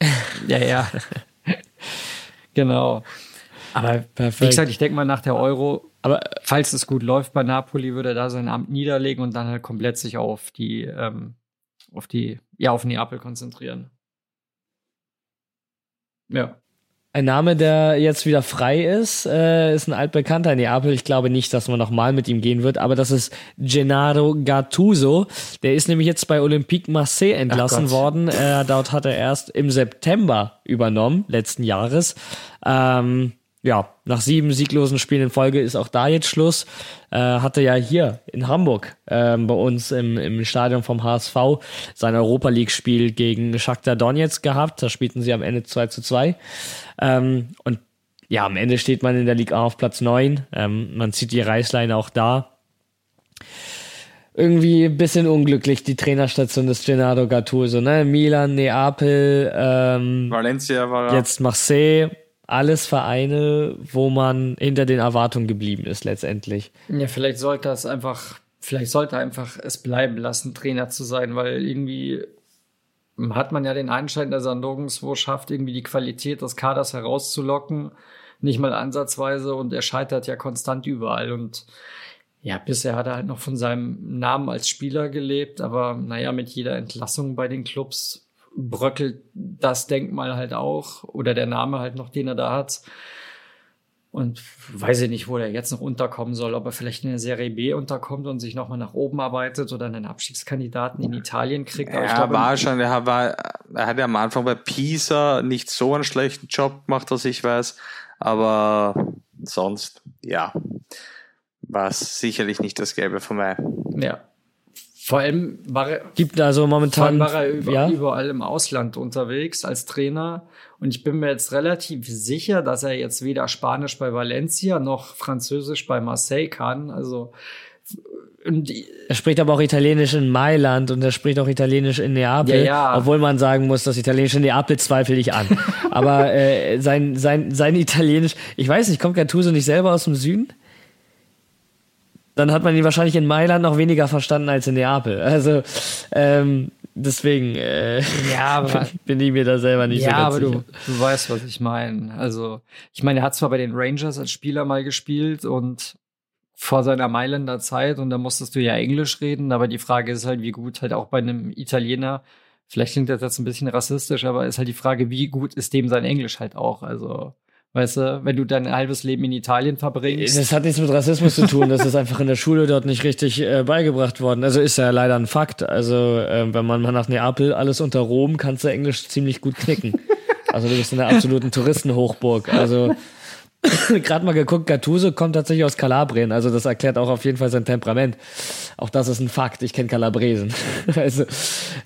Ja, ja. genau. Aber wie Perfekt. gesagt, ich denke mal, nach der Euro aber falls es gut läuft bei Napoli, würde er da sein Amt niederlegen und dann halt komplett sich auf die, ähm, auf die, ja, auf Neapel konzentrieren. Ja. Ein Name, der jetzt wieder frei ist, äh, ist ein altbekannter in Neapel. Ich glaube nicht, dass man nochmal mit ihm gehen wird, aber das ist Gennaro Gattuso. Der ist nämlich jetzt bei Olympique Marseille entlassen worden. Äh, dort hat er erst im September übernommen, letzten Jahres. Ähm, ja, nach sieben sieglosen Spielen in Folge ist auch da jetzt Schluss. Äh, hatte ja hier in Hamburg ähm, bei uns im, im Stadion vom HSV sein Europa League-Spiel gegen Shakhtar Donetsk gehabt. Da spielten sie am Ende 2 zu 2. Ähm, und ja, am Ende steht man in der Liga auf Platz 9. Ähm, man zieht die Reißleine auch da. Irgendwie ein bisschen unglücklich, die Trainerstation des Gennaro Gattuso, ne? Milan, Neapel, ähm, Valencia war er. jetzt Marseille, alles Vereine, wo man hinter den Erwartungen geblieben ist letztendlich. Ja, vielleicht sollte es einfach, vielleicht sollte einfach es bleiben lassen, Trainer zu sein, weil irgendwie hat man ja den Einschein, dass er nirgendwo schafft, irgendwie die Qualität des Kaders herauszulocken. Nicht mal ansatzweise und er scheitert ja konstant überall und ja, bisher hat er halt noch von seinem Namen als Spieler gelebt, aber naja, mit jeder Entlassung bei den Clubs bröckelt das Denkmal halt auch oder der Name halt noch, den er da hat. Und weiß ich nicht, wo der jetzt noch unterkommen soll, ob er vielleicht in der Serie B unterkommt und sich nochmal nach oben arbeitet oder einen Abstiegskandidaten in Italien kriegt. Aber Ja, ich glaube, war schon, er, war, er hat ja am Anfang bei Pisa nicht so einen schlechten Job gemacht, was ich weiß, aber sonst, ja, war es sicherlich nicht das Gelbe von Mai. ja. Vor allem war er, Gibt also momentan, war er über, ja, überall im Ausland unterwegs als Trainer. Und ich bin mir jetzt relativ sicher, dass er jetzt weder Spanisch bei Valencia noch Französisch bei Marseille kann. Also und Er spricht aber auch Italienisch in Mailand und er spricht auch Italienisch in Neapel, Ja, ja. obwohl man sagen muss, das Italienische in Neapel zweifle ich an. aber äh, sein, sein, sein Italienisch, ich weiß nicht, kommt Gattuso nicht selber aus dem Süden? Dann hat man ihn wahrscheinlich in Mailand noch weniger verstanden als in Neapel. Also ähm, deswegen äh, ja, aber bin ich mir da selber nicht ja, so ganz aber sicher. du, du weißt, was ich meine. Also, ich meine, er hat zwar bei den Rangers als Spieler mal gespielt und vor seiner Mailänder Zeit und da musstest du ja Englisch reden, aber die Frage ist halt, wie gut halt auch bei einem Italiener, vielleicht klingt das jetzt ein bisschen rassistisch, aber ist halt die Frage, wie gut ist dem sein Englisch halt auch? Also, weißt du, wenn du dein halbes Leben in Italien verbringst. Das hat nichts mit Rassismus zu tun, das ist einfach in der Schule dort nicht richtig äh, beigebracht worden. Also ist ja leider ein Fakt. Also äh, wenn man mal nach Neapel, alles unter Rom, kannst du Englisch ziemlich gut knicken. Also du bist in der absoluten Touristenhochburg. Also gerade mal geguckt, Gattuso kommt tatsächlich aus Kalabrien. Also das erklärt auch auf jeden Fall sein Temperament. Auch das ist ein Fakt. Ich kenne Kalabresen. also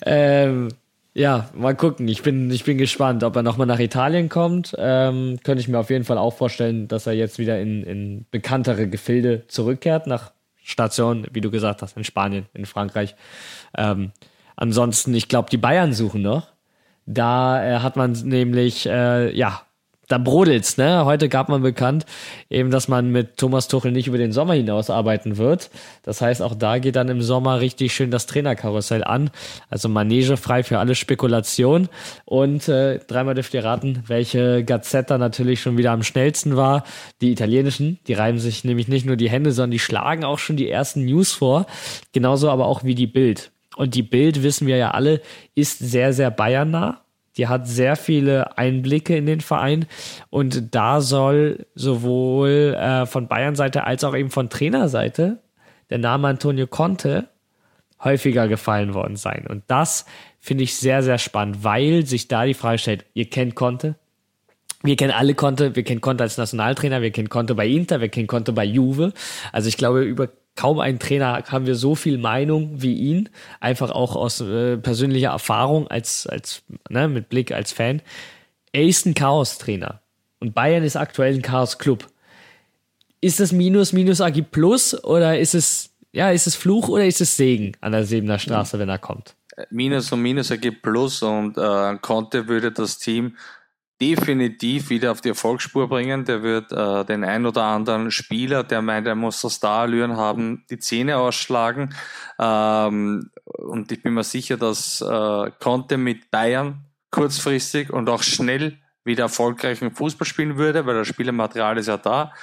ähm, ja, mal gucken. Ich bin, ich bin gespannt, ob er nochmal nach Italien kommt. Ähm, könnte ich mir auf jeden Fall auch vorstellen, dass er jetzt wieder in, in bekanntere Gefilde zurückkehrt, nach Station, wie du gesagt hast, in Spanien, in Frankreich. Ähm, ansonsten, ich glaube, die Bayern suchen noch. Da äh, hat man nämlich, äh, ja, da brodelt's, ne? Heute gab man bekannt, eben, dass man mit Thomas Tuchel nicht über den Sommer hinaus arbeiten wird. Das heißt, auch da geht dann im Sommer richtig schön das Trainerkarussell an. Also Manege frei für alle Spekulation. Und äh, dreimal dürft ihr raten, welche Gazzetta natürlich schon wieder am schnellsten war. Die italienischen. Die reiben sich nämlich nicht nur die Hände, sondern die schlagen auch schon die ersten News vor. Genauso aber auch wie die Bild. Und die Bild, wissen wir ja alle, ist sehr, sehr bayernnah. Die hat sehr viele Einblicke in den Verein. Und da soll sowohl äh, von Bayern-Seite als auch eben von Trainerseite der Name Antonio Conte häufiger gefallen worden sein. Und das finde ich sehr, sehr spannend, weil sich da die Frage stellt, ihr kennt Conte, wir kennen alle Conte, wir kennen Conte als Nationaltrainer, wir kennen Conte bei Inter, wir kennen Conte bei Juve. Also ich glaube, über kaum einen Trainer haben wir so viel Meinung wie ihn, einfach auch aus äh, persönlicher Erfahrung als als ne, mit Blick als Fan. Er ist ein Chaos-Trainer und Bayern ist aktuell ein Chaos-Club. Ist es Minus Minus AG Plus oder ist es ja ist es Fluch oder ist es Segen an der Sebener Straße, wenn er kommt? Minus und Minus ergibt Plus und äh, Conte würde das Team definitiv wieder auf die Erfolgsspur bringen. Der wird äh, den ein oder anderen Spieler, der meint, er muss das Starallüren haben, die Zähne ausschlagen. Ähm, und ich bin mir sicher, dass äh, Conte mit Bayern kurzfristig und auch schnell wieder erfolgreichen Fußball spielen würde, weil das Spielermaterial ist ja da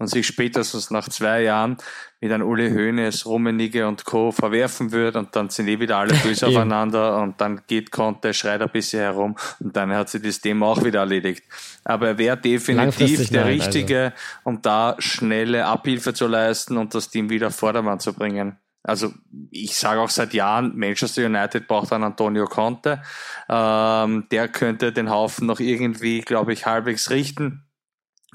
und sich spätestens nach zwei Jahren mit einem Uli Hoeneß, Rummenigge und Co. verwerfen wird und dann sind eh wieder alle böse aufeinander und dann geht Conte, schreit ein bisschen herum und dann hat sich das Thema auch wieder erledigt. Aber er wäre definitiv der nein, Richtige, um da schnelle Abhilfe zu leisten und das Team wieder auf Vordermann zu bringen. Also ich sage auch seit Jahren, Manchester United braucht einen Antonio Conte. Ähm, der könnte den Haufen noch irgendwie, glaube ich, halbwegs richten.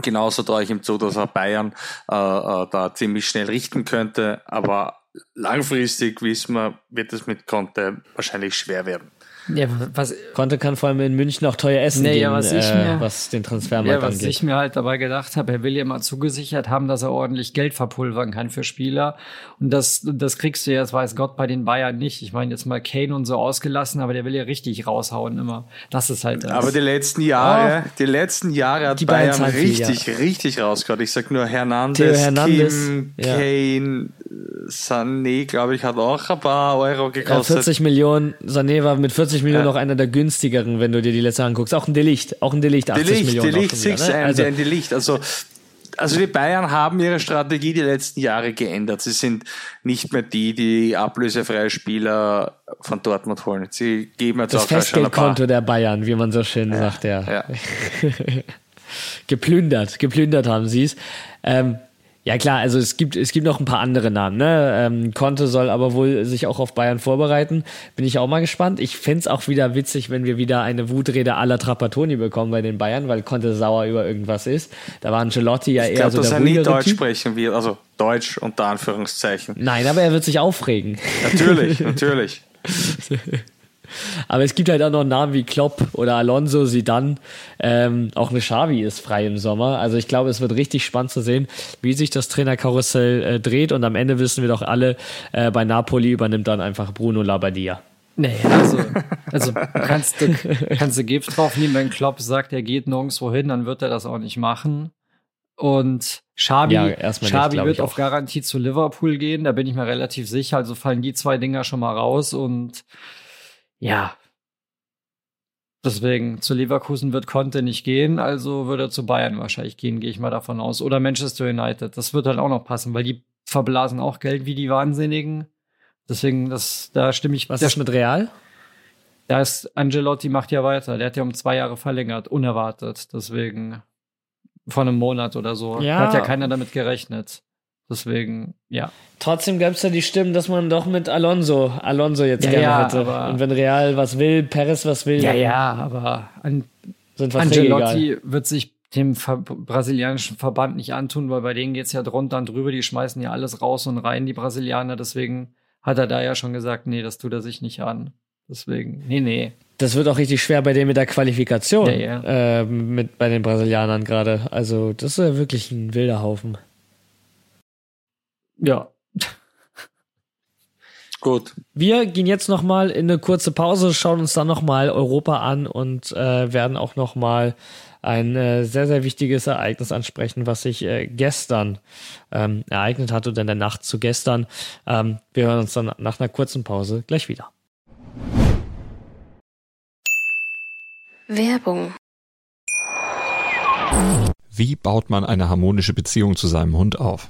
Genauso traue ich ihm zu, dass er Bayern äh, äh, da ziemlich schnell richten könnte. Aber langfristig, wissen wir, wird es mit Conte wahrscheinlich schwer werden. Ja, was, Conte kann vor allem in München auch teuer essen Nee, gehen, ja, was ich äh, mir- was den Transfermarkt ja, was angeht. ich mir halt dabei gedacht habe, er will ja mal zugesichert haben, dass er ordentlich Geld verpulvern kann für Spieler. Und das, das kriegst du ja, das weiß Gott, bei den Bayern nicht. Ich meine, jetzt mal Kane und so ausgelassen, aber der will ja richtig raushauen immer. Das ist halt das. Aber die letzten Jahre, die letzten Jahre hat Die Bayern Bayern zahlen viel, richtig, richtig rausgehauen. Ich sag nur Hernandez, Theo Hernandez, Kim, ja. Kane, Sané, glaube ich, hat auch ein paar Euro Ja, gekostet. 40 Millionen, Sané war mit 40 Millionen Ja. noch einer der günstigeren, wenn du dir die letzte anguckst. Auch ein Delicht, auch ein Delicht, 80 Delicht, Millionen. Delicht, auch wieder, ne? also, ein Delicht. Also, also die Bayern haben ihre Strategie die letzten Jahre geändert. Sie sind nicht mehr die, die ablösefreie Spieler von Dortmund holen. Sie geben jetzt das auch. Festgeldkonto der Bayern, wie man so schön sagt, ja. Ja. geplündert, geplündert haben sie es. Ähm, ja klar, also es gibt, es gibt noch ein paar andere Namen. Ne? Ähm, Conte soll aber wohl sich auch auf Bayern vorbereiten. Bin ich auch mal gespannt. Ich fänd's auch wieder witzig, wenn wir wieder eine Wutrede aller Trapattoni bekommen bei den Bayern, weil Conte sauer über irgendwas ist. Da war Ancelotti ja Ich eher glaube, so dass der er nie Deutsch Typ. sprechen wird. Also Deutsch unter Anführungszeichen. Nein, aber er wird sich aufregen. Natürlich, natürlich. Aber es gibt halt auch noch Namen wie Klopp oder Alonso, Zidane. Ähm, auch eine Xavi ist frei im Sommer. Also ich glaube, es wird richtig spannend zu sehen, wie sich das Trainerkarussell äh, dreht. Und am Ende wissen wir doch alle, äh, bei Napoli übernimmt dann einfach Bruno Labbadia. Nee, also, also kannst du, kannst du Gift draufnehmen, wenn Klopp sagt, er geht nirgendwo hin, dann wird er das auch nicht machen. Und Schabi, Ja, Schabi nicht, wird auf. Garantie zu Liverpool gehen, da bin ich mir relativ sicher. Also fallen die zwei Dinger schon mal raus und ja. Deswegen, zu Leverkusen wird Conte nicht gehen, also würde er zu Bayern wahrscheinlich gehen, gehe ich mal davon aus. Oder Manchester United. Das wird halt auch noch passen, weil die verblasen auch Geld wie die Wahnsinnigen. Deswegen, das, da stimme ich. Was ist mit Real? da ist Angelotti macht ja weiter. Der hat ja um zwei Jahre verlängert, unerwartet. Deswegen von einem Monat oder so. Ja. Hat ja keiner damit gerechnet. Deswegen, ja. Trotzdem gab es ja die Stimmen, dass man doch mit Alonso, Alonso jetzt Ja, gerne ja, hätte. Und wenn Real was will, Perez was will, Ja, ja, aber an, Verträge egal. Angelotti wird sich dem Ver brasilianischen Verband nicht antun, weil bei denen geht's ja drunter und drüber. Die schmeißen ja alles raus und rein, die Brasilianer. Deswegen hat er da ja schon gesagt, nee, das tut er sich nicht an. Deswegen, nee, nee. Das wird auch richtig schwer bei denen mit der Qualifikation, Ja, ja. Äh, mit bei den Brasilianern gerade. Also das ist ja wirklich ein wilder Haufen. Ja. Gut. Wir gehen jetzt noch mal in eine kurze Pause, schauen uns dann noch mal Europa an und äh, werden auch noch mal ein äh, sehr sehr wichtiges Ereignis ansprechen, was sich äh, gestern ähm, ereignet hat oder in der Nacht zu gestern. Ähm, wir hören uns dann nach einer kurzen Pause gleich wieder. Werbung, Wie baut man eine harmonische Beziehung zu seinem Hund auf?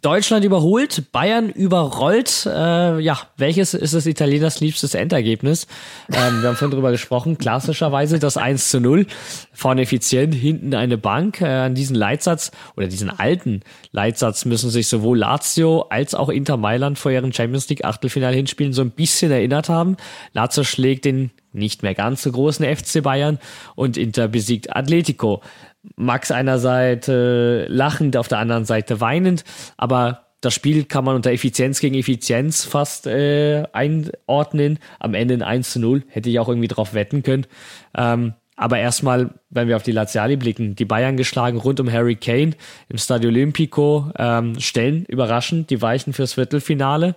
Deutschland überholt, Bayern überrollt. Äh, ja, welches ist das Italieners liebstes Endergebnis? Ähm, wir haben vorhin drüber gesprochen. Klassischerweise das 1 zu 0. Vorne effizient, hinten eine Bank. Äh, an diesen Leitsatz oder diesen alten Leitsatz müssen sich sowohl Lazio als auch Inter Mailand vor ihren Champions League Achtelfinale hinspielen so ein bisschen erinnert haben. Lazio schlägt den nicht mehr ganz so großen FC Bayern und Inter besiegt Atletico. Max einer Seite lachend, auf der anderen Seite weinend, aber das Spiel kann man unter Effizienz gegen Effizienz fast äh, einordnen. Am Ende ein 1 zu 0, hätte ich auch irgendwie drauf wetten können. Ähm, aber erstmal, wenn wir auf die Laziali blicken, die Bayern geschlagen rund um Harry Kane im Stadio Olimpico, ähm, stellen überraschend die Weichen fürs Viertelfinale.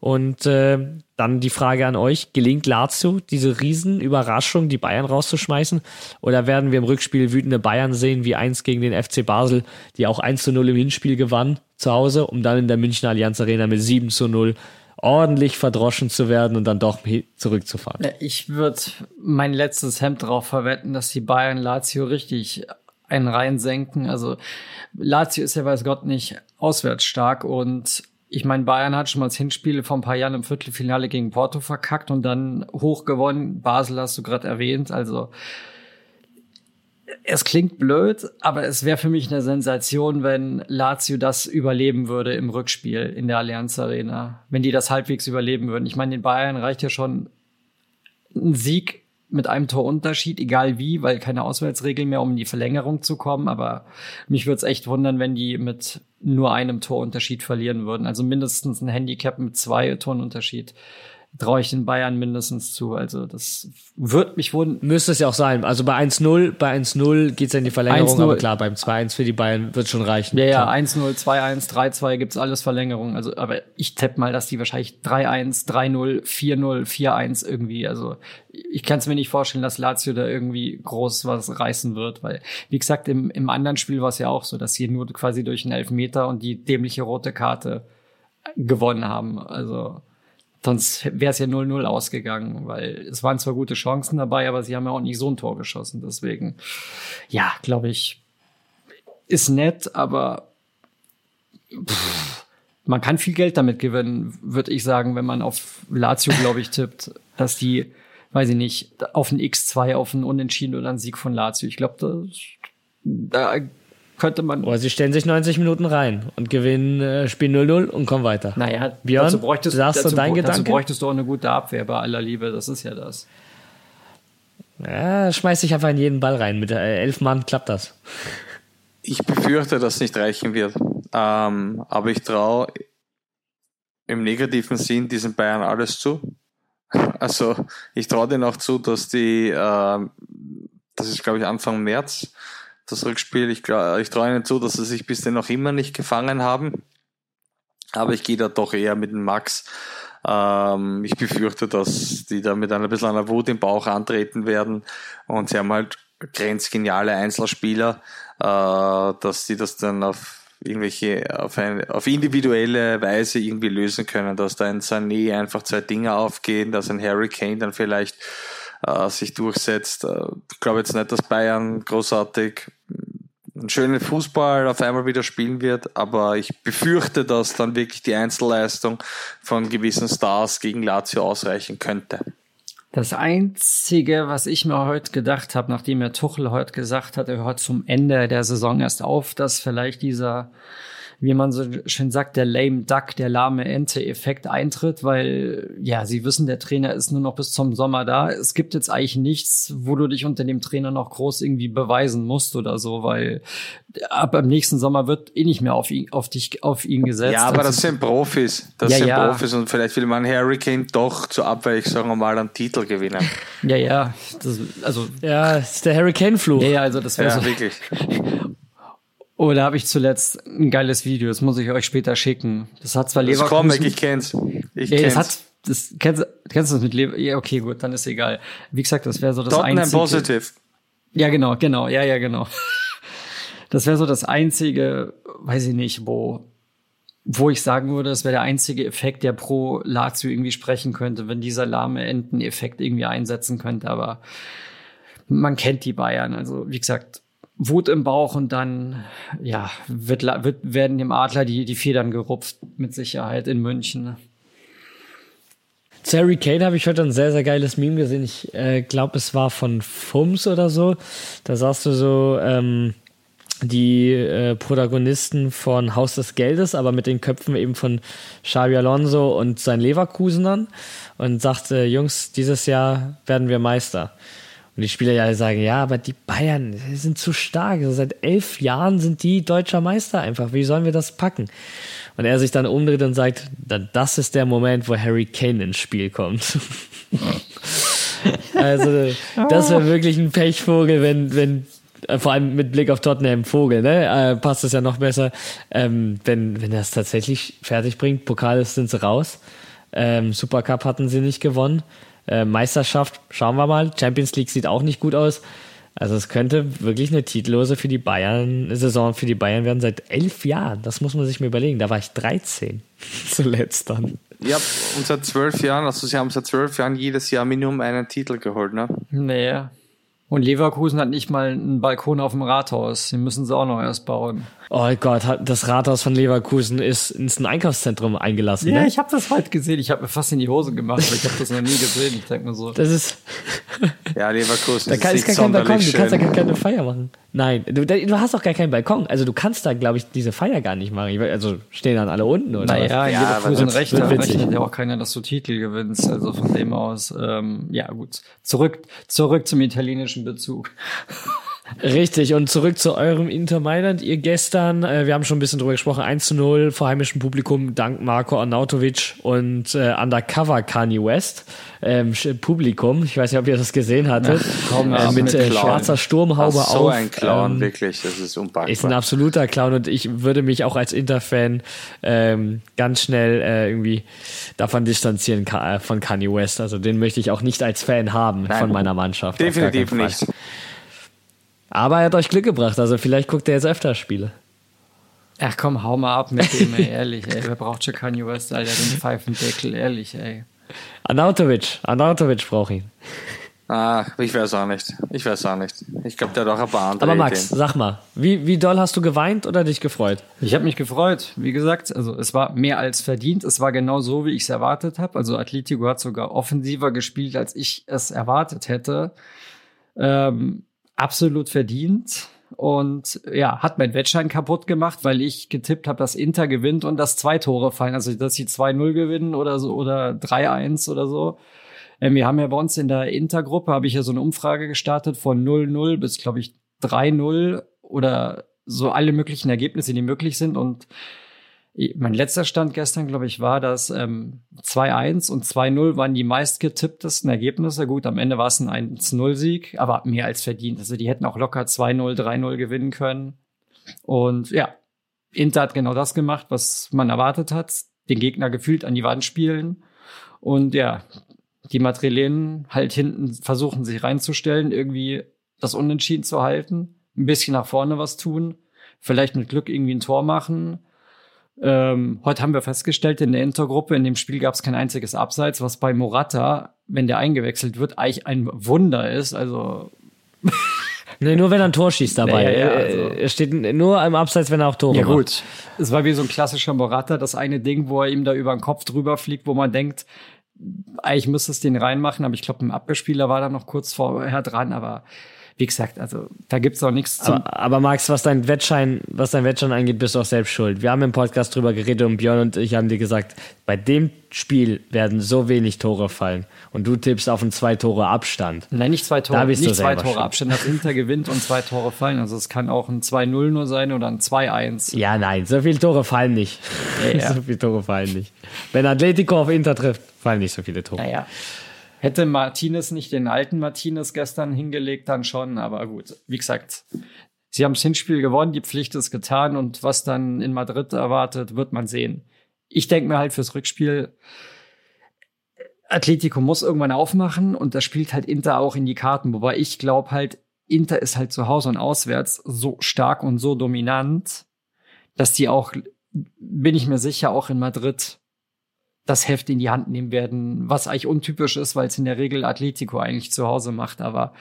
Und äh, dann die Frage an euch, gelingt Lazio diese Riesenüberraschung, die Bayern rauszuschmeißen? Oder werden wir im Rückspiel wütende Bayern sehen, wie eins gegen den FC Basel, die auch 1 zu 0 im Hinspiel gewann zu Hause, um dann in der Münchner Allianz Arena mit 7 zu 0 ordentlich verdroschen zu werden und dann doch zurückzufahren? Ich würde mein letztes Hemd drauf verwetten, dass die Bayern Lazio richtig einen reinsenken. Also Lazio ist ja weiß Gott nicht auswärts stark und ich meine, Bayern hat schon mal das Hinspiel vor ein paar Jahren im Viertelfinale gegen Porto verkackt und dann hoch gewonnen. Basel hast du gerade erwähnt. Also es klingt blöd, aber es wäre für mich eine Sensation, wenn Lazio das überleben würde im Rückspiel in der Allianz Arena. Wenn die das halbwegs überleben würden. Ich meine, den Bayern reicht ja schon ein Sieg mit einem Torunterschied, egal wie, weil keine Auswärtsregel mehr, um in die Verlängerung zu kommen. Aber mich würde es echt wundern, wenn die mit nur einem Torunterschied verlieren würden. Also mindestens ein Handicap mit zwei Torunterschied traue ich den Bayern mindestens zu. Also das wird mich wundern. Müsste es ja auch sein. Also bei 1-0, bei 1-0 geht's ja in die Verlängerung, 1-0. aber klar, beim 2-1 für die Bayern wird schon reichen. Ja, ja, Klar. 1-0, 2-1, 3-2 gibt's alles Verlängerung. Also, aber ich tippe mal, dass die wahrscheinlich 3-1, 3-0, 4-0, 4-1 irgendwie. Also ich kann es mir nicht vorstellen, dass Lazio da irgendwie groß was reißen wird, weil, wie gesagt, im, im anderen Spiel war es ja auch so, dass sie nur quasi durch einen Elfmeter und die dämliche rote Karte gewonnen haben. Also sonst wäre es ja 0-0 ausgegangen, weil es waren zwar gute Chancen dabei, aber sie haben ja auch nicht so ein Tor geschossen. Deswegen, ja, glaube ich, ist nett, aber pff, man kann viel Geld damit gewinnen, würde ich sagen, wenn man auf Lazio, glaube ich, tippt, dass die weiß ich nicht, auf ein X2, auf ein Unentschieden oder einen Sieg von Lazio. Ich glaube, da könnte man. Oder sie stellen sich 90 Minuten rein und gewinnen äh, Spiel 0-0 und kommen weiter. Naja, Björn, dazu bräuchtest, sagst du dazu, dein dazu bräuchtest du auch eine gute Abwehr bei aller Liebe. Das ist ja das. Ja, schmeiß dich einfach in jeden Ball rein. Mit äh, elf Mann klappt das. Ich befürchte, dass es nicht reichen wird. Ähm, aber ich traue im negativen Sinn diesen Bayern alles zu. Also ich traue denen auch zu, dass die, äh, das ist glaube ich Anfang März, das Rückspiel, ich, ich traue ihnen zu, dass sie sich bis dahin noch immer nicht gefangen haben. Aber ich gehe da doch eher mit dem Max. Ähm, ich befürchte, dass die da mit einer bisschen einer Wut im Bauch antreten werden. Und sie haben halt grenzgeniale Einzelspieler, äh, dass sie das dann auf irgendwelche, auf, eine, auf individuelle Weise irgendwie lösen können, dass da ein Sané einfach zwei Dinge aufgehen, dass ein Harry Kane dann vielleicht äh, sich durchsetzt. Äh, ich glaube jetzt nicht, dass Bayern großartig einen schönen Fußball auf einmal wieder spielen wird, aber ich befürchte, dass dann wirklich die Einzelleistung von gewissen Stars gegen Lazio ausreichen könnte. Das Einzige, was ich mir heute gedacht habe, nachdem Herr Tuchel heute gesagt hat, er hört zum Ende der Saison erst auf, dass vielleicht dieser, wie man so schön sagt, der lame duck, der lahme Ente-Effekt eintritt, weil ja, sie wissen, der Trainer ist nur noch bis zum Sommer da. Es gibt jetzt eigentlich nichts, wo du dich unter dem Trainer noch groß irgendwie beweisen musst oder so, weil ab am nächsten Sommer wird eh nicht mehr auf ihn, auf dich, auf ihn gesetzt. Ja, aber Also- das sind Profis. Das Ja, sind ja. Profis und vielleicht will man Harry Kane doch zur Abweichung mal einen Titel gewinnen. ja, ja, das, also Ja, das ist der Harry Kane-Fluch. ja, ja, also das wäre Ja, so. wirklich. Oh, da habe ich zuletzt ein geiles Video, das muss ich euch später schicken. Das hat zwar Das Leverkusen. Comic, ich kenn's. Ich ja, kenn's. das hat, das kennst, kennst du das mit Lever? Ja, okay, gut, dann ist egal. Wie gesagt, das wäre so das Tottenham einzige. Positive. Ja, genau, genau, ja, ja, genau. Das wäre so das einzige, weiß ich nicht, wo, wo ich sagen würde, das wäre der einzige Effekt, der pro Lazio irgendwie sprechen könnte, wenn dieser lahme Enten-Effekt irgendwie einsetzen könnte. Aber man kennt die Bayern. Also, wie gesagt, Wut im Bauch und dann, ja, wird, wird, werden dem Adler die, die Federn gerupft, mit Sicherheit in München. Zu Harry Kane habe ich heute ein sehr, sehr geiles Meme gesehen. Ich äh, glaube, es war von Fums oder so. Da sahst du so ähm, die äh, Protagonisten von Haus des Geldes, aber mit den Köpfen eben von Xabi Alonso und seinen Leverkusenern und sagte, Jungs, dieses Jahr werden wir Meister. Und die Spieler ja sagen, ja, aber die Bayern die sind zu stark. Also seit elf Jahren sind die deutscher Meister einfach. Wie sollen wir das packen? Und er sich dann umdreht und sagt, "Da- das ist der Moment, wo Harry Kane ins Spiel kommt. also, das wäre wirklich ein Pechvogel, wenn, wenn, äh, vor allem mit Blick auf Tottenham Vogel, ne, äh, passt es ja noch besser, ähm, wenn, wenn er es tatsächlich fertig bringt. Pokal sind sie raus. Ähm, Supercup hatten sie nicht gewonnen. Äh, Meisterschaft, schauen wir mal. Champions League sieht auch nicht gut aus. Also es könnte wirklich eine titellose für die Bayern, Saison für die Bayern werden seit elf Jahren. Das muss man sich mal überlegen. Da war ich 13 zuletzt dann. Ja, und seit zwölf Jahren, also sie haben seit zwölf Jahren jedes Jahr Minimum einen Titel geholt, ne? Naja. Und Leverkusen hat nicht mal einen Balkon auf dem Rathaus. Den müssen sie auch noch erst bauen. Oh Gott, hat- das Rathaus von Leverkusen ist ins ein Einkaufszentrum eingelassen. Ja, ne? ich habe das heute gesehen. Ich habe mir fast in die Hose gemacht, weil ich habe das noch nie gesehen. Ich denke mir so. Das ist, Ja, Leverkusen da ist kann, ist nicht gar kein Balkon, sonderlich du kannst da schön. gar keine Feier machen. Nein, du, du hast auch gar keinen Balkon. Also du kannst da, glaube ich, diese Feier gar nicht machen. Also stehen dann alle unten oder Naja, in Ja, aber Leverkusen wird witzig. rechnet ja auch keiner, dass du Titel gewinnst. Also von dem aus, ähm, ja gut. Zurück, zurück zum italienischen Bezug. Richtig, und zurück zu eurem Inter Mailand. Ihr gestern, äh, wir haben schon ein bisschen drüber gesprochen, 1 zu 0 vor heimischem Publikum dank Marco Arnautovic und äh, Undercover Kanye West. Ähm, Publikum, ich weiß nicht, ob ihr das gesehen hattet, kaum äh, noch. mit äh, schwarzer Sturmhaube Ach, so auf. ein Clown, ähm, wirklich, das ist unpackbar. ist ein absoluter Clown und ich würde mich auch als Inter-Fan ähm, ganz schnell äh, irgendwie davon distanzieren äh, von Kanye West. Also den möchte ich auch nicht als Fan haben Nein. von meiner Mannschaft. Definitiv nicht. Aber er hat euch Glück gebracht, also vielleicht guckt er jetzt öfter Spiele. Ach komm, hau mal ab mit dem, ey, ehrlich, ey. Wer braucht schon Kanye West, Alter, den Pfeifendeckel, ehrlich, ey. Arnautovic, Arnautovic braucht ihn. Ah, ich weiß auch nicht. Ich weiß auch nicht. Ich glaube, der hat auch ein paar andere Aber Max, Ideen. sag mal, wie, wie doll hast du geweint oder dich gefreut? Ich habe mich gefreut. Wie gesagt, also es war mehr als verdient. Es war genau so, wie ich es erwartet habe. Also Atletico hat sogar offensiver gespielt, als ich es erwartet hätte. Ähm, absolut verdient. Und ja, hat mein Wettschein kaputt gemacht, weil ich getippt habe, dass Inter gewinnt und dass zwei Tore fallen. Also dass sie 2-0 gewinnen oder so oder 3-1 oder so. Ähm, wir haben ja bei uns in der Intergruppe, habe ich ja so eine Umfrage gestartet von 0-0 bis, glaube ich, 3-0 oder so alle möglichen Ergebnisse, die möglich sind. Und mein letzter Stand gestern, glaube ich, war, dass ähm, 2-1 und 2-0 waren die meistgetipptesten Ergebnisse. Gut, am Ende war es ein 1-0-Sieg, aber mehr als verdient. Also die hätten auch locker 2-0, 3-0 gewinnen können. Und ja, Inter hat genau das gemacht, was man erwartet hat. Den Gegner gefühlt an die Wand spielen. Und ja, die Madrilenen halt hinten versuchen, sich reinzustellen, irgendwie das Unentschieden zu halten, ein bisschen nach vorne was tun, vielleicht mit Glück irgendwie ein Tor machen. Ähm, heute haben wir festgestellt, in der Intergruppe, in dem Spiel gab es kein einziges Abseits, was bei Morata, wenn der eingewechselt wird, eigentlich ein Wunder ist. Also Nee, nur wenn er ein Tor schießt dabei. Ja, ja, ja, Er- also- Er steht nur im Abseits, wenn er auch Tore Ja macht. gut, es war wie so ein klassischer Morata, das eine Ding, wo er ihm da über den Kopf drüber fliegt, wo man denkt, eigentlich müsste es den reinmachen, aber ich glaube, ein Abwehrspieler war da noch kurz vorher dran, aber wie gesagt, also da gibt's auch nichts zu. Aber, aber Max, was dein Wettschein, was dein Wettschein angeht, bist du auch selbst schuld. Wir haben im Podcast drüber geredet und Björn und ich haben dir gesagt, bei dem Spiel werden so wenig Tore fallen und du tippst auf einen zwei Tore Abstand. Nein, nicht zwei Da Tore, bist du nicht zwei selber Tore schuld. Abstand, dass Inter gewinnt und zwei Tore fallen. Also es kann auch ein 2-0 nur sein oder ein 2-1. Ja, nein, so viele Tore fallen nicht. Ja, ja. so viele Tore fallen nicht. Wenn Atletico auf Inter trifft, fallen nicht so viele Tore. Naja. Hätte Martinez nicht den alten Martinez gestern hingelegt, dann schon, aber gut. Wie gesagt, sie haben das Hinspiel gewonnen, die Pflicht ist getan und was dann in Madrid erwartet, wird man sehen. Ich denke mir halt fürs Rückspiel, Atletico muss irgendwann aufmachen und da spielt halt Inter auch in die Karten, wobei ich glaube halt, Inter ist halt zu Hause und auswärts so stark und so dominant, dass die auch, bin ich mir sicher, auch in Madrid das Heft in die Hand nehmen werden, was eigentlich untypisch ist, weil es in der Regel Atletico eigentlich zu Hause macht. Aber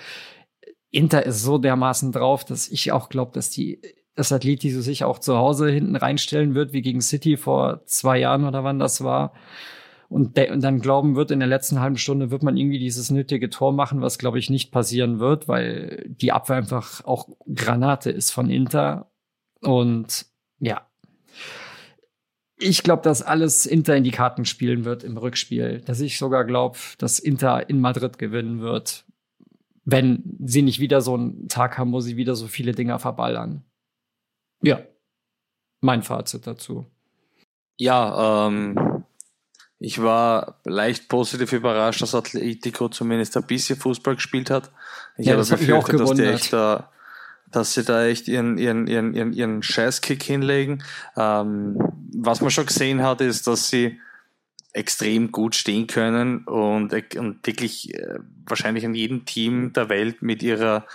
Inter ist so dermaßen drauf, dass ich auch glaube, dass die das Atletico sich auch zu Hause hinten reinstellen wird, wie gegen City vor zwei Jahren oder wann das war. Und, und dann glauben wird, in der letzten halben Stunde wird man irgendwie dieses nötige Tor machen, was glaube ich nicht passieren wird, weil die Abwehr einfach auch Granate ist von Inter. Und ja, ich glaube, dass alles Inter in die Karten spielen wird im Rückspiel. Dass ich sogar glaube, dass Inter in Madrid gewinnen wird, wenn sie nicht wieder so einen Tag haben, wo sie wieder so viele Dinger verballern. Ja, mein Fazit dazu. Ja, ähm, ich war leicht positiv überrascht, dass Atletico zumindest ein bisschen Fußball gespielt hat. Ich Ja, habe das hat mich auch befürchtet, dass die echt da, dass sie da echt ihren, ihren, ihren, ihren, ihren Scheißkick hinlegen. Ähm, was man schon gesehen hat, ist, dass sie extrem gut stehen können und, und wirklich äh, wahrscheinlich in jedem Team der Welt mit ihrer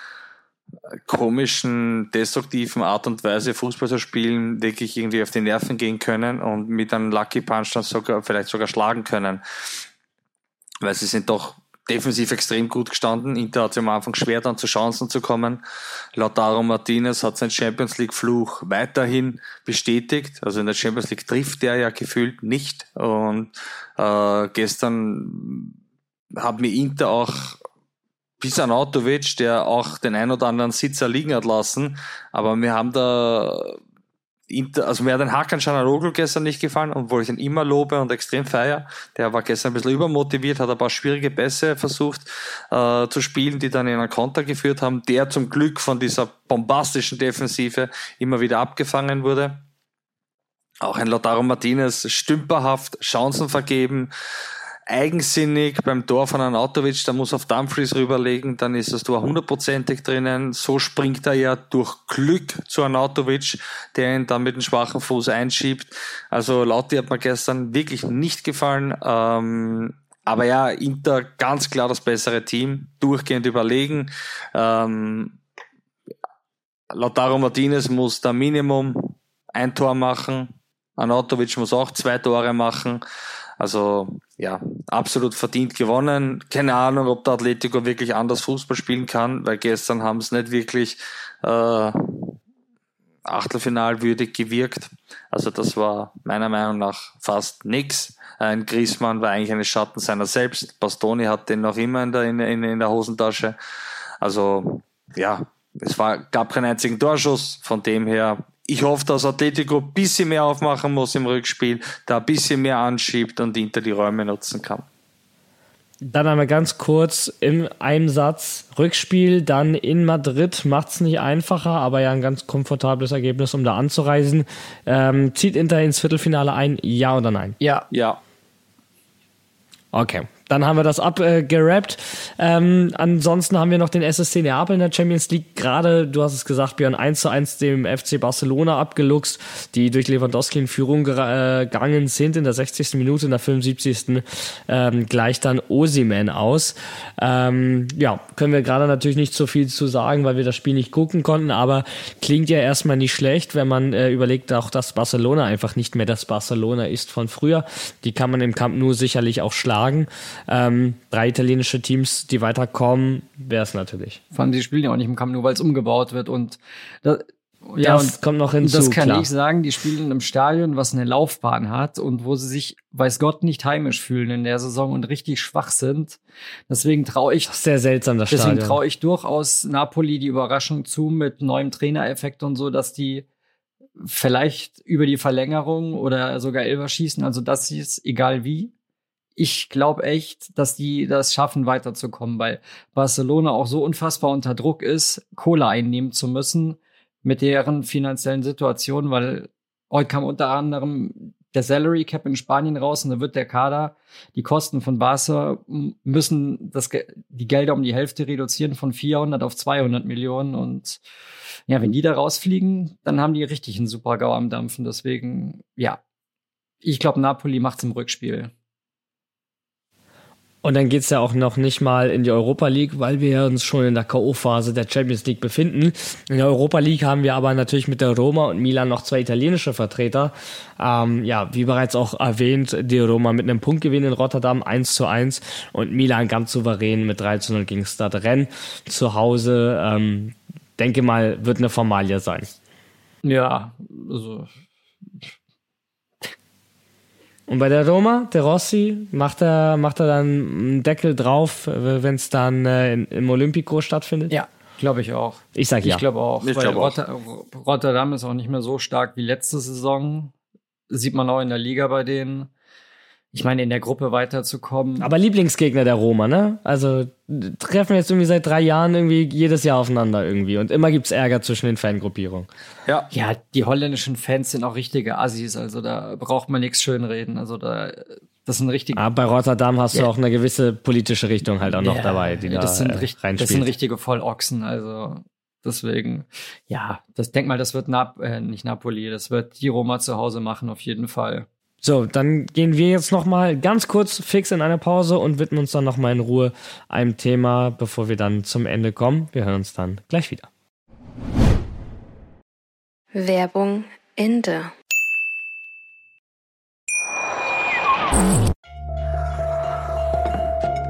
komischen, destruktiven Art und Weise Fußball zu spielen, wirklich irgendwie auf die Nerven gehen können und mit einem Lucky Punch dann sogar, vielleicht sogar schlagen können. Weil sie sind doch defensiv extrem gut gestanden. Inter hat sich am Anfang schwer dann zu Chancen zu kommen. Lautaro Martinez hat seinen Champions League Fluch weiterhin bestätigt. Also in der Champions League trifft er ja gefühlt nicht. Und äh, gestern hat mir Inter auch bis an Autovic, der auch den ein oder anderen Sitzer liegen hat lassen. Aber wir haben da, Inter, also mir hat den Hakan Cananoglu gestern nicht gefallen, obwohl ich ihn immer lobe und extrem feier. Der war gestern ein bisschen übermotiviert, hat ein paar schwierige Pässe versucht äh, zu spielen, die dann in einen Konter geführt haben, der zum Glück von dieser bombastischen Defensive immer wieder abgefangen wurde. Auch ein Lautaro Martinez stümperhaft Chancen vergeben, eigensinnig beim Tor von Anatovic, da muss auf Dumfries rüberlegen, dann ist das Tor hundertprozentig drinnen. So springt er ja durch Glück zu Anatovic, der ihn dann mit dem schwachen Fuß einschiebt. Also Lauti hat mir gestern wirklich nicht gefallen. Ähm, aber ja, Inter ganz klar das bessere Team, durchgehend überlegen. Ähm, Lautaro Martinez muss da Minimum ein Tor machen. Anatovic muss auch zwei Tore machen. Also ja, absolut verdient gewonnen. Keine Ahnung, ob der Atletico wirklich anders Fußball spielen kann, weil gestern haben es nicht wirklich äh, Achtelfinal würdig gewirkt. Also das war meiner Meinung nach fast nix. Ein Griezmann war eigentlich eine Schatten seiner selbst. Bastoni hat den noch immer in der, in, in der Hosentasche. Also ja, es war, gab keinen einzigen Torschuss. Von dem her, ich hoffe, dass Atletico ein bisschen mehr aufmachen muss im Rückspiel, da ein bisschen mehr anschiebt und Inter die Räume nutzen kann. Dann einmal ganz kurz in einem Satz. Rückspiel dann in Madrid macht es nicht einfacher, aber ja ein ganz komfortables Ergebnis, um da anzureisen. Ähm, zieht Inter ins Viertelfinale ein, ja oder nein? Ja. Ja. Okay, dann haben wir das abgerappt. Ähm, ansonsten haben wir noch den SSC Neapel in der Champions League. Gerade, du hast es gesagt, Björn, 1 zu 1 dem FC Barcelona abgeluchst, die durch Lewandowski in Führung äh, gegangen sind in der 60. Minute, in der 75. Ähm, gleich dann Osiman aus. Ähm, ja, können wir gerade natürlich nicht so viel zu sagen, weil wir das Spiel nicht gucken konnten, aber klingt ja erstmal nicht schlecht, wenn man äh, überlegt auch, dass Barcelona einfach nicht mehr das Barcelona ist von früher. Die kann man im Camp nur sicherlich auch schlagen. Ähm, drei italienische Teams, die weiterkommen, wäre es natürlich. Vor allem, die spielen ja auch nicht im Camp Nou, weil es umgebaut wird und da, ja, das kommt noch hinzu. Das kann klar. ich sagen, die spielen im Stadion, was eine Laufbahn hat und wo sie sich, weiß Gott, nicht heimisch fühlen in der Saison und richtig schwach sind. Deswegen traue ich, Das ist sehr seltsam, das deswegen traue ich durchaus Napoli die Überraschung zu mit neuem Trainereffekt und so, dass die vielleicht über die Verlängerung oder sogar Elfer schießen, also das ist egal wie. Ich glaube echt, dass die das schaffen, weiterzukommen, weil Barcelona auch so unfassbar unter Druck ist, Kohle einnehmen zu müssen mit deren finanziellen Situation, weil heute kam unter anderem der Salary Cap in Spanien raus und da wird der Kader die Kosten von Barca müssen das, die Gelder um die Hälfte reduzieren von 400 auf 200 Millionen und ja, wenn die da rausfliegen, dann haben die richtig einen super GAU am Dampfen. Deswegen, ja, ich glaube, Napoli macht's im Rückspiel. Und dann geht's ja auch noch nicht mal in die Europa League, weil wir uns schon in der K.O.-Phase der Champions League befinden. In der Europa League haben wir aber natürlich mit der Roma und Milan noch zwei italienische Vertreter. Ähm, ja, wie bereits auch erwähnt, die Roma mit einem Punktgewinn in Rotterdam 1 zu 1 und Milan ganz souverän mit 3 zu 0 gegen Stade Rennes zu Hause. Ähm, denke mal, wird eine Formalie sein. Ja, also Und bei der Roma, der Rossi, macht er, macht er dann einen Deckel drauf, wenn es dann äh, in, im Olympico stattfindet? ja, glaube ich auch. Ich sag ja. Ich glaube auch, Ich weil glaub auch. Rotter Rotterdam ist auch nicht mehr so stark wie letzte Saison. Sieht man auch in der Liga bei denen. Ich meine, in der Gruppe weiterzukommen. Aber Lieblingsgegner der Roma, ne? Also treffen jetzt irgendwie seit drei Jahren irgendwie jedes Jahr aufeinander irgendwie. Und immer gibt's Ärger zwischen den Fangruppierungen. Ja, ja, die holländischen Fans sind auch richtige Assis, also da braucht man nichts schönreden. Also da, das sind richtige. Aber bei Rotterdam hast du Ja. auch eine gewisse politische Richtung halt auch noch Ja, dabei, die da das sind, äh, richt- das sind richtige Vollochsen, also deswegen, ja, das denk mal, das wird Nap äh, nicht Napoli, das wird die Roma zu Hause machen, auf jeden Fall. So, dann gehen wir jetzt noch mal ganz kurz fix in eine Pause und widmen uns dann noch mal in Ruhe einem Thema, bevor wir dann zum Ende kommen. Wir hören uns dann gleich wieder. Werbung Ende.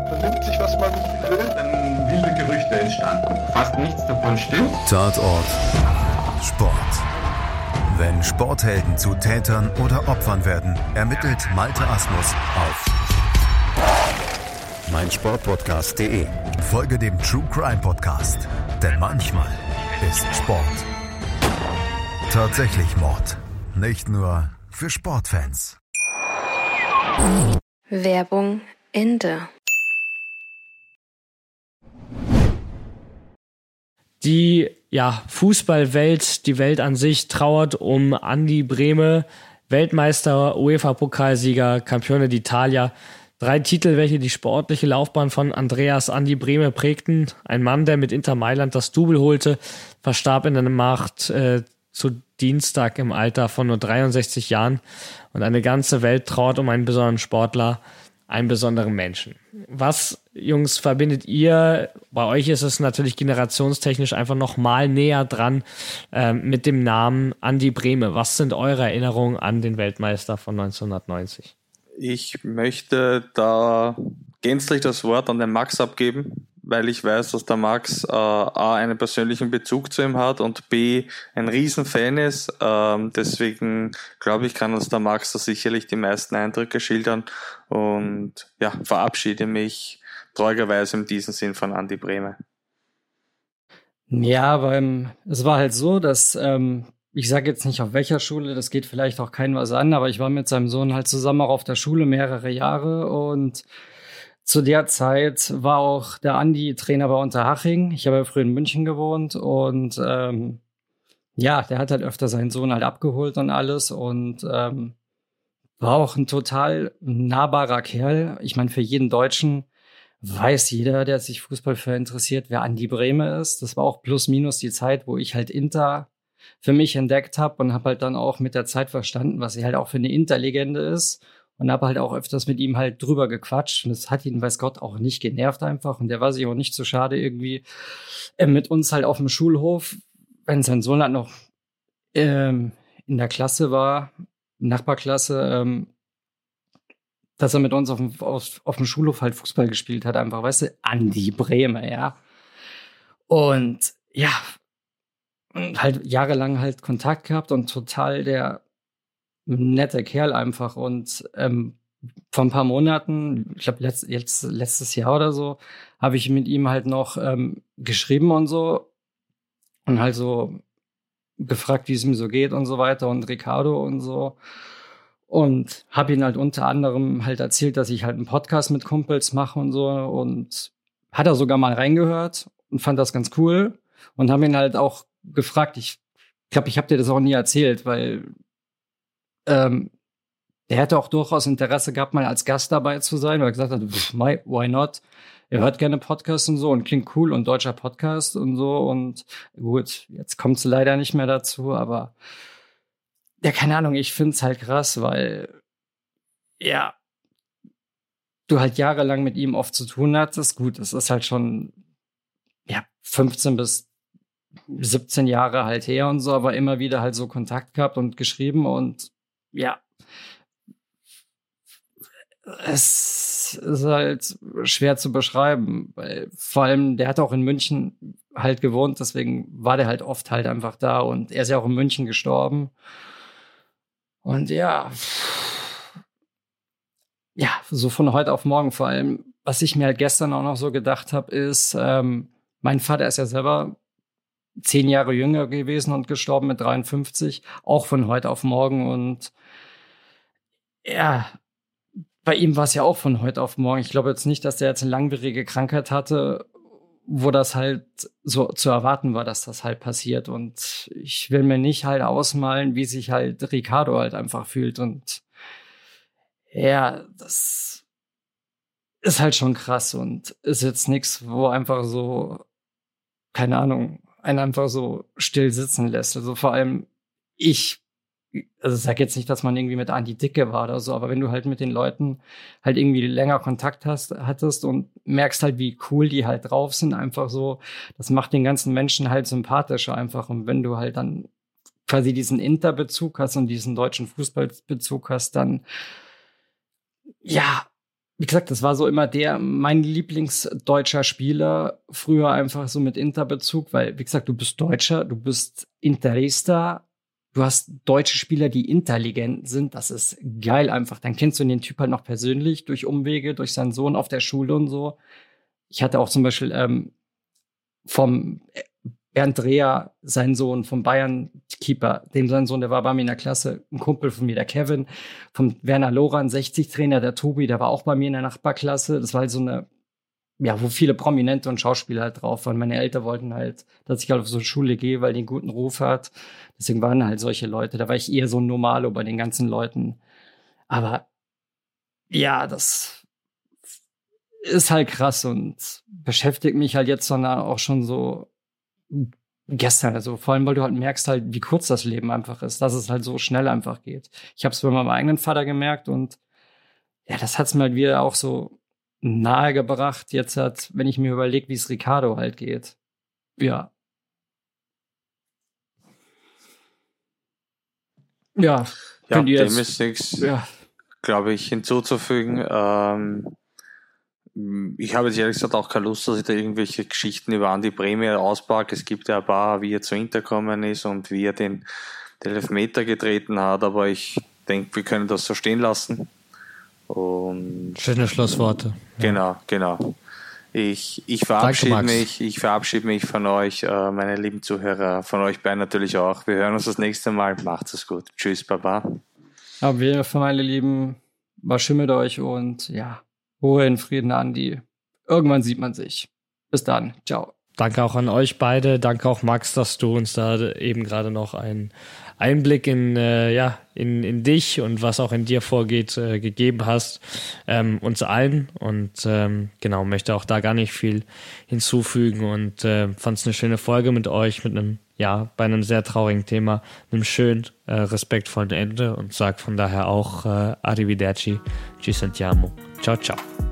vernimmt sich, was man will, dann wilde Gerüchte entstanden. Fast nichts davon stimmt. Tatort Sport. Wenn Sporthelden zu Tätern oder Opfern werden, ermittelt Malte Asmus auf meinsportpodcast.de. Folge dem True Crime Podcast, denn manchmal ist Sport tatsächlich Mord. Nicht nur für Sportfans. Werbung Ende. Die ja, Fußballwelt, die Welt an sich trauert um Andi Brehme, Weltmeister, UEFA-Pokalsieger, Campione d'Italia. Drei Titel, welche die sportliche Laufbahn von Andreas Andi Brehme prägten. Ein Mann, der mit Inter Mailand das Double holte, verstarb in der Macht äh, zu Dienstag im Alter von nur 63 Jahren. Und eine ganze Welt trauert um einen besonderen Sportler, einen besonderen Menschen. Was, Jungs, verbindet ihr? Bei euch ist es natürlich generationstechnisch einfach noch mal näher dran ähm, mit dem Namen Andi Brehme. Was sind eure Erinnerungen an den Weltmeister von 1990? Ich möchte da gänzlich das Wort an den Max abgeben, weil ich weiß, dass der Max äh, A einen persönlichen Bezug zu ihm hat und B ein Riesenfan ist. Ähm, deswegen glaube ich, kann uns der Max da sicherlich die meisten Eindrücke schildern und ja, verabschiede mich treuerweise in diesem Sinn von Andi Brehme. Ja, weil es war halt so, dass ähm, ich sage jetzt nicht auf welcher Schule, das geht vielleicht auch keinem was an, aber ich war mit seinem Sohn halt zusammen auch auf der Schule mehrere Jahre und zu der Zeit war auch der Andi Trainer bei Unterhaching. Ich habe ja früher in München gewohnt und ähm, ja, der hat halt öfter seinen Sohn halt abgeholt und alles und ähm, war auch ein total nahbarer Kerl. Ich meine, für jeden Deutschen weiß jeder, der sich Fußball für interessiert, wer Andi Breme ist. Das war auch plus minus die Zeit, wo ich halt Inter für mich entdeckt habe und habe halt dann auch mit der Zeit verstanden, was sie halt auch für eine Interlegende ist und habe halt auch öfters mit ihm halt drüber gequatscht und es hat ihn, weiß Gott, auch nicht genervt einfach und der war sich auch nicht so schade irgendwie äh, mit uns halt auf dem Schulhof, wenn sein Sohn halt noch ähm, in der Klasse war, Nachbarklasse, ähm, dass er mit uns auf dem, auf, auf dem Schulhof halt Fußball gespielt hat, einfach, weißt du, Andi Breme, ja. Und ja, halt jahrelang halt Kontakt gehabt und total der nette Kerl einfach. Und ähm, vor ein paar Monaten, ich glaube letzt, jetzt letztes Jahr oder so, habe ich mit ihm halt noch ähm, geschrieben und so und halt so gefragt, wie es ihm so geht und so weiter und Ricardo und so. Und habe ihn halt unter anderem halt erzählt, dass ich halt einen Podcast mit Kumpels mache und so. Und hat er sogar mal reingehört und fand das ganz cool. Und haben ihn halt auch gefragt. Ich glaube, ich habe dir das auch nie erzählt, weil ähm, der hätte auch durchaus Interesse gehabt, mal als Gast dabei zu sein, weil er gesagt hat, why not? Er hört gerne Podcasts und so und klingt cool und deutscher Podcast und so. Und gut, jetzt kommt es leider nicht mehr dazu, aber ja, keine Ahnung, ich finde es halt krass, weil ja, du halt jahrelang mit ihm oft zu tun hattest. Gut, es ist halt schon ja 15 bis 17 Jahre halt her und so, aber immer wieder halt so Kontakt gehabt und geschrieben und ja, es ist halt schwer zu beschreiben, weil vor allem der hat auch in München halt gewohnt, deswegen war der halt oft halt einfach da und er ist ja auch in München gestorben. Und ja, ja, so von heute auf morgen vor allem, was ich mir halt gestern auch noch so gedacht habe, ist, ähm, mein Vater ist ja selber zehn Jahre jünger gewesen und gestorben mit 53, auch von heute auf morgen. Und ja, bei ihm war es ja auch von heute auf morgen. Ich glaube jetzt nicht, dass der jetzt eine langwierige Krankheit hatte, wo das halt so zu erwarten war, dass das halt passiert. Und ich will mir nicht halt ausmalen, wie sich halt Ricardo halt einfach fühlt. Und ja, das ist halt schon krass und ist jetzt nichts, wo einfach so, keine Ahnung, einen einfach so still sitzen lässt. Also vor allem ich, also ich sag jetzt nicht, dass man irgendwie mit Andi Dicke war oder so, aber wenn du halt mit den Leuten halt irgendwie länger Kontakt hast, hattest und merkst halt, wie cool die halt drauf sind, einfach so, das macht den ganzen Menschen halt sympathischer einfach. Und wenn du halt dann quasi diesen Interbezug hast und diesen deutschen Fußballbezug hast, dann ja, wie gesagt, das war so immer der, mein Lieblingsdeutscher Spieler, früher einfach so mit Interbezug, weil, wie gesagt, du bist Deutscher, du bist Interista, du hast deutsche Spieler, die Interlegenten sind, das ist geil einfach. Dann kennst du den Typ halt noch persönlich durch Umwege, durch seinen Sohn auf der Schule und so. Ich hatte auch zum Beispiel ähm, vom Bernd Dreher, sein Sohn vom Bayern-Keeper, dem sein Sohn, der war bei mir in der Klasse, ein Kumpel von mir, der Kevin, vom Werner Loran, 60-Trainer, der Tobi, der war auch bei mir in der Nachbarklasse. Das war halt so eine, ja, wo viele Prominente und Schauspieler halt drauf waren. Meine Eltern wollten halt, dass ich halt auf so eine Schule gehe, weil die einen guten Ruf hat. Deswegen waren halt solche Leute. Da war ich eher so ein Normalo bei den ganzen Leuten. Aber ja, das ist halt krass und beschäftigt mich halt jetzt auch schon so gestern, also vor allem, weil du halt merkst halt, wie kurz das Leben einfach ist, dass es halt so schnell einfach geht. Ich habe es bei meinem eigenen Vater gemerkt und ja, das hat's mir halt wieder auch so nahegebracht. Jetzt hat, wenn ich mir überlege, wie es Ricardo halt geht. Ja. Ja, ja dem jetzt, ist nichts. Ja. glaube ich, hinzuzufügen. Ähm, ich habe jetzt ehrlich gesagt auch keine Lust, dass ich da irgendwelche Geschichten über Andi Prämie auspacke. Es gibt ja ein paar, wie er zu Inter gekommen ist und wie er den, den Elfmeter getreten hat, aber ich denke, wir können das so stehen lassen. Und Schöne Schlussworte. Genau, genau. Ich, ich verabschiede Danke, mich, ich verabschiede mich von euch, äh, meine lieben Zuhörer, von euch beiden natürlich auch. Wir hören uns das nächste Mal. Macht's es gut. Tschüss, Baba. Auf jeden Fall, meine Lieben, was schimmelt euch und ja, Ruhe in Frieden, Andi. Irgendwann sieht man sich. Bis dann. Ciao. Danke auch an euch beide. Danke auch Max, dass du uns da eben gerade noch einen Einblick in, äh, ja, in, in dich und was auch in dir vorgeht, äh, gegeben hast. Ähm, uns allen. Und ähm, genau, möchte auch da gar nicht viel hinzufügen und äh, fand es eine schöne Folge mit euch, mit einem, ja, bei einem sehr traurigen Thema, einem schönen, äh, respektvollen Ende und sag von daher auch äh, Arrivederci, ci sentiamo. Ciao, ciao.